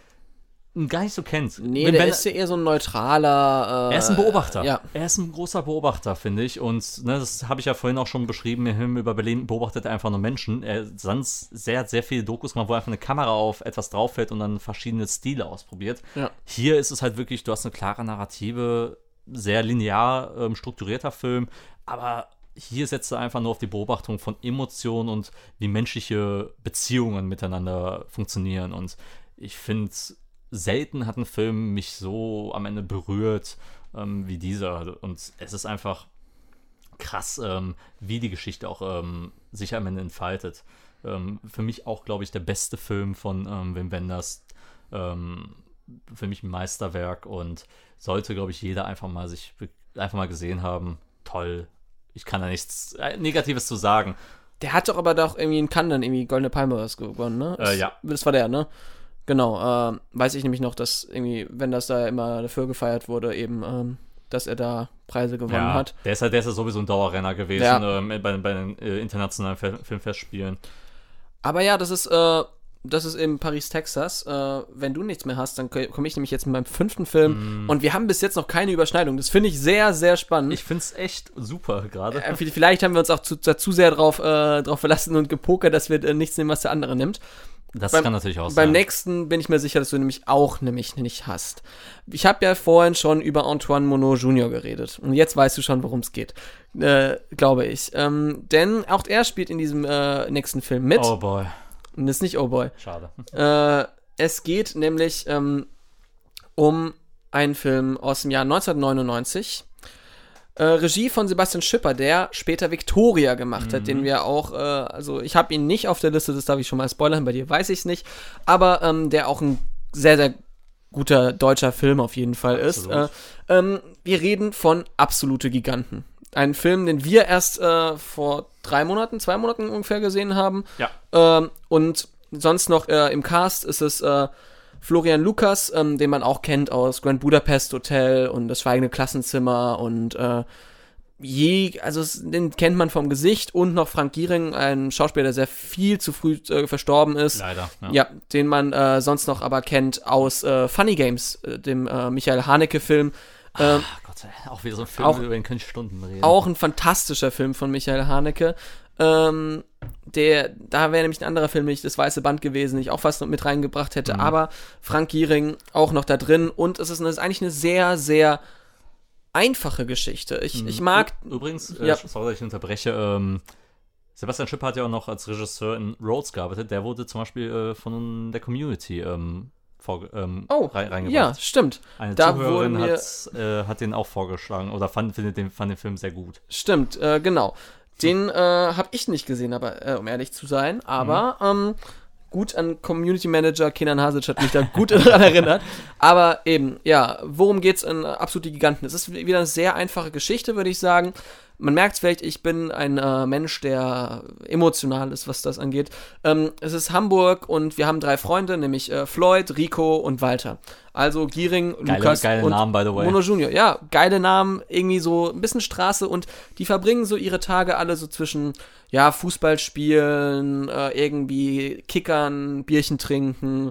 gar nicht so kennt. Nee, Wim der Wenders- ist ja eher so ein neutraler. Äh, er ist ein Beobachter. Ja. Er ist ein großer Beobachter, finde ich. Und ne, das habe ich ja vorhin auch schon beschrieben. Im Film über Berlin beobachtet er einfach nur Menschen. Er sonst sehr, sehr viele Dokus gemacht, wo einfach eine Kamera auf etwas drauf fällt und dann verschiedene Stile ausprobiert. Ja. Hier ist es halt wirklich, du hast eine klare Narrative, sehr linear ähm, strukturierter Film, aber hier setzt er einfach nur auf die Beobachtung von Emotionen und wie menschliche Beziehungen miteinander funktionieren. Und ich finde, selten hat ein Film mich so am Ende berührt ähm, wie dieser. Und es ist einfach krass, ähm, wie die Geschichte auch ähm, sich am Ende entfaltet. Ähm, für mich auch, glaube ich, der beste Film von ähm, Wim Wenders. Ähm, für mich ein Meisterwerk und sollte, glaube ich, jeder einfach mal sich einfach mal gesehen haben. Toll. Ich kann da nichts äh, Negatives zu sagen. Der hat doch aber doch irgendwie in Cannes dann irgendwie Goldene Palme was gewonnen, ne? Äh, ja. Das war der, ne? Genau, ähm, weiß ich nämlich noch, dass irgendwie, wenn das da immer dafür gefeiert wurde, eben, ähm, dass er da Preise gewonnen hat. Der ist, halt, der ist ja sowieso ein Dauerrenner gewesen Ja. ähm, bei, bei den äh, internationalen Fe- Filmfestspielen. Aber ja, das ist, äh, das ist eben Paris, Texas. Äh, wenn du nichts mehr hast, dann komme ich nämlich jetzt mit meinem fünften Film. Und wir haben bis jetzt noch keine Überschneidung. Das finde ich sehr, sehr spannend. Ich finde es echt super gerade. Äh, Vielleicht haben wir uns auch zu, zu, zu sehr drauf, äh, drauf verlassen und gepokert, dass wir äh, nichts nehmen, was der andere nimmt. Das beim- kann natürlich auch Beim sein. nächsten bin ich mir sicher, dass du nämlich auch nämlich nicht hast. Ich habe ja vorhin schon über Antoine Monod Jr. geredet. Und jetzt weißt du schon, worum es geht. Äh, glaube ich. Ähm, denn auch er spielt in diesem äh, nächsten Film mit. Oh boy, Und das ist nicht Oh Boy. schade. Äh, es geht nämlich ähm, um einen Film aus dem Jahr 1999. Äh, Regie von Sebastian Schipper, der später Victoria gemacht hat, den wir auch, äh, also ich habe ihn nicht auf der Liste, das darf ich schon mal spoilern, bei dir weiß ich es nicht, aber ähm, der auch ein sehr, sehr guter deutscher Film auf jeden Fall ist. Äh, ähm, wir reden von Absolute Giganten. Ein Film, den wir erst äh, vor drei Monaten, zwei Monaten ungefähr gesehen haben. Ja. Ähm, und sonst noch äh, im Cast ist es äh, Florian Lukas, ähm, den man auch kennt aus Grand Budapest Hotel und das Schweigende Klassenzimmer und äh, je, also den kennt man vom Gesicht und noch Frank Giering, ein Schauspieler, der sehr viel zu früh äh, verstorben ist. Leider. Ja, den man äh, sonst noch aber kennt aus äh, Funny Games, äh, dem äh, Michael Haneke-Film. Ähm, Ach Gott, auch wieder so ein Film, Auch- über den könnte ich Stunden reden. auch ein fantastischer Film von Michael Haneke. Ähm, der, da wäre nämlich ein anderer Film, nämlich das Weiße Band gewesen, den ich auch fast mit reingebracht hätte. Mhm. Aber Frank Giering auch noch da drin. Und es ist, eine, es ist eigentlich eine sehr, sehr einfache Geschichte. Ich, ich mag. Übrigens, äh, Ja. sorry, dass ich unterbreche, ähm, Sebastian Schipper hat ja auch noch als Regisseur in Rhodes gearbeitet. Der wurde zum Beispiel äh, von der Community ähm, vorge- ähm, Oh, rein, ja, reingebracht. stimmt. Eine da Zuhörerin hat, äh, hat den auch vorgeschlagen oder fand, findet den, fand den Film sehr gut. Stimmt, äh, genau. Den äh, habe ich nicht gesehen, aber äh, um ehrlich zu sein. Aber ähm, gut an Community Manager Kenan Hasic hat mich da gut daran erinnert. Aber eben, ja, worum geht's in Absolute Giganten? Es ist wieder eine sehr einfache Geschichte, würde ich sagen. Man merkt vielleicht, ich bin ein äh, Mensch, der emotional ist, was das angeht. Ähm, es ist Hamburg und wir haben drei Freunde, nämlich äh, Floyd, Rico und Walter. Also Giering, Geile, Lukas geile und Namen, by the way. Mono Junior, ja, geile Namen, irgendwie so ein bisschen Straße und die verbringen so ihre Tage alle so zwischen, ja, Fußball spielen, äh, irgendwie Kickern, Bierchen trinken,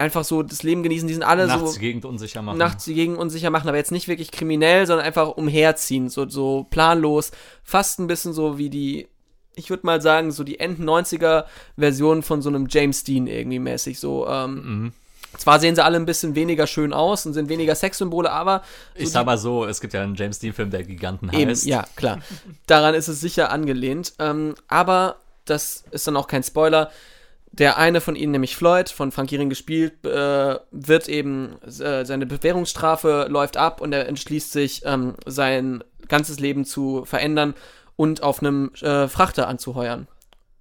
einfach so das Leben genießen. Die sind alle Nachts so die Gegend unsicher machen. nachts die Gegend unsicher machen, aber jetzt nicht wirklich kriminell, sondern einfach umherziehen, so, so planlos, fast ein bisschen so wie die, ich würde mal sagen, so die End 90er Version von so einem James Dean irgendwie mäßig, so, ähm, Mhm. zwar sehen sie alle ein bisschen weniger schön aus und sind weniger Sexsymbole, aber so Ich sag mal so, es gibt ja einen James Dean-Film, der Giganten Eben, heißt. ja, klar. Daran ist es sicher angelehnt. Ähm, aber das ist dann auch kein Spoiler. Der eine von ihnen, nämlich Floyd, von Frank Giering gespielt, äh, wird eben, äh, seine Bewährungsstrafe läuft ab und er entschließt sich, ähm, sein ganzes Leben zu verändern und auf einem äh, Frachter anzuheuern.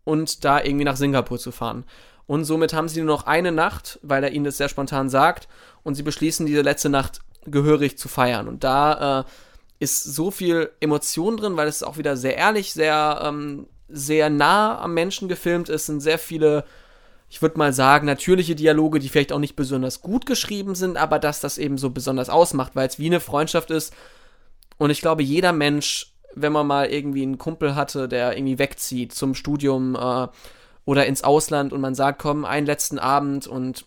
Und da irgendwie nach Singapur zu fahren. Und somit haben sie nur noch eine Nacht, weil er ihnen das sehr spontan sagt. Und sie beschließen, diese letzte Nacht gehörig zu feiern. Und da äh, ist so viel Emotion drin, weil es auch wieder sehr ehrlich, sehr, ähm, sehr nah am Menschen gefilmt ist, sind sehr viele ich würde mal sagen, natürliche Dialoge, die vielleicht auch nicht besonders gut geschrieben sind, aber dass das eben so besonders ausmacht, weil es wie eine Freundschaft ist. Und ich glaube, jeder Mensch, wenn man mal irgendwie einen Kumpel hatte, der irgendwie wegzieht zum Studium äh, oder ins Ausland und man sagt, komm, einen letzten Abend und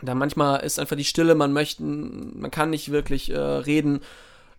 da manchmal ist einfach die Stille, man möchte, man kann nicht wirklich äh, reden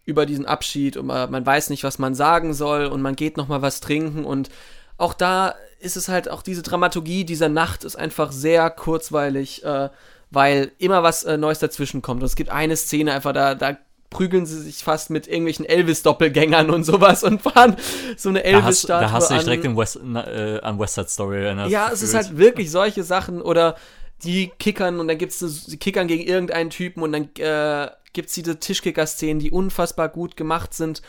über diesen Abschied und man, man weiß nicht, was man sagen soll und man geht noch mal was trinken und auch da ist es halt auch diese Dramaturgie dieser Nacht ist einfach sehr kurzweilig, äh, weil immer was äh, Neues dazwischen kommt. Und es gibt eine Szene einfach da, da prügeln sie sich fast mit irgendwelchen Elvis-Doppelgängern und sowas und fahren so eine Elvis-Statue Da hast du dich an. direkt in West, äh, an West Side Story erinnert. Ja, es ist halt wirklich solche Sachen oder die kickern und dann gibt's es die kickern gegen irgendeinen Typen und dann äh, gibt's diese Tischkicker-Szenen, die unfassbar gut gemacht sind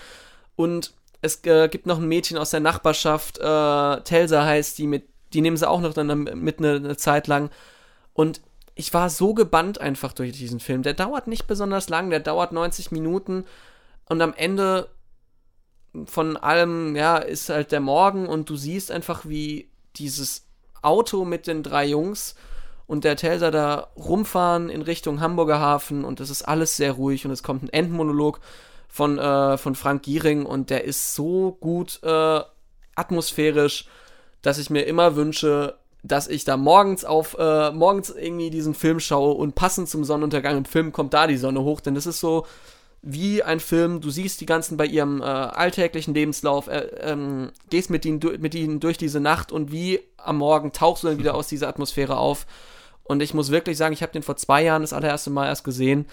und es äh, gibt noch ein Mädchen aus der Nachbarschaft, äh, Telsa heißt die, mit, die nehmen sie auch noch dann mit eine, eine Zeit lang. Und ich war so gebannt einfach durch diesen Film. Der dauert nicht besonders lang, der dauert 90 Minuten. Und am Ende von allem, ja, ist halt der Morgen und du siehst einfach, wie dieses Auto mit den drei Jungs und der Telsa da rumfahren in Richtung Hamburger Hafen und es ist alles sehr ruhig und es kommt ein Endmonolog von, äh, von Frank Giering und der ist so gut äh, atmosphärisch, dass ich mir immer wünsche, dass ich da morgens auf, äh, morgens irgendwie diesen Film schaue und passend zum Sonnenuntergang im Film kommt da die Sonne hoch, denn das ist so wie ein Film, du siehst die ganzen bei ihrem äh, alltäglichen Lebenslauf, äh, ähm, gehst mit ihnen, mit ihnen durch diese Nacht und wie am Morgen tauchst du dann wieder aus dieser Atmosphäre auf. Und ich muss wirklich sagen, ich habe den vor zwei Jahren das allererste Mal erst gesehen.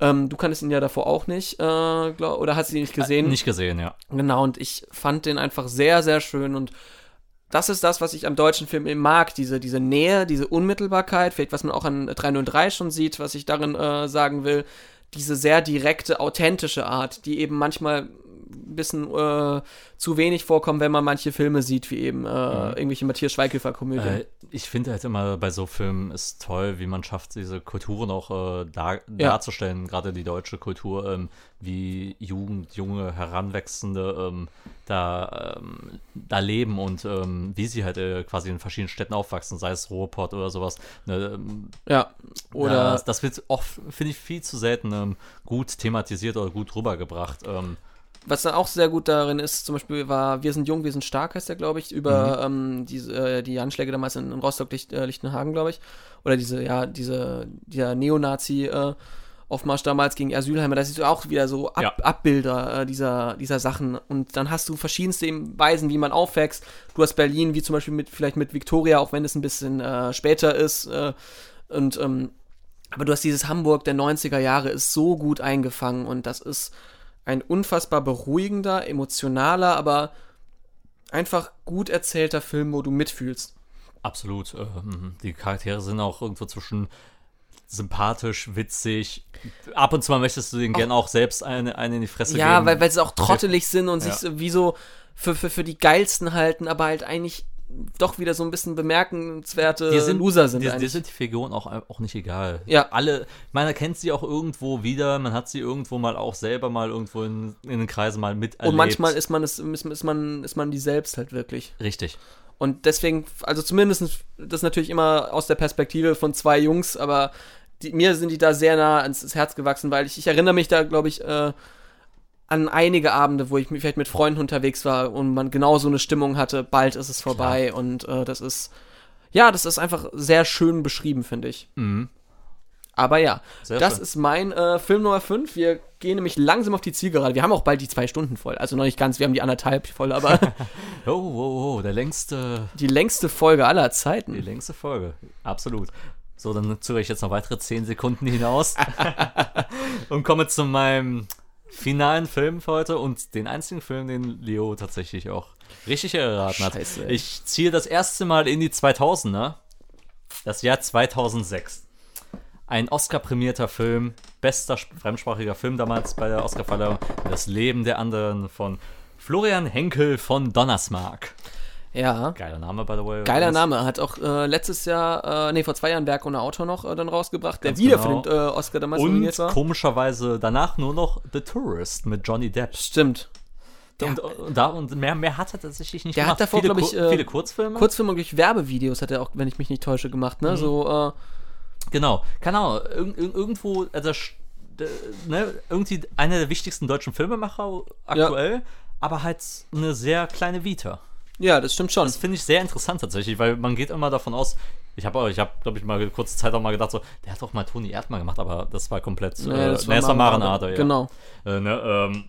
Ähm, du kanntest ihn ja davor auch nicht, äh, glaub, oder hast du ihn nicht gesehen? Nicht gesehen, ja. Genau, und ich fand den einfach sehr, sehr schön und das ist das, was ich am deutschen Film eben mag, diese, diese Nähe, diese Unmittelbarkeit, vielleicht was man auch an 303 schon sieht, was ich darin äh, sagen will, diese sehr direkte, authentische Art, die eben manchmal bisschen äh, zu wenig vorkommen, wenn man manche Filme sieht, wie eben äh, irgendwelche Matthias Schweighöfer-Komödien. Äh, ich finde halt immer bei so Filmen ist toll, wie man schafft, diese Kulturen auch äh, dar Ja. darzustellen, gerade die deutsche Kultur, ähm, wie Jugend, junge, Heranwachsende ähm, da, ähm, da leben und ähm, wie sie halt äh, quasi in verschiedenen Städten aufwachsen, sei es Ruhrpott oder sowas. Ne, ähm, ja, oder das, das wird oft, finde ich, viel zu selten ähm, gut thematisiert oder gut rübergebracht. Was dann auch sehr gut darin ist, zum Beispiel war Wir sind jung, wir sind stark, heißt der, glaube ich, über ähm, diese, äh, die Anschläge damals in, in Rostock, Licht, äh, Lichtenhagen, glaube ich. Oder diese, ja, diese, dieser Neonazi, äh, Aufmarsch damals gegen Asylheime, da siehst du auch wieder so Ab Ja. Abbilder äh, dieser, dieser Sachen. Und dann hast du verschiedenste Weisen, wie man aufwächst. Du hast Berlin, wie zum Beispiel mit, vielleicht mit Victoria, auch wenn es ein bisschen äh, später ist. Äh, und ähm, aber du hast dieses Hamburg der 90er Jahre ist so gut eingefangen und das ist ein unfassbar beruhigender, emotionaler, aber einfach gut erzählter Film, wo du mitfühlst. Absolut. ähm, die Charaktere sind auch irgendwo zwischen sympathisch, witzig. Ab und zu mal möchtest du den gern auch selbst eine, eine in die Fresse Ja, geben. weil, weil sie auch trottelig sind und Ja. sich so wie so für, für, für die geilsten halten, aber halt eigentlich doch wieder so ein bisschen bemerkenswerte Dir sind, Loser sind dir eigentlich. sind die Figuren auch, auch nicht egal. Ja. Alle, man erkennt sie auch irgendwo wieder, man hat sie irgendwo mal auch selber mal irgendwo in, in den Kreisen mal miterlebt. und manchmal ist man es ist, ist man ist man die selbst halt wirklich. Richtig. Und deswegen, also zumindest das natürlich immer aus der Perspektive von zwei Jungs, aber die, mir sind die da sehr nah ans, ans Herz gewachsen, weil ich, ich erinnere mich da, glaube ich, äh, an einige Abende, wo ich vielleicht mit Freunden unterwegs war und man genau so eine Stimmung hatte, bald ist es vorbei und äh, das ist, ja, das ist einfach sehr schön beschrieben, finde ich. Mhm. Aber ja, Sehr das schön. ist mein äh, Film Nummer 5. Wir gehen nämlich langsam auf die Zielgerade. Wir haben auch bald die zwei Stunden voll. Also noch nicht ganz, wir haben die anderthalb voll, aber Oh, oh, oh, der längste, die längste Folge aller die Zeiten. längste Folge. Absolut. So, dann zögere ich jetzt noch weitere 10 Sekunden hinaus und komme zu meinem finalen Film für heute und den einzigen Film, den Leo tatsächlich auch richtig erraten hat. Scheiße. Ich ziehe das erste Mal in die 2000er, das Jahr 2006. Ein Oscar-prämierter Film, bester sp- fremdsprachiger Film damals bei der Oscarverleihung, Das Leben der anderen von Florian Henkel von Donnersmarck. Ja. Geiler Name, by the way. Geiler. Name. Hat auch äh, letztes Jahr, äh, nee, vor zwei Jahren Berg ohne Autor noch äh, dann rausgebracht, der Ganz wieder genau. für den äh, Oscar damals Und nominiert war. komischerweise danach nur noch The Tourist mit Johnny Depp. Stimmt. und, und, da, und mehr, mehr hat er tatsächlich nicht Der gemacht. hat davor, viele, glaub ich, äh, viele Kurzfilme. Kurzfilme und durch Werbevideos hat er auch, wenn ich mich nicht täusche, gemacht, Mhm. ne? So, äh, Genau, keine Ahnung, irg irg- irgendwo, also, ne, irgendwie einer der wichtigsten deutschen Filmemacher aktuell, aber halt eine sehr kleine Vita. Ja, das stimmt schon. Das finde ich sehr interessant tatsächlich, weil man geht immer davon aus, ich habe, ich habe, glaube ich, mal kurze Zeit auch mal gedacht, so, der hat doch mal Toni Erdmann gemacht, aber das war komplett, Nee, äh, das war Maren Maren Ader. Ja. Genau. Äh, ne, ähm,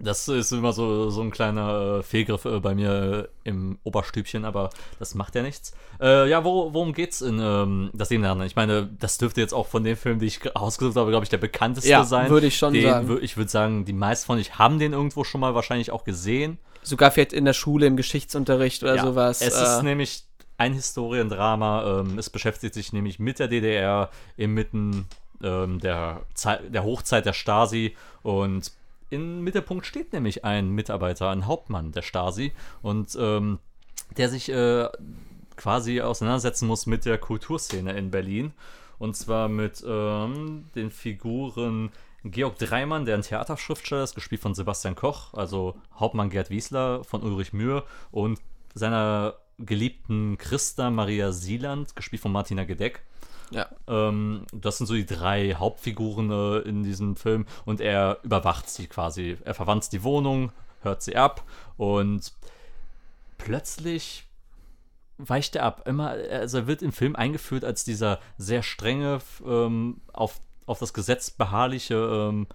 das ist immer so, so ein kleiner äh, Fehlgriff äh, bei mir äh, im Oberstübchen, aber das macht ja nichts. Äh, ja, wo, worum geht's in ähm, das Leben der anderen? Ich meine, das dürfte jetzt auch von den Filmen, die ich ge- ausgesucht habe, glaube ich, der bekannteste Ja, sein. würde ich schon den, sagen. Ich würde sagen, die meisten von euch haben den irgendwo schon mal wahrscheinlich auch gesehen. Sogar vielleicht in der Schule im Geschichtsunterricht oder Ja, sowas. Es äh, ist nämlich ein Historiendrama. Ähm, es beschäftigt sich nämlich mit der DDR inmitten ähm, der, der Hochzeit der Stasi und im Mittelpunkt steht nämlich ein Mitarbeiter, ein Hauptmann der Stasi und ähm, der sich äh, quasi auseinandersetzen muss mit der Kulturszene in Berlin. Und zwar mit ähm, den Figuren Georg Dreimann, der ein Theaterschriftsteller ist, gespielt von Sebastian Koch, also Hauptmann Gerd Wiesler von Ulrich Mühe und seiner geliebten Christa Maria Sieland, gespielt von Martina Gedeck. ja. Ähm, das sind so die drei Hauptfiguren äh, in diesem Film und er überwacht sie quasi. Er verwandt die Wohnung, hört sie ab und plötzlich weicht er ab. Immer, also er wird im Film eingeführt als dieser sehr strenge, ähm, auf, auf das Gesetz beharrliche ähm,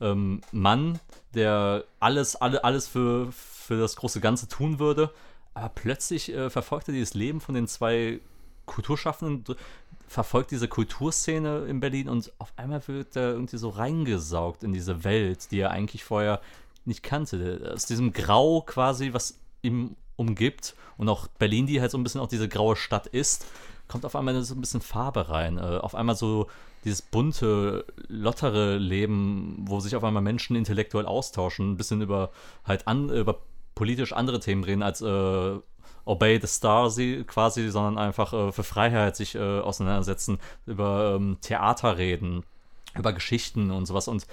ähm, Mann, der alles, alle, alles für, für das große Ganze tun würde. Aber plötzlich äh, verfolgt er dieses Leben von den zwei Kulturschaffenden, verfolgt diese Kulturszene in Berlin und auf einmal wird er irgendwie so reingesaugt in diese Welt, die er eigentlich vorher nicht kannte. Aus diesem Grau quasi, was ihm umgibt und auch Berlin, die halt so ein bisschen auch diese graue Stadt ist, kommt auf einmal so ein bisschen Farbe rein. Äh, auf einmal so dieses bunte, lottere Leben, wo sich auf einmal Menschen intellektuell austauschen, ein bisschen über halt an, über politisch andere Themen reden als äh, Obey the Stasi quasi, sondern einfach äh, für Freiheit sich äh, auseinandersetzen, über ähm, Theater reden, über Geschichten und sowas. Und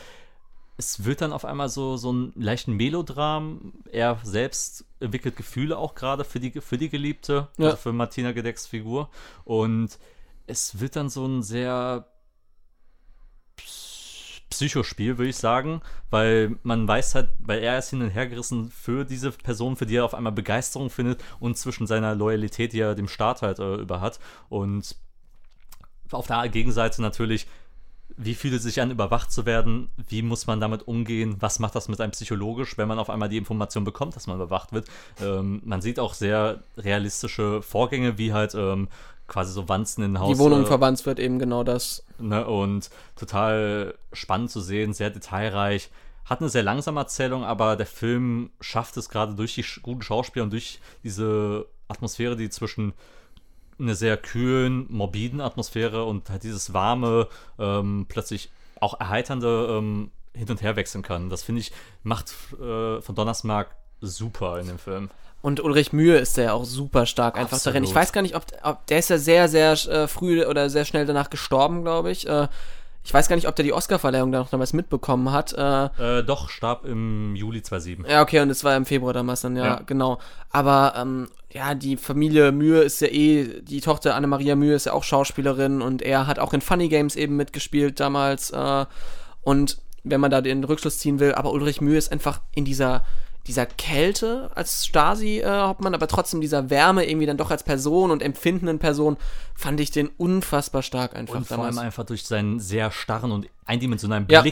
es wird dann auf einmal so, so ein leichten Melodram. Er selbst entwickelt Gefühle auch gerade für die, für die Geliebte, Ja. also für Martina Gedecks Figur. Und es wird dann so ein sehr Ps- Psychospiel, würde ich sagen, weil man weiß halt, weil er ist hin und her gerissen für diese Person, für die er auf einmal Begeisterung findet und zwischen seiner Loyalität, die er dem Staat halt äh, über hat. Und auf der Gegenseite natürlich, wie fühlt es sich an, überwacht zu werden? Wie muss man damit umgehen? Was macht das mit einem psychologisch, wenn man auf einmal die Information bekommt, dass man überwacht wird? Ähm, man sieht auch sehr realistische Vorgänge, wie halt ähm, quasi so Wanzen in Haus. Die Wohnung äh, verwandt wird eben genau das. Ne, und total spannend zu sehen, sehr detailreich. Hat eine sehr langsame Erzählung, aber der Film schafft es gerade durch die guten Schauspieler und durch diese Atmosphäre, die zwischen einer sehr kühlen, morbiden Atmosphäre und halt dieses warme, ähm, plötzlich auch erheiternde ähm, hin und her wechseln kann. Das finde ich, macht äh, von Donnersmark super in dem Film. Und Ulrich Mühe ist ja auch super stark einfach Absolut. darin. Ich weiß gar nicht, ob, ob der ist ja sehr, sehr äh, früh oder sehr schnell danach gestorben, glaube ich. Äh, ich weiß gar nicht, ob der die Oscarverleihung da noch damals mitbekommen hat. Äh, Äh, doch, starb im Juli 2007. ja, okay, und es war im Februar damals dann, ja, Ja. genau. Aber ähm, ja, die Familie Mühe ist ja eh, die Tochter Anne-Maria Mühe ist ja auch Schauspielerin und er hat auch in Funny Games eben mitgespielt damals. Äh, und wenn man da den Rückschluss ziehen will, aber Ulrich Mühe ist einfach in dieser dieser Kälte als Stasi-Hauptmann, aber trotzdem dieser Wärme irgendwie dann doch als Person und empfindenden Person, fand ich den unfassbar stark einfach Und vor damals. allem einfach durch seinen sehr starren und eindimensionalen Ja.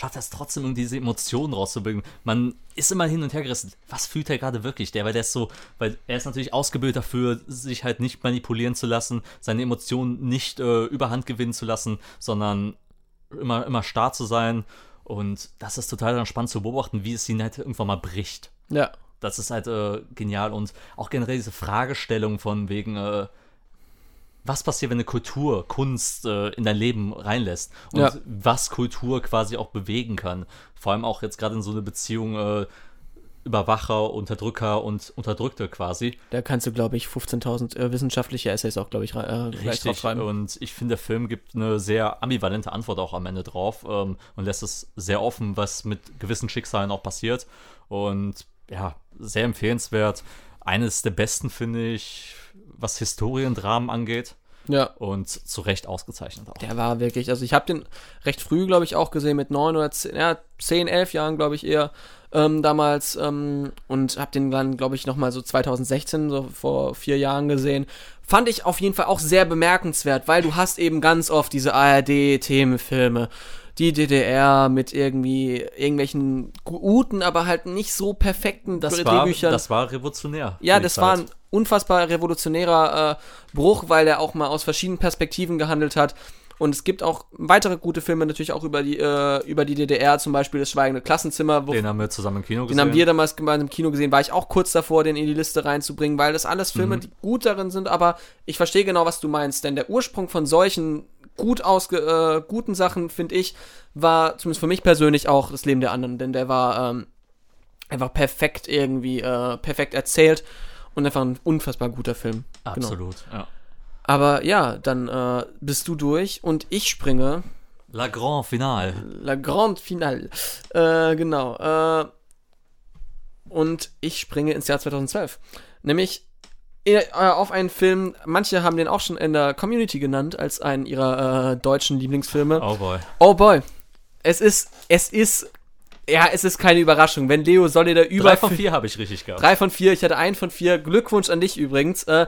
Schafft er es trotzdem, irgendwie diese Emotionen rauszubringen. Man ist immer hin und her gerissen. Was fühlt er gerade wirklich? Der, weil der ist so, weil er ist natürlich ausgebildet dafür, sich halt nicht manipulieren zu lassen, seine Emotionen nicht äh, überhand gewinnen zu lassen, sondern immer, immer starr zu sein. Und das ist total dann spannend zu beobachten, wie es ihn halt irgendwann mal bricht. ja. Das ist halt äh, genial und auch generell diese Fragestellung von wegen, äh, was passiert, wenn eine Kultur, Kunst äh, in dein Leben reinlässt und Ja. was Kultur quasi auch bewegen kann. Vor allem auch jetzt gerade in so eine Beziehung, äh, Überwacher, Unterdrücker und Unterdrückte quasi. Da kannst du, glaube ich, 15.000 äh, wissenschaftliche Essays auch, glaube ich, äh, drauf schreiben. Und ich finde, der Film gibt eine sehr ambivalente Antwort auch am Ende drauf ähm, und lässt es sehr offen, was mit gewissen Schicksalen auch passiert. Und ja, sehr empfehlenswert. Eines der besten, finde ich, was Historiendramen angeht. Ja. Und zu Recht ausgezeichnet auch. Der war wirklich, also ich habe den recht früh, glaube ich, auch gesehen, mit neun oder zehn, ja, zehn, elf Jahren, glaube ich, eher ähm, damals ähm, und habe den dann, glaube ich, nochmal so 2016, so vor vier Jahren gesehen. Fand ich auf jeden Fall auch sehr bemerkenswert, weil du hast eben ganz oft diese ARD-Themenfilme, die DDR mit irgendwie irgendwelchen guten, aber halt nicht so perfekten das war, Drehbüchern. Das war revolutionär. Ja, das war ein unfassbar revolutionärer äh, Bruch, weil er auch mal aus verschiedenen Perspektiven gehandelt hat. Und es gibt auch weitere gute Filme natürlich auch über die, äh, über die DDR, zum Beispiel Das Schweigende Klassenzimmer. den haben wir zusammen im Kino gesehen. Den haben wir damals gemeinsam im Kino gesehen. War ich auch kurz davor, den in die Liste reinzubringen, weil das alles Filme, mhm. die gut darin sind. Aber ich verstehe genau, was du meinst. Denn der Ursprung von solchen gut ausge äh, guten Sachen, finde ich, war zumindest für mich persönlich auch das Leben der anderen. Denn der war ähm, einfach perfekt irgendwie, äh, perfekt erzählt und einfach ein unfassbar guter Film. Genau. Absolut, genau. ja. Aber ja, dann äh, bist du durch und ich springe. La Grand Finale. La Grande Finale. Äh, genau. Äh, und ich springe ins Jahr 2012. Nämlich äh, auf einen Film, manche haben den auch schon in der Community genannt, als einen ihrer äh, deutschen Lieblingsfilme. Oh boy. Oh boy. Es ist, es ist ja, es ist keine Überraschung. Wenn Leo Solida über. Drei von vier habe ich richtig gehabt. Drei von vier, ich hatte einen von vier. Glückwunsch an dich übrigens. Äh,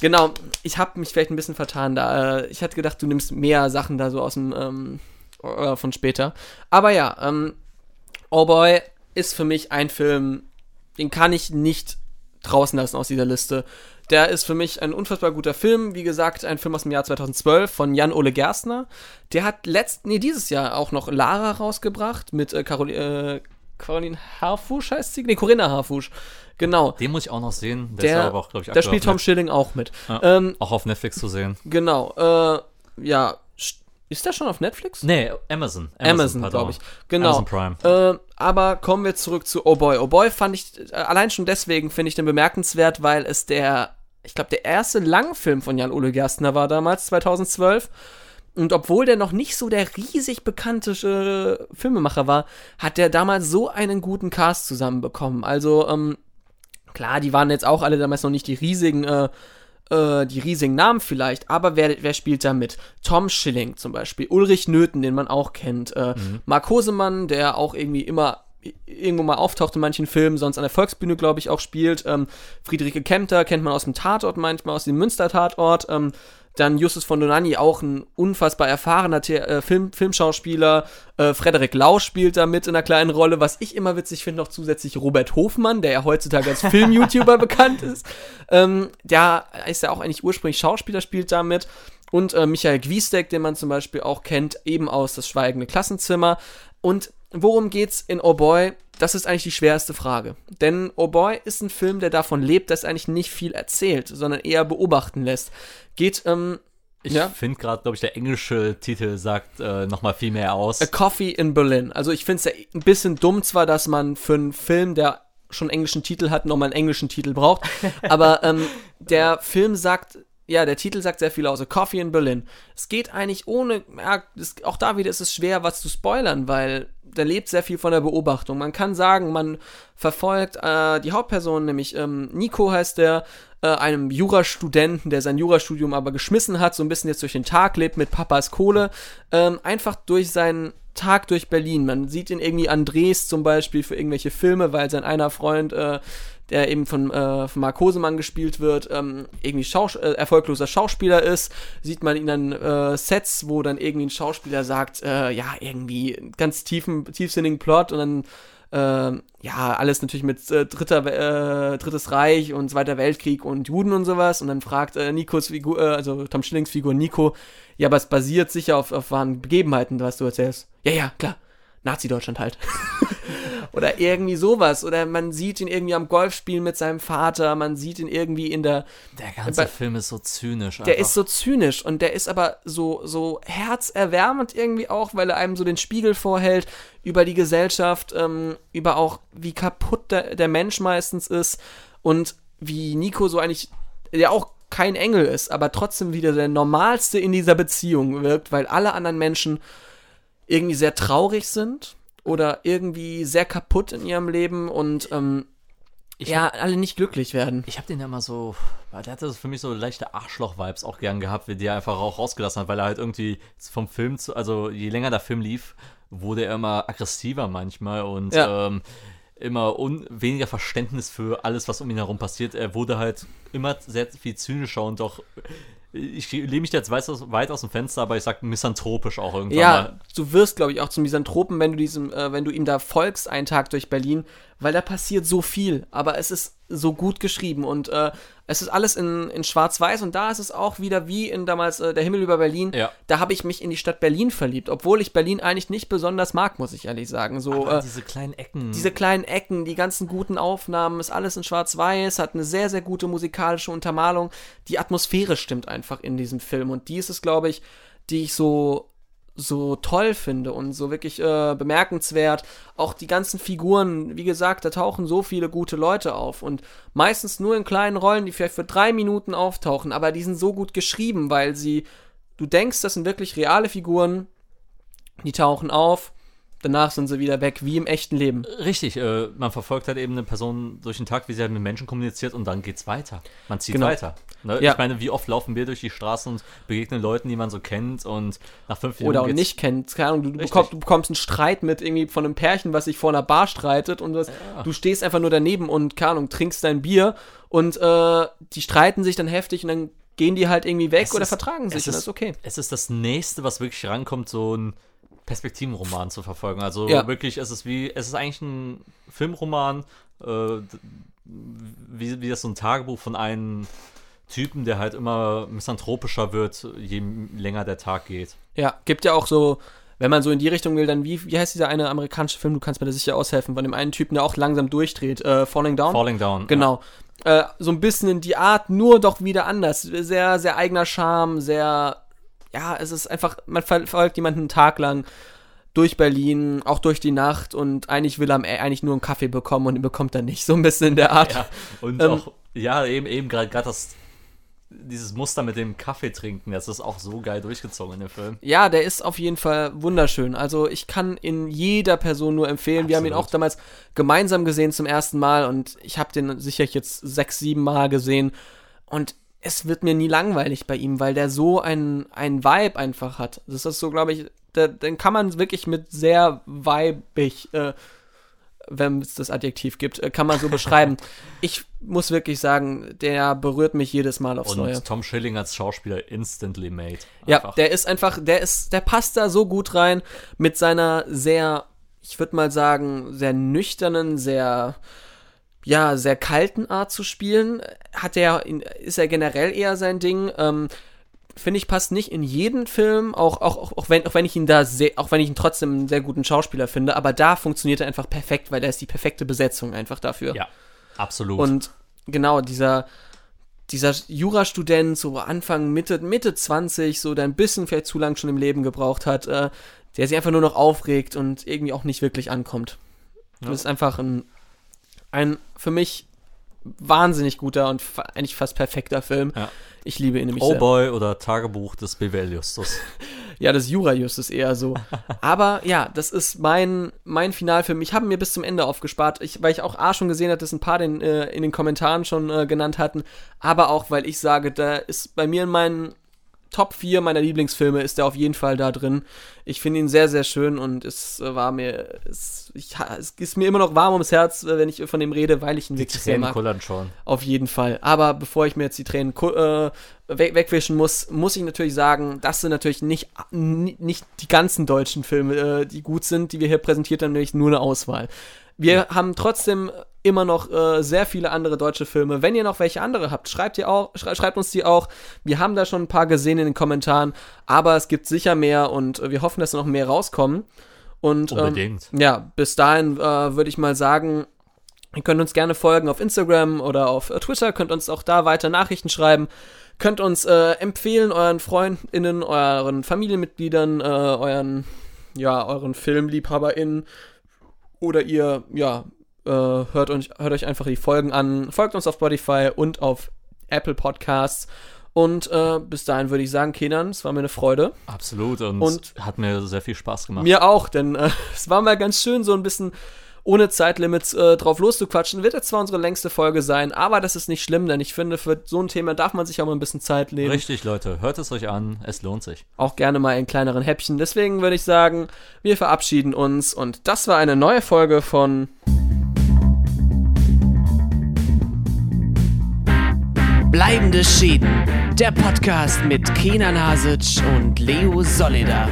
genau, ich habe mich vielleicht ein bisschen vertan da. Äh, ich hatte gedacht, du nimmst mehr Sachen da so aus dem. Ähm, äh, von später. Aber ja, ähm, Oh Boy ist für mich ein Film, den kann ich nicht draußen lassen aus dieser Liste. Der ist für mich ein unfassbar guter Film. Wie gesagt, ein Film aus dem Jahr 2012 von Jan-Ole Gerstner. Der hat letzt, nee, dieses Jahr auch noch Lara rausgebracht mit äh, Carol, äh, Caroline Harfusch heißt sie? Nee, Corinna Harfusch. Genau. Den muss ich auch noch sehen. Der, der, aber auch, ich, der spielt Tom Schilling auch mit. Ja, ähm, auch auf Netflix zu sehen. Genau. Äh, ja, ist der schon auf Netflix? Nee, Amazon. Amazon, Amazon glaube ich. Genau. Amazon Prime. Äh, aber kommen wir zurück zu Oh Boy. Oh Boy fand ich, äh, allein schon deswegen finde ich den bemerkenswert, weil es der ich glaube, der erste Langfilm von Jan-Ole Gerstner war damals, 2012. Und obwohl der noch nicht so der riesig bekannte äh, Filmemacher war, hat der damals so einen guten Cast zusammenbekommen. Also, ähm, klar, die waren jetzt auch alle damals noch nicht die riesigen, äh, äh, die riesigen Namen vielleicht, aber wer, wer spielt da mit? Tom Schilling zum Beispiel, Ulrich Nöthen, den man auch kennt, äh, mhm. Mark Hosemann, der auch irgendwie immer irgendwo mal auftaucht in manchen Filmen, sonst an der Volksbühne, glaube ich, auch spielt. Ähm, Friederike Kempter kennt man aus dem Tatort manchmal, aus dem Münster-Tatort. Ähm, dann Justus von Donani, auch ein unfassbar erfahrener The äh, Film Filmschauspieler. Äh, Frederik Lau spielt da mit in einer kleinen Rolle. Was ich immer witzig finde, noch zusätzlich Robert Hofmann, der ja heutzutage als Film-YouTuber bekannt ist. Ähm, der ist ja auch eigentlich ursprünglich Schauspieler, spielt da mit. Und äh, Michael Gwiesdeck, den man zum Beispiel auch kennt, eben aus Das Schweigende Klassenzimmer. Und worum geht's in Oh Boy? Das ist eigentlich die schwerste Frage. Denn Oh Boy ist ein Film, der davon lebt, dass er eigentlich nicht viel erzählt, sondern eher beobachten lässt. Geht, ähm, ich ja? finde gerade, glaube ich, der englische Titel sagt äh, nochmal viel mehr aus. A Coffee in Berlin. Also ich finde es ja ein bisschen dumm zwar, dass man für einen Film, der schon englischen Titel hat, nochmal einen englischen Titel braucht. Aber ähm, der Film sagt ja, der Titel sagt sehr viel aus. Coffee in Berlin. Es geht eigentlich ohne, ja, das, auch da wieder ist es schwer, was zu spoilern, weil da lebt sehr viel von der Beobachtung. Man kann sagen, man verfolgt äh, die Hauptperson, nämlich ähm, Nico heißt der, äh, einem Jurastudenten, der sein Jurastudium aber geschmissen hat, so ein bisschen jetzt durch den Tag lebt mit Papas Kohle, ähm, einfach durch seinen Tag durch Berlin. Man sieht ihn irgendwie an Dres zum Beispiel für irgendwelche Filme, weil sein einer Freund äh, der eben von, äh, von Mark Hosemann gespielt wird, ähm, irgendwie Schaus äh, erfolgloser Schauspieler ist, sieht man ihn dann äh, Sets, wo dann irgendwie ein Schauspieler sagt, äh, ja, irgendwie ganz tiefen, tiefsinnigen Plot und dann äh, ja, alles natürlich mit äh, dritter, äh, Drittes Reich und Zweiter Weltkrieg und Juden und sowas. Und dann fragt äh, Nikos Figur, äh, also Tom Schillings Figur Nico, ja, aber es basiert sicher auf, auf wahren Begebenheiten, was du erzählst. Ja, ja, klar. Nazi-Deutschland halt. Oder irgendwie sowas. Oder man sieht ihn irgendwie am Golfspielen mit seinem Vater, man sieht ihn irgendwie in der. Der ganze Bei- Film ist so zynisch. Der einfach. ist so zynisch und der ist aber so, so herzerwärmend irgendwie auch, weil er einem so den Spiegel vorhält über die Gesellschaft, ähm, über auch, wie kaputt der, der Mensch meistens ist und wie Nico so eigentlich, der auch kein Engel ist, aber trotzdem wieder der Normalste in dieser Beziehung wirkt, weil alle anderen Menschen irgendwie sehr traurig sind oder irgendwie sehr kaputt in ihrem Leben und ähm, Ich ja, alle nicht glücklich werden. Ich habe den ja immer so, weil der hatte für mich so leichte Arschloch-Vibes auch gern gehabt, wie die er einfach auch rausgelassen hat, weil er halt irgendwie vom Film zu, also je länger der Film lief, wurde er immer aggressiver manchmal und Ja. ähm, immer weniger Verständnis für alles, was um ihn herum passiert. Er wurde halt immer sehr viel zynischer und auch, ich lehne mich da jetzt weit aus, weit aus dem Fenster, aber ich sag misanthropisch auch irgendwann Ja, mal. du wirst, glaube ich, auch zum Misanthropen, wenn du diesem, äh, wenn du ihm da folgst, einen Tag durch Berlin, weil da passiert so viel, aber es ist so gut geschrieben und äh, es ist alles in, in Schwarz-Weiß und da ist es auch wieder wie in damals äh, Der Himmel über Berlin. Ja. Da habe ich mich in die Stadt Berlin verliebt, obwohl ich Berlin eigentlich nicht besonders mag, muss ich ehrlich sagen. So, äh, diese kleinen Ecken. diese kleinen Ecken, die ganzen guten Aufnahmen, ist alles in Schwarz-Weiß, hat eine sehr, sehr gute musikalische Untermalung. Die Atmosphäre stimmt einfach in diesem Film und die ist es, glaube ich, die ich so so toll finde und so wirklich äh, bemerkenswert. Auch die ganzen Figuren, wie gesagt, da tauchen so viele gute Leute auf und meistens nur in kleinen Rollen, die vielleicht für drei Minuten auftauchen, aber die sind so gut geschrieben, weil sie, du denkst, das sind wirklich reale Figuren, die tauchen auf, danach sind sie wieder weg, wie im echten Leben. Richtig, äh, man verfolgt halt eben eine Person durch den Tag, wie sie halt mit Menschen kommuniziert und dann geht's weiter. Man zieht Genau. weiter. Ne? Ja. Ich meine, wie oft laufen wir durch die Straßen und begegnen Leuten, die man so kennt und nach fünf Minuten Oder auch nicht kennt. Keine Ahnung, du, du, bekommst, du bekommst einen Streit mit irgendwie von einem Pärchen, was sich vor einer Bar streitet und das, du stehst einfach nur daneben und, keine Ahnung, trinkst dein Bier und äh, die streiten sich dann heftig und dann gehen die halt irgendwie weg Es oder ist- vertragen sich es und das ist- ist okay. Es ist das nächste, was wirklich rankommt, so ein Perspektivenroman zu verfolgen. Also Ja. wirklich, es ist wie, es ist eigentlich ein Filmroman, äh, wie, wie das so ein Tagebuch von einem Typen, der halt immer misanthropischer wird, je länger der Tag geht. Ja, gibt ja auch so, wenn man so in die Richtung will, dann wie, wie heißt dieser eine amerikanische Film, du kannst mir da sicher aushelfen, von dem einen Typen, der auch langsam durchdreht, äh, Falling Down? Falling Down. Genau. Äh, so ein bisschen in die Art, nur doch wieder anders. Sehr, sehr eigener Charme, sehr, ja, es ist einfach, man verfolgt jemanden einen Tag lang durch Berlin, auch durch die Nacht und eigentlich will er äh, eigentlich nur einen Kaffee bekommen und den bekommt er nicht. So ein bisschen in der Art. Ja, und Ähm, auch, ja, eben, eben gerade gerade das, dieses Muster mit dem Kaffee trinken, das ist auch so geil durchgezogen in dem Film. Ja, der ist auf jeden Fall wunderschön. Also ich kann in jeder Person nur empfehlen. Wir haben ihn Absolut. auch damals gemeinsam gesehen zum ersten Mal und ich habe den sicher jetzt sechs, sieben Mal gesehen und es wird mir nie langweilig bei ihm, weil der so ein, ein Vibe einfach hat. Das ist so, glaube ich, der, den kann man wirklich mit sehr weibig, äh, wenn es das Adjektiv gibt, äh, kann man so beschreiben. Ich muss wirklich sagen, der berührt mich jedes Mal aufs Und Neue. Tom Schilling als Schauspieler instantly made. Ja, Einfach. der ist einfach, der ist, der passt da so gut rein mit seiner sehr, ich würde mal sagen, sehr nüchternen, sehr, ja, sehr kalten Art zu spielen. Hat er, ist er generell eher sein Ding. Ähm, Finde ich, passt nicht in jeden Film, auch, auch, auch, auch, wenn, auch wenn ich ihn da sehr, auch wenn ich ihn trotzdem einen sehr guten Schauspieler finde, aber da funktioniert er einfach perfekt, weil er ist die perfekte Besetzung einfach dafür. ja, absolut. Und genau, dieser, dieser Jurastudent, so Anfang, Mitte, Mitte 20, so der ein bisschen vielleicht zu lang schon im Leben gebraucht hat, äh, der sich einfach nur noch aufregt und irgendwie auch nicht wirklich ankommt. Ja. Das ist einfach ein, ein für mich wahnsinnig guter und fa eigentlich fast perfekter Film. Ja. Ich liebe ihn nämlich Oh sehr. Boy oder Tagebuch des BWL Justus. Ja, das Jura-Just ist eher so. Aber ja, das ist mein, mein Finalfilm. Ich habe mir bis zum Ende aufgespart, ich, weil ich auch A schon gesehen hatte, dass ein paar den, äh, in den Kommentaren schon äh, genannt hatten. Aber auch, weil ich sage, da ist bei mir in meinen Top 4 meiner Lieblingsfilme ist der auf jeden Fall da drin. Ich finde ihn sehr, sehr schön und es äh, war mir, es, ich, es ist mir immer noch warm ums Herz, äh, wenn ich von dem rede, weil ich ihn Die wirklich sehr Tränen mag. kullern schon. Auf jeden Fall. Aber bevor ich mir jetzt die Tränen äh, weg wegwischen muss, muss ich natürlich sagen, das sind natürlich nicht, nicht die ganzen deutschen Filme, äh, die gut sind, die wir hier präsentiert haben, nämlich nur eine Auswahl. Wir haben trotzdem immer noch äh, sehr viele andere deutsche Filme. Wenn ihr noch welche andere habt, schreibt ihr auch, schrei schreibt uns die auch. Wir haben da schon ein paar gesehen in den Kommentaren, aber es gibt sicher mehr und äh, wir hoffen, dass noch mehr rauskommen. Und ähm, ja, bis dahin äh, würde ich mal sagen, ihr könnt uns gerne folgen auf Instagram oder auf äh, Twitter, könnt uns auch da weiter Nachrichten schreiben, könnt uns äh, empfehlen euren FreundInnen, euren Familienmitgliedern, äh, euren, ja, euren FilmliebhaberInnen oder ihr, ja, äh, hört, euch, hört euch einfach die Folgen an, folgt uns auf Spotify und auf Apple Podcasts. Und äh, bis dahin würde ich sagen, Kenan, es war mir eine Freude. Absolut. Und, Und- hat mir sehr viel Spaß gemacht. Mir auch, denn äh, es war mal ganz schön, so ein bisschen ohne Zeitlimits äh, drauf loszuquatschen. Wird jetzt zwar unsere längste Folge sein, aber das ist nicht schlimm, denn ich finde, für so ein Thema darf man sich auch mal ein bisschen Zeit nehmen. Richtig, Leute. Hört es euch an. Es lohnt sich. Auch gerne mal in kleineren Häppchen. Deswegen würde ich sagen, wir verabschieden uns und das war eine neue Folge von Bleibende Schäden. Der Podcast mit Kenan Hasic und Leo Solleder.